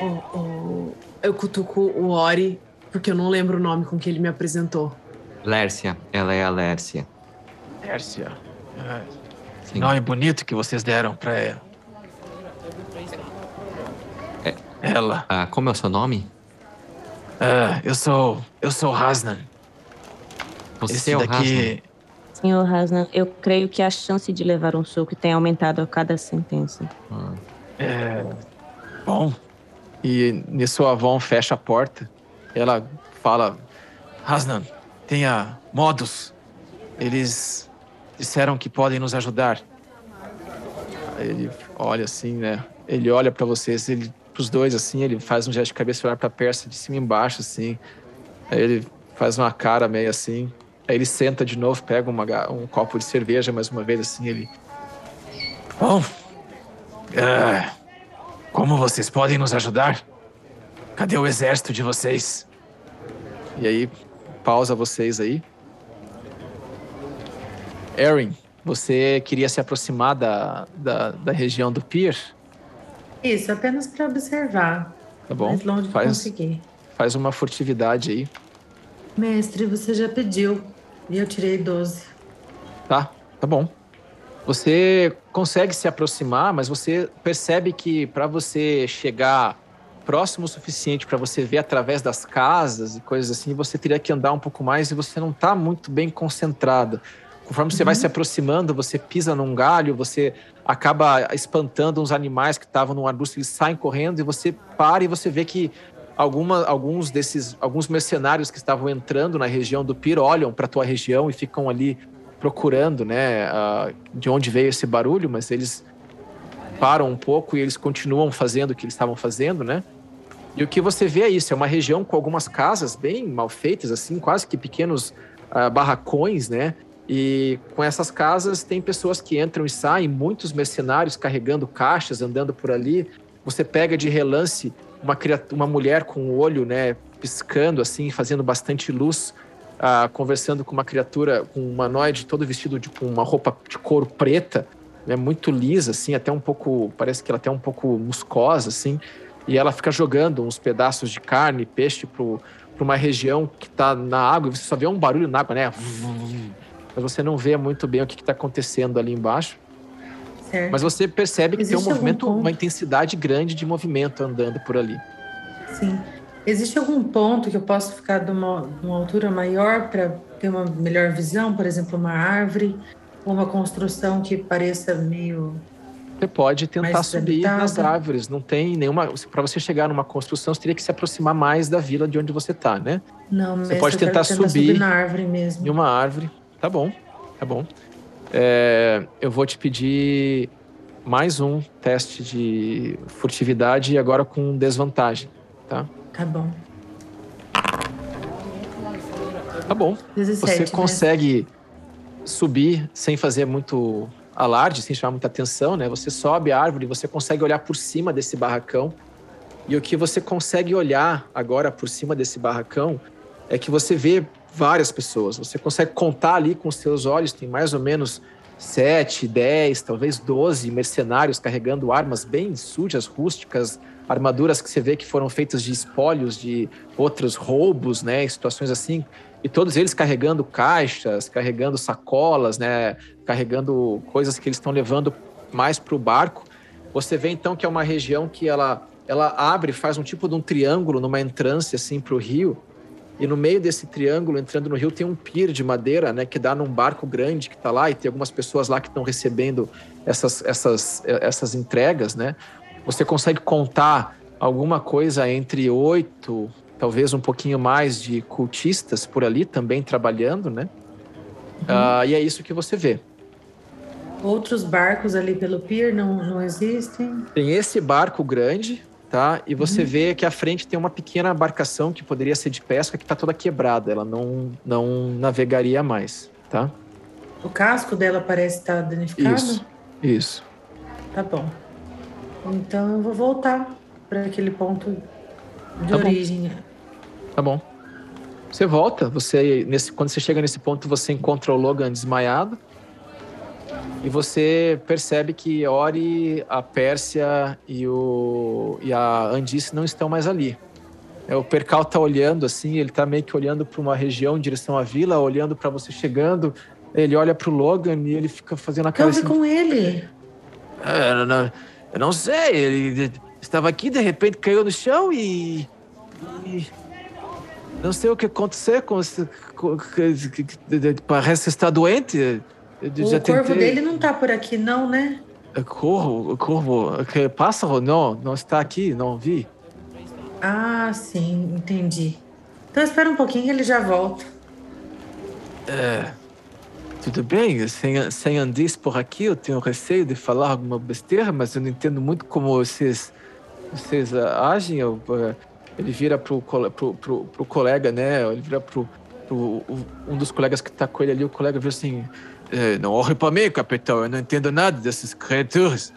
O- o- Eu cutuco o Ori, porque eu não lembro o nome com que ele me apresentou. Lércia, ela é a Lércia. Pérsia. É, Sim. nome bonito que vocês deram pra ela. É. Ela. Ah, como é o seu nome? É, eu sou. Eu sou Hasnan. Você Esse é o daqui. Senhor Hasnan, eu creio que a chance de levar um soco tem aumentado a cada sentença. Hasnan. É. Bom. E nisso a Avon fecha a porta. Ela fala: Hasnan, tenha modos. Eles disseram que podem nos ajudar. Ele olha assim, né? Ele olha pra vocês, ele pros dois assim, ele faz um gesto de cabeça e olha pra Persa de cima e embaixo assim. Aí ele faz uma cara meio assim. Aí ele senta de novo, pega uma um copo de cerveja mais uma vez assim, ele Bom, é, como vocês podem nos ajudar? Cadê o exército de vocês? E aí, pausa vocês aí. Erin, você queria se aproximar da, da, da região do pier? Isso, apenas para observar. Tá bom? Longe Faz, conseguir. faz uma furtividade aí. Mestre, você já pediu. E eu tirei 12. Tá, tá bom. Você consegue se aproximar, mas você percebe que para você chegar próximo o suficiente para você ver através das casas e coisas assim, você teria que andar um pouco mais e você não tá muito bem concentrada. Conforme você vai se aproximando, você pisa num galho, você acaba espantando uns animais que estavam no arbusto, eles saem correndo e você para e você vê que alguma, alguns desses alguns mercenários que estavam entrando na região do Pir olham para tua região e ficam ali procurando, né, ah, de onde veio esse barulho, mas eles param um pouco e eles continuam fazendo o que eles estavam fazendo, né? E o que você vê é isso, é uma região com algumas casas bem mal feitas, assim, quase que pequenos ah, barracões, né? E com essas casas tem pessoas que entram e saem, muitos mercenários carregando caixas, andando por ali. Você pega de relance uma, criatura, uma mulher com o olho, né, piscando assim, fazendo bastante luz, ah, conversando com uma criatura, com um humanoide todo vestido de, com uma roupa de couro preta, né, muito lisa, assim, até um pouco, parece que ela até um pouco muscosa, assim, e ela fica jogando uns pedaços de carne, peixe para uma região que está na água, e você só vê um barulho na água, né? Mas você não vê muito bem o que está acontecendo ali embaixo. Certo? Mas você percebe que Existe tem um movimento, uma intensidade grande de movimento andando por ali. Sim. Existe algum ponto que eu posso ficar de uma, de uma altura maior para ter uma melhor visão? Por exemplo, uma árvore ou uma construção que pareça meio. Você pode tentar subir habitada. nas árvores. Não tem nenhuma. Para você chegar numa construção, você teria que se aproximar mais da vila de onde você está, né? Não, Você mestre, pode quero tentar subir na árvore mesmo. Em uma árvore. Tá bom, tá bom. É, eu vou te pedir mais um teste de furtividade e agora com desvantagem, tá? Tá bom. Tá bom. 17. Você né? consegue subir sem fazer muito alarde, sem chamar muita atenção, né? Você sobe a árvore, você consegue olhar por cima desse barracão. E o que você consegue olhar agora por cima desse barracão é que você vê várias pessoas. Você consegue contar ali com os seus olhos, tem mais ou menos sete, dez, talvez doze mercenários carregando armas bem sujas, rústicas, armaduras que você vê que foram feitas de espólios de outros roubos, né, situações assim, e todos eles carregando caixas, carregando sacolas, né, carregando coisas que eles estão levando mais para o barco. Você vê então que é uma região que ela ela abre, faz um tipo de um triângulo numa entrância assim para o rio. E no meio desse triângulo, entrando no rio, tem um pier de madeira, né, que dá num barco grande que está lá e tem algumas pessoas lá que estão recebendo essas, essas, essas entregas, né? Você consegue contar alguma coisa entre oito, talvez um pouquinho mais de cultistas por ali também trabalhando, né? Uhum. Uh, e é isso que você vê. Outros barcos ali pelo pier não, não existem? Tem esse barco grande, tá? E você uhum. vê que à frente tem uma pequena embarcação que poderia ser de pesca que está toda quebrada, ela não, não navegaria mais, tá? O casco dela parece estar tá danificado? Isso, isso. Tá bom. Então eu vou voltar para aquele ponto de tá origem. Bom. Tá bom. Você volta, você nesse quando você chega nesse ponto você encontra o Logan desmaiado e você percebe que Ori, a Pérsia e, o, e a Andice não estão mais ali. É, o Percal tá olhando assim, ele tá meio que olhando para uma região em direção à vila, olhando para você chegando. Ele olha para o Logan e ele fica fazendo a cara assim. com ele? É, eu, não, eu não sei, ele estava aqui, de repente caiu no chão e, e não sei o que aconteceu com esse. Com, parece estar doente. Eu o corvo tentei... dele não tá por aqui, não, né? É corvo, corvo, que pássaro? Não, não está aqui, não vi. Ah, sim, entendi. Então espera um pouquinho, ele já volta. É. Tudo bem, sem, sem Andis por aqui, eu tenho receio de falar alguma besteira, mas eu não entendo muito como vocês, vocês agem. Eu, uh, ele vira pro, pro, pro, pro colega, né? Ele vira pro, pro um dos colegas que tá com ele ali, o colega vira assim: é, não olhe para mim, capitão, eu não entendo nada dessas criaturas.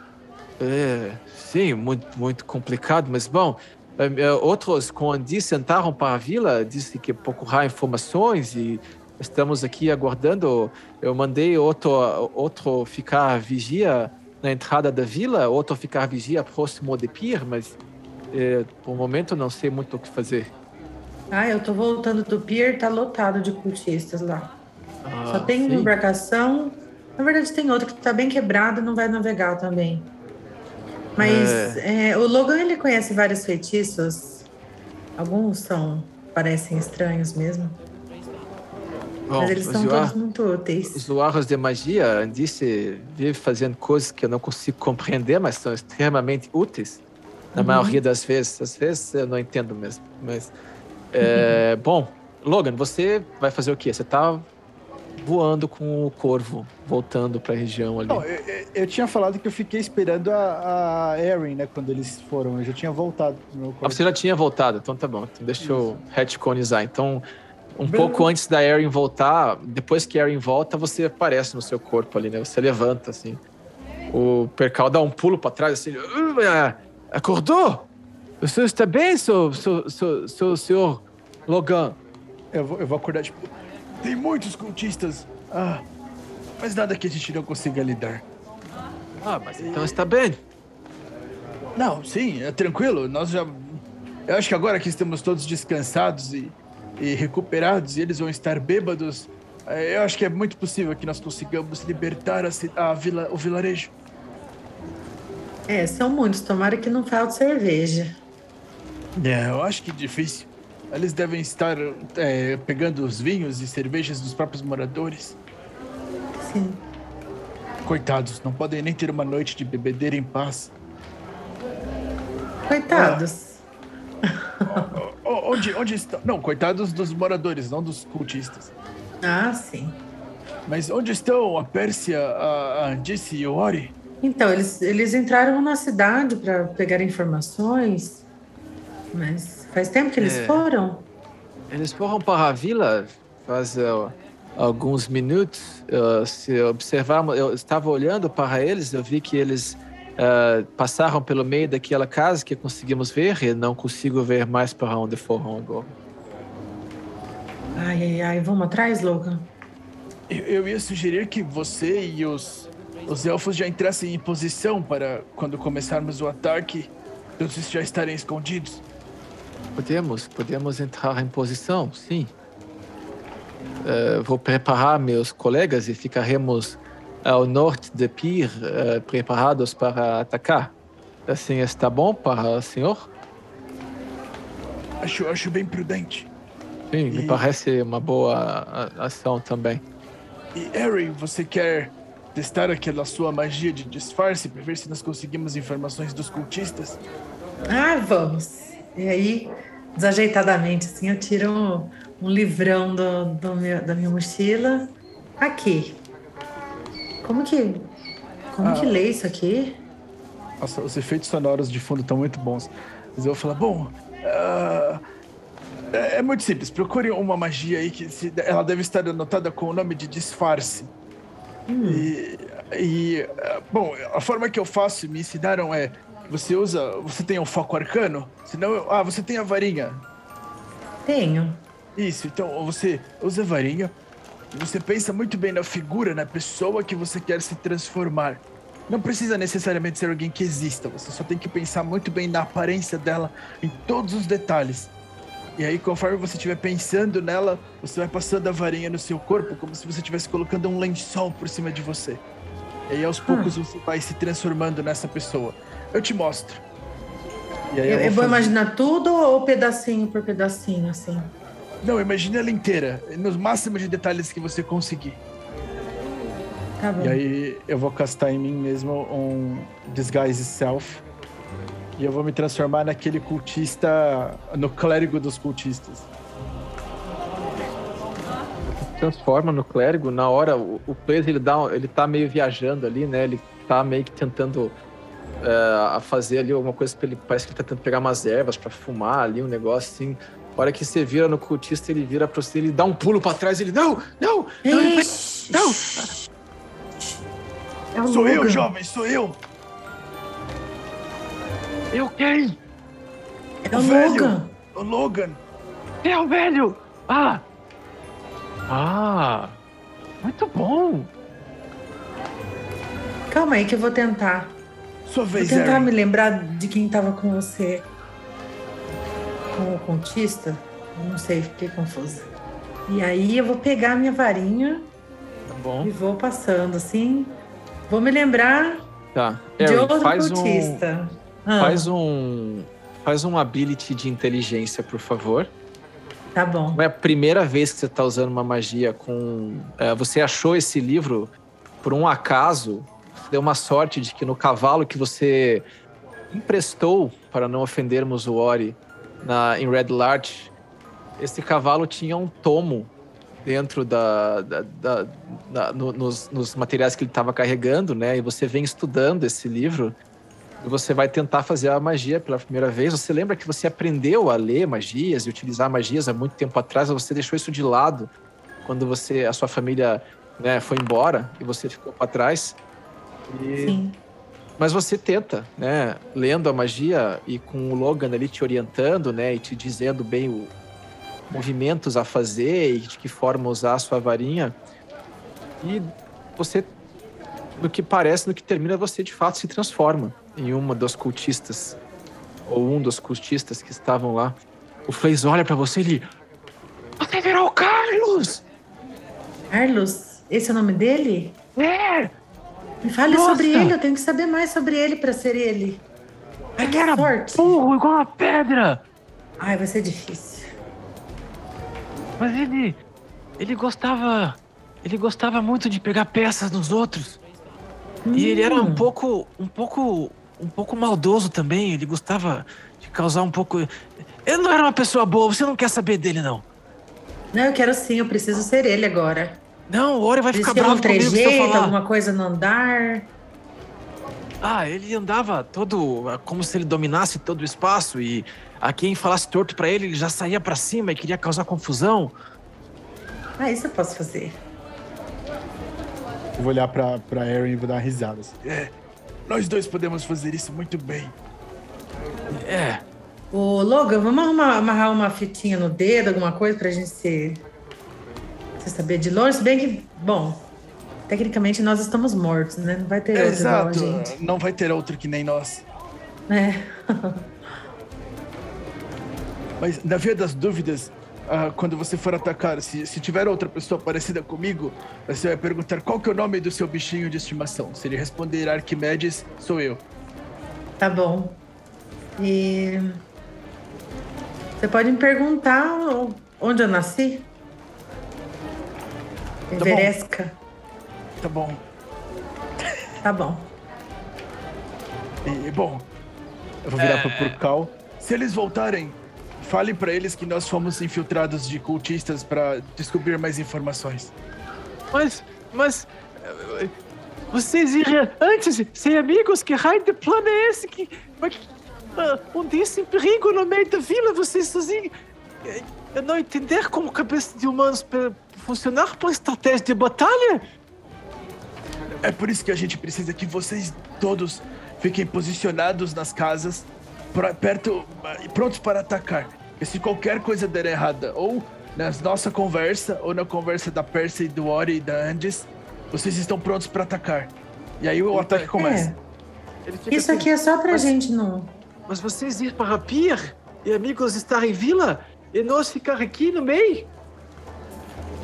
É, sim, muito, muito complicado, mas bom. É, é, outros Andy sentaram para a vila, disse que procurar informações e estamos aqui aguardando. Eu mandei outro, outro ficar vigia na entrada da vila, outro ficar vigia próximo de pier, mas é, por momento não sei muito o que fazer. Ah, eu tô voltando do pier, tá lotado de cultistas lá. Ah, Só tem sim. uma embarcação. Na verdade, tem outra que está bem quebrada, não vai navegar também. Mas é. É, o Logan ele conhece vários feitiços. Alguns são parecem estranhos mesmo. Bom, Mas eles são todos muito úteis. Os luaros de magia, disse, vive fazendo coisas que eu não consigo compreender, mas são extremamente úteis. Na uhum. maioria das vezes. Às vezes eu não entendo mesmo. Mas, é, uhum. bom, Logan, você vai fazer o quê? Você está voando com o corvo, voltando para a região ali. Não, eu, eu, tinha falado que eu fiquei esperando a, a Erin, né, quando eles foram. Eu já tinha voltado pro meu corvo. Ah, você já tinha voltado, então tá bom. Então deixa Isso. eu retconizar. Então, um Bem... pouco antes da Erin voltar, depois que a Erin volta, você aparece no seu corpo ali, né? Você levanta, assim. O Percal dá um pulo para trás, assim. Uh, acordou? O senhor está bem, seu, seu, seu, seu senhor Logan? Eu vou, eu vou acordar, tipo, tem muitos cultistas. Ah, mas nada que a gente não consiga lidar. Ah, mas então está bem. Não, sim, é tranquilo. Nós já. Eu acho que agora que estamos todos descansados e, e recuperados e eles vão estar bêbados, é, eu acho que é muito possível que nós consigamos libertar a, a vila, o vilarejo. É, são muitos. Tomara que não falte cerveja. É, eu acho que é difícil. Eles devem estar é, pegando os vinhos e cervejas dos próprios moradores. Sim. Coitados, não podem nem ter uma noite de bebedeira em paz. Coitados. Ah, onde, onde estão? Não, coitados dos moradores, não dos cultistas. Ah, sim. Mas onde estão a Pérsia, a, Andice e o Ori? Então, eles, eles entraram na cidade para pegar informações, mas Faz tempo que eles é. foram? Eles foram para a vila faz uh, alguns minutos. Uh, se observarmos, eu estava olhando para eles, eu vi que eles uh, passaram pelo meio daquela casa que conseguimos ver e não consigo ver mais para onde foram agora. Ai, ai, ai. Vamos atrás, Logan? Eu, eu ia sugerir que você e os, os elfos já entrassem em posição para quando começarmos o ataque, todos já estarem escondidos. Podemos, podemos entrar em posição, sim. Eh, vou preparar meus colegas e ficaremos ao norte de Pir, eh, preparados para atacar. Assim está bom para o senhor? Acho, acho bem prudente. Sim, me E- parece uma boa ação também. E Harry, você quer testar aquela sua magia de disfarce para ver se nós conseguimos informações dos cultistas? Ah, vamos. E aí, desajeitadamente, assim, eu tiro um, um livrão do, do meu- da minha mochila. Aqui. Como que. Como que Ah. lê isso aqui? Nossa, os efeitos sonoros de fundo estão muito bons. Mas eu vou falar, bom. ah, é, é muito simples. Procure uma magia aí que se- ela deve estar anotada com o nome de disfarce. E, e, ah, bom, a forma que eu faço me ensinaram é: você usa. Você tem um foco arcano? Senão eu, Ah, você tem a varinha. Tenho. Isso, então você usa a varinha e você pensa muito bem na figura, na pessoa que você quer se transformar. Não precisa necessariamente ser alguém que exista, você só tem que pensar muito bem na aparência dela, em todos os detalhes. E aí, conforme você estiver pensando nela, você vai passando a varinha no seu corpo, como se você estivesse colocando um lençol por cima de você. E aí, aos poucos, você vai se transformando nessa pessoa. Eu te mostro. E aí Eu, eu vou fazer- imaginar tudo ou pedacinho por pedacinho, assim? Não, imagine ela inteira, nos máximos de detalhes que você conseguir. Tá bom. E aí eu vou castar em mim mesmo um Disguise Self. E eu vou me transformar naquele cultista, no clérigo dos cultistas. Transforma no clérigo, na hora o, o preso ele, dá, ele tá meio viajando ali, né? Ele tá meio que tentando eh, a fazer ali alguma coisa, pra ele, parece que ele tá tentando pegar umas ervas pra fumar ali, um negócio assim. A hora que você vira no cultista, ele vira pra você, ele dá um pulo pra trás, ele, não, não, não, ele não. É o Sou eu, Logan. jovem, sou eu! eu quem? É o velho. Logan. O Logan! É o velho! Ah! Ah! Muito bom! Calma aí que eu vou tentar. Sua Vou vez, tentar Harry. me lembrar de quem tava com você. Com o contista. Não sei, fiquei confusa. E aí eu vou pegar a minha varinha Tá bom. e vou passando assim. Vou me lembrar Tá. de outro faz um, cultista. Ah, faz um. Faz um ability de inteligência, por favor. Tá bom. Não é a primeira vez que você está usando uma magia com. é, você achou esse livro por um acaso. Deu uma sorte de que no cavalo que você emprestou, para não ofendermos o Ori, na, em Red Larch, esse cavalo tinha um tomo dentro da, da- da- da- no- nos, nos materiais que ele estava carregando, né? E você vem estudando esse livro e você vai tentar fazer a magia pela primeira vez. Você lembra que você aprendeu a ler magias e utilizar magias há muito tempo atrás, mas você deixou isso de lado quando você, a sua família, né, foi embora e você ficou para trás. E- Sim. mas você tenta, né? Lendo a magia e com o Logan ali te orientando, né? E te dizendo bem o movimentos a fazer e de que forma usar a sua varinha. E você, no que parece, no que termina, você de fato se transforma em uma dos cultistas. Ou um dos cultistas que estavam lá. O Flays olha pra você e ele... Você virou o Carlos! Carlos, esse é o nome dele? É! Me fale Nossa! sobre ele, eu tenho que saber mais sobre ele pra ser ele. Ele era Sorte. burro, igual uma pedra! Ai, vai ser difícil. Mas ele. Ele gostava. Ele gostava muito de pegar peças nos outros. E ele era um Hum. pouco. um pouco. um pouco maldoso também. Ele gostava de causar um pouco. Ele não era uma pessoa boa, você não quer saber dele, não. Não, eu quero sim, eu preciso ser ele agora. Não, o Ori vai ficar Existe algum bravo comigo se eu trejeito, falar. alguma coisa no andar? Ah, ele andava todo. como se ele dominasse todo o espaço e a quem falasse torto pra ele, ele já saía pra cima e queria causar confusão. Ah, isso eu posso fazer. Eu vou olhar pra, pra Erin e vou dar uma risada. assim. É, nós dois podemos fazer isso muito bem. É. Ô, Logan, vamos arrumar, amarrar uma fitinha no dedo, alguma coisa pra gente se, se você saber de longe, se bem que, bom, tecnicamente nós estamos mortos, né? Não vai ter É, outro igual exato. gente. Não vai ter outro que nem nós. É. Mas na via das dúvidas, ah, quando você for atacar, se, se tiver outra pessoa parecida comigo, você vai perguntar qual que é o nome do seu bichinho de estimação. Se ele responder Arquimedes, sou eu. Tá bom. E você pode me perguntar onde eu nasci? Bom. Everesca. Tá bom. Tá bom. E, bom, Eu vou virar É. pro Purcal. se eles voltarem, fale pra eles que nós fomos infiltrados de cultistas pra descobrir mais informações. Mas, mas. Vocês iriam antes ser amigos? Que raio de plano é esse? Que, mas, um desse em perigo no meio da vila, vocês sozinhos. Eu não entender como cabeça de humanos para funcionar por estratégia de batalha? É por isso que a gente precisa que vocês todos fiquem posicionados nas casas, pra- perto e prontos para atacar. E se qualquer coisa der errada, ou na nossa conversa, ou na conversa da Percy, do Ori e da Andes, vocês estão prontos para atacar. E aí o ataque começa. É. Fica Isso assim, aqui é só pra Mas- gente não. Mas vocês ir para a pier e amigos estar em vila e nós ficar aqui no meio?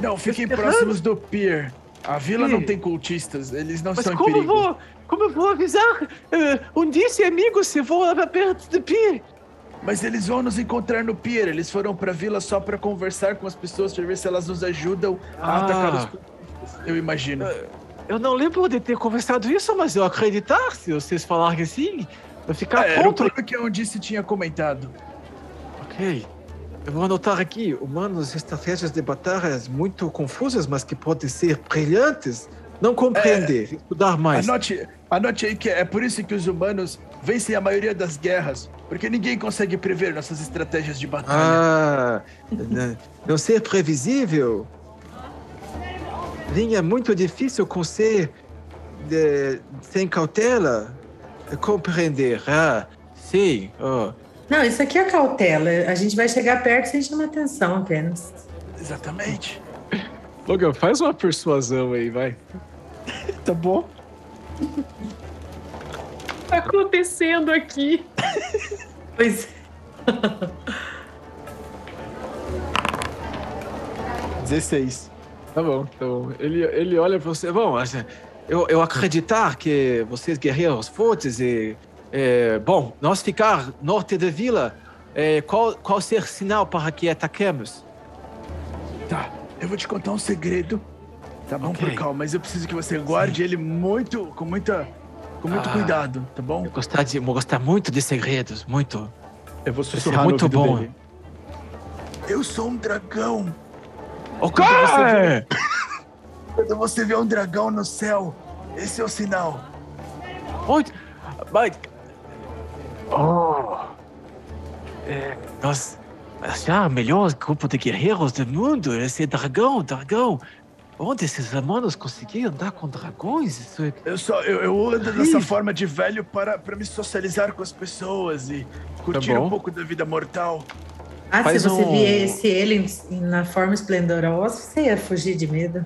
Não, fiquem próximos do pier. A vila não Ih. tem cultistas, eles não Mas em como eu perigo. vou, como eu vou avisar eh, um disse amigos se vou lá perto do pier? Mas eles vão nos encontrar no pier. Eles foram pra vila só pra conversar com as pessoas, pra ver se elas nos ajudam a Ah. atacar os cultistas. Eu imagino. Eu não lembro de ter conversado isso, mas eu acreditar se vocês falarem assim, eu ficar Ah, era o que a Undice tinha comentado. Ok. Eu vou anotar aqui, humanos, estratégias de batalhas muito confusas, mas que podem ser brilhantes. Não compreender, estudar mais. Anote, anote aí que é por isso que os humanos vencem a maioria das guerras, porque ninguém consegue prever nossas estratégias de batalha. Ah, não ser previsível. Linha muito difícil com ser de- sem cautela. Compreender. Ah, sim. Oh. Não, isso aqui é cautela. A gente vai chegar perto sem chamar atenção apenas. Exatamente. Logan, faz uma persuasão aí, vai. Tá bom. tá acontecendo aqui? Pois 16. Tá bom, então ele, ele olha pra você. Bom, é, eu, eu acreditar que vocês guerreiros fortes e. é, bom, nós ficar norte da vila, é, qual, qual ser sinal para que ataquemos? Tá, eu vou te contar um segredo. Tá bom, Ok. por calma, mas eu preciso que você guarde ele muito, com muita, com muito Ah. cuidado, tá bom? Eu gostar de, eu gostar muito de segredos, muito. Eu vou Isso é sussurrar muito bom. dele. Eu sou um dragão. Ok! você Quando você vê um dragão no céu, esse é o sinal. Onde? Mas. Oh! É, nós. Já, o melhor grupo de guerreiros do mundo, esse dragão, dragão. Onde esses humanos conseguiram andar com dragões? Isso é... Eu só eu, eu ando dessa forma de velho para, para me socializar com as pessoas e curtir Tá bom. um pouco da vida mortal. Ah, Faz se você um- viesse ele em- na forma esplendorosa, você ia fugir de medo.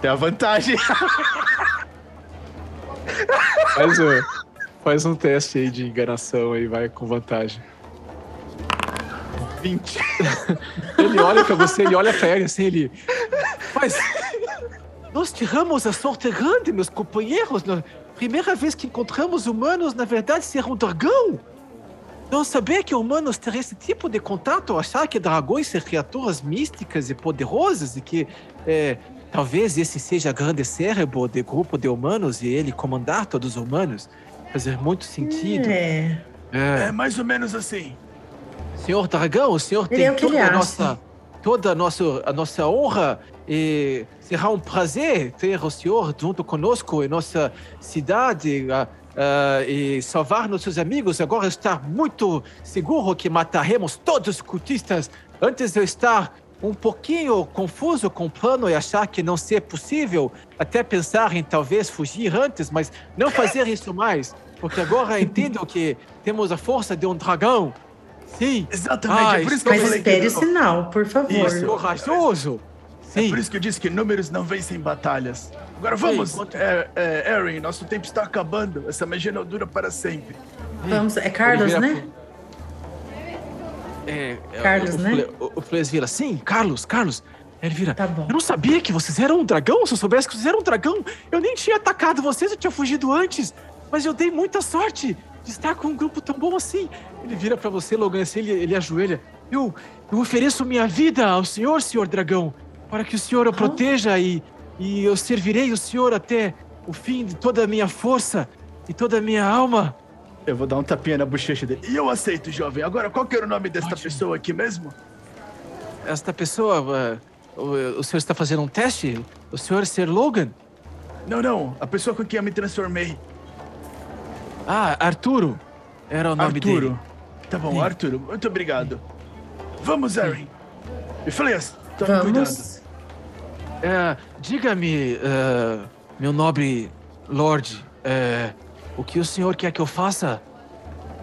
Tem a vantagem. Faz, um, faz um teste aí de enganação aí, vai com vantagem. 20. Ele olha pra você, ele olha pra ele assim, ele. Mas. Nós tiramos a sorte grande, meus companheiros. Na primeira vez que encontramos humanos, na verdade, ser um dragão. Não saber que humanos teriam esse tipo de contato, achar que dragões são criaturas místicas e poderosas e que é, talvez esse seja grande cérebro de grupo de humanos e ele comandar todos os humanos. Fazer muito sentido. É. É. É mais ou menos assim. Senhor Dragão, o senhor tem é o toda a nossa, toda a nossa, a nossa honra e será um prazer ter o senhor junto conosco em nossa cidade ah, e salvar nossos amigos. Agora estar muito seguro que mataremos todos os cultistas antes de eu estar um pouquinho confuso com o plano e achar que não ser possível, até pensar em talvez fugir antes, mas não fazer isso mais, porque agora entendo que temos a força de um dragão. Sim, Exatamente, Ah, é por isso que eu Mas falei espere que o sinal, por favor. Isso. corajoso. É Sim. por isso que eu disse que números não vencem batalhas. Agora vamos, é, é, Aaron, nosso tempo está acabando. Essa magia não dura para sempre. Vamos, é Carlos, né? É, é, Carlos, o, né? O, o Fleis vira, sim, Carlos, Carlos. Ele vira, Tá bom. eu não sabia que vocês eram um dragão. Se eu soubesse que vocês eram um dragão, eu nem tinha atacado vocês, eu tinha fugido antes. Mas eu dei muita sorte de estar com um grupo tão bom assim. Ele vira pra você, Logan, assim, ele, ele ajoelha. Eu, eu ofereço minha vida ao senhor, senhor dragão, para que o senhor Ah. proteja e, e eu servirei o senhor até o fim de toda a minha força e toda a minha alma. Eu vou dar um tapinha na bochecha dele. E eu aceito, jovem. Agora, qual que era o nome desta Ótimo. pessoa aqui mesmo? Esta pessoa, uh, o, o senhor está fazendo um teste? O senhor ser Logan? Não, não. A pessoa com quem eu me transformei. Ah, Arturo. Era o nome Arturo. dele. Tá bom, Sim. Arturo. Muito obrigado. Vamos, Aaron. E Fleias, tome cuidado. Vamos. É, Diga-me, uh, meu nobre Lorde, é, o que o senhor quer que eu faça?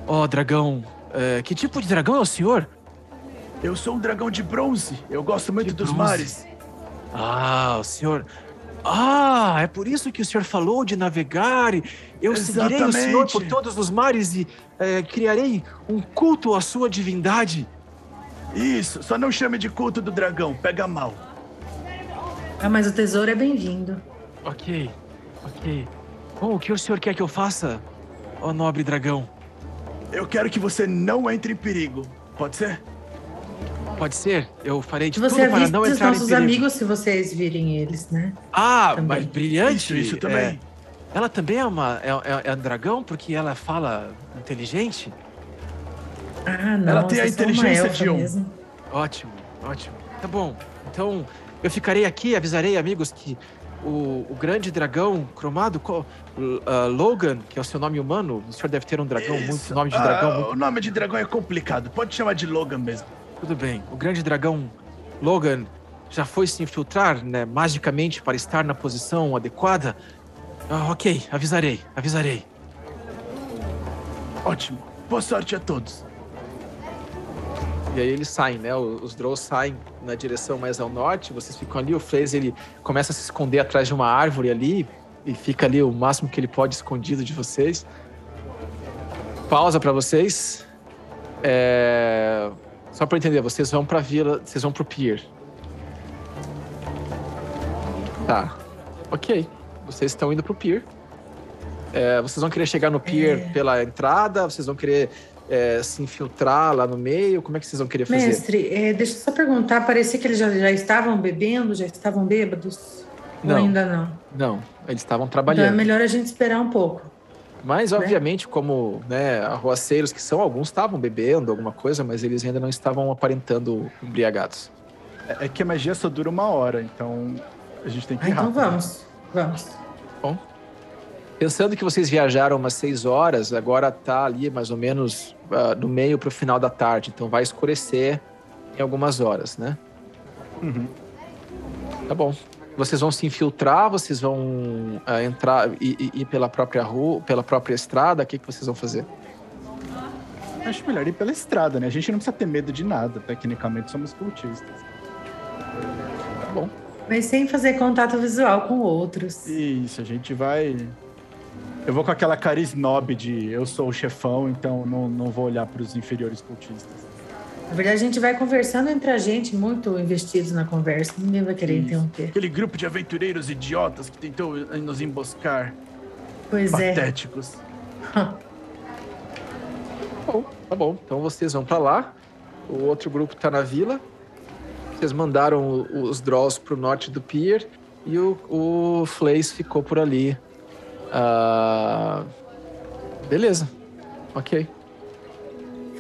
Ó, dragão. é, que tipo de dragão é o senhor? Eu sou um dragão de bronze. Eu gosto muito De dos bronze. mares. Ah, o senhor. Ah, é por isso que o senhor falou de navegar. e Eu seguirei o senhor por Exatamente. todos os mares e é, criarei um culto à sua divindade. Isso, só não chame de culto do dragão. Pega mal. Ah, mas o tesouro é bem-vindo. Ok, ok. Bom, o que o senhor quer que eu faça, ó nobre dragão? Eu quero que você não entre em perigo. Pode ser? Pode ser? Eu farei de Você tudo para não os entrar em nossos perigo. amigos se vocês virem eles, né? Ah, Também. mas brilhante. Isso, isso também. É, ela também é uma é, é, é um dragão porque ela fala inteligente. Ah, não. Ela tem a é inteligência de um. mesmo. Ótimo, ótimo. Tá bom. Então eu ficarei aqui, avisarei amigos que o, o grande dragão cromado, uh, Logan, que é o seu nome humano, o senhor deve ter um dragão muito Isso. nome de Ah, dragão muito O nome de dragão é complicado. Pode chamar de Logan mesmo. Tudo bem. O grande dragão Logan já foi se infiltrar, né, magicamente para estar na posição adequada? Ah, ok, avisarei, avisarei. Ótimo. Boa sorte a todos. E aí eles saem, né? Os, Drows saem na direção mais ao norte, vocês ficam ali, o Flaze ele começa a se esconder atrás de uma árvore ali e fica ali o máximo que ele pode escondido de vocês. Pausa para vocês. É... Só para entender, vocês vão para vila, vocês vão pro pier. Tá. OK. Vocês estão indo pro pier. É, vocês vão querer chegar no pier É. pela entrada, vocês vão querer é, se infiltrar lá no meio? Como é que vocês vão querer fazer? Mestre, é, deixa eu só perguntar. Parecia que eles já, já estavam bebendo, já estavam bêbados? Ou Não. ainda não? Não, eles estavam Então é trabalhando. melhor a gente esperar um pouco. Mas, né? obviamente, como né, arruaceiros que são, alguns estavam bebendo alguma coisa, mas eles ainda não estavam aparentando embriagados. É, é que a magia só dura uma hora, então a gente tem que Ah, ir então rápido. vamos. Vamos. Pensando que vocês viajaram umas seis horas, agora tá ali mais ou menos ah, no meio para o final da tarde, então vai escurecer em algumas horas, né? Uhum. Tá bom. Vocês vão se infiltrar, vocês vão ah, entrar e e- ir pela própria rua, pela própria estrada, o que, que vocês vão fazer? Acho melhor ir pela estrada, né? A gente não precisa ter medo de nada, tecnicamente somos cultistas. Tá bom. Mas sem fazer contato visual com outros. Isso, a gente vai. Eu vou com aquela cara snob de eu sou o chefão, então não, não vou olhar para os inferiores cultistas. Na verdade, a gente vai conversando entre a gente, muito investidos na conversa. Ninguém vai querer Isso. interromper. Aquele grupo de aventureiros idiotas que tentou nos emboscar. Pois é. Patéticos. Tá bom, tá bom. Então vocês vão pra lá. O outro grupo tá na vila. Vocês mandaram os Draws pro norte do pier. E o, o Flays ficou por ali. Ah, Beleza. Ok.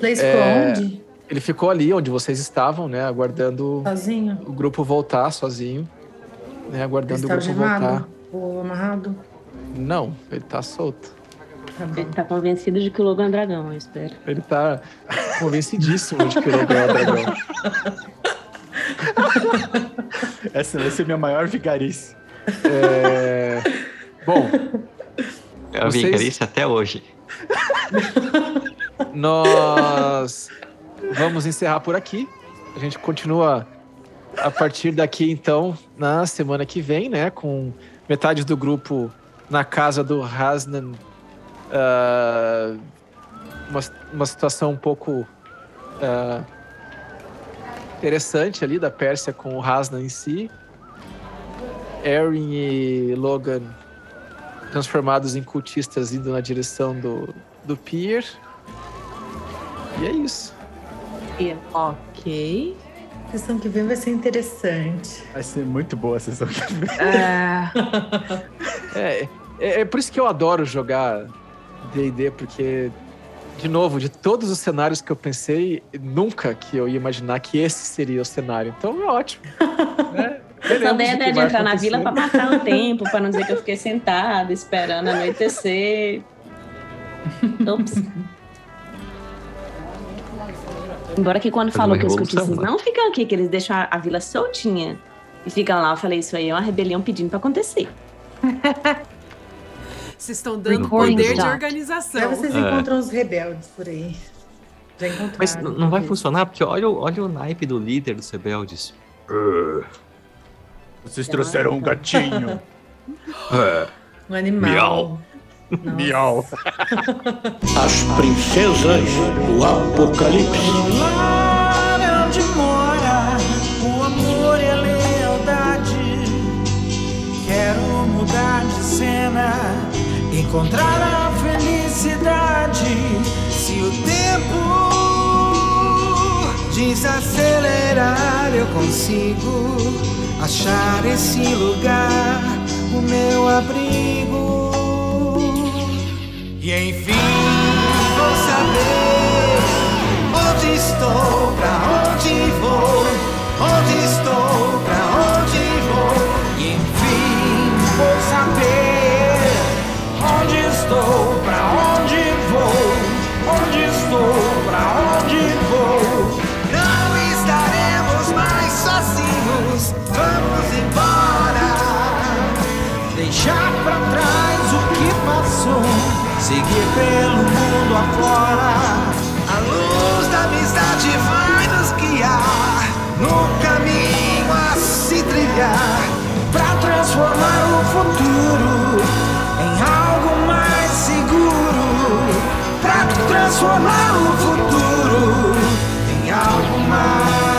É. onde? Ele ficou ali onde vocês estavam, né? Aguardando Sozinho? o grupo voltar sozinho. Né, aguardando o estava grupo voltar. gemado? Ou amarrado? Não, ele tá solto. Tá. Ele tá convencido de que o Logan é um dragão, eu espero. Ele tá convencidíssimo de que o Logan é o dragão. Essa vai ser minha maior vigarice. É... Bom, Eu Vocês- isso até hoje. Nós vamos encerrar por aqui. A gente continua a partir daqui, então, na semana que vem, né? Com metade do grupo na casa do Hasnan. Uh, uma, uma situação um pouco uh, interessante ali da Pérsia com o Hasnan em si. Erin e Logan transformados em cultistas indo na direção do, do Pier. E é isso. Ok. A sessão que vem vai ser interessante. Vai ser muito boa a sessão que vem. É, É, é, é por isso que eu adoro jogar D&D, porque, de novo, de todos os cenários que eu pensei, nunca que eu ia imaginar que esse seria o cenário. Então é ótimo. né? Essa ideia o que é de entrar na vila para matar o tempo, para não dizer que eu fiquei sentada esperando anoitecer. Ops. Embora que quando falou que os revolução, cultistas né? não ficam aqui, que eles deixam a, a vila soltinha e ficam lá, eu falei, isso aí é uma rebelião pedindo para acontecer. vocês estão dando Recording poder de organização. Aí vocês É. encontram os rebeldes por aí. Já. Mas não vai funcionar, porque olha, o- olha o naipe do líder dos rebeldes. Vocês trouxeram um gatinho. Um animal. Miau. Nossa. Miau. As princesas do Apocalipse. Lá onde mora o amor e a lealdade. Quero mudar de cena, encontrar a felicidade. Se o tempo desacelerar, eu consigo achar esse lugar, o meu abrigo. E enfim vou saber onde estou, pra onde vou, onde estou, pra seguir pelo mundo afora. A luz da amizade vai nos guiar no caminho a se trilhar para transformar o futuro em algo mais seguro. Para transformar o futuro em algo mais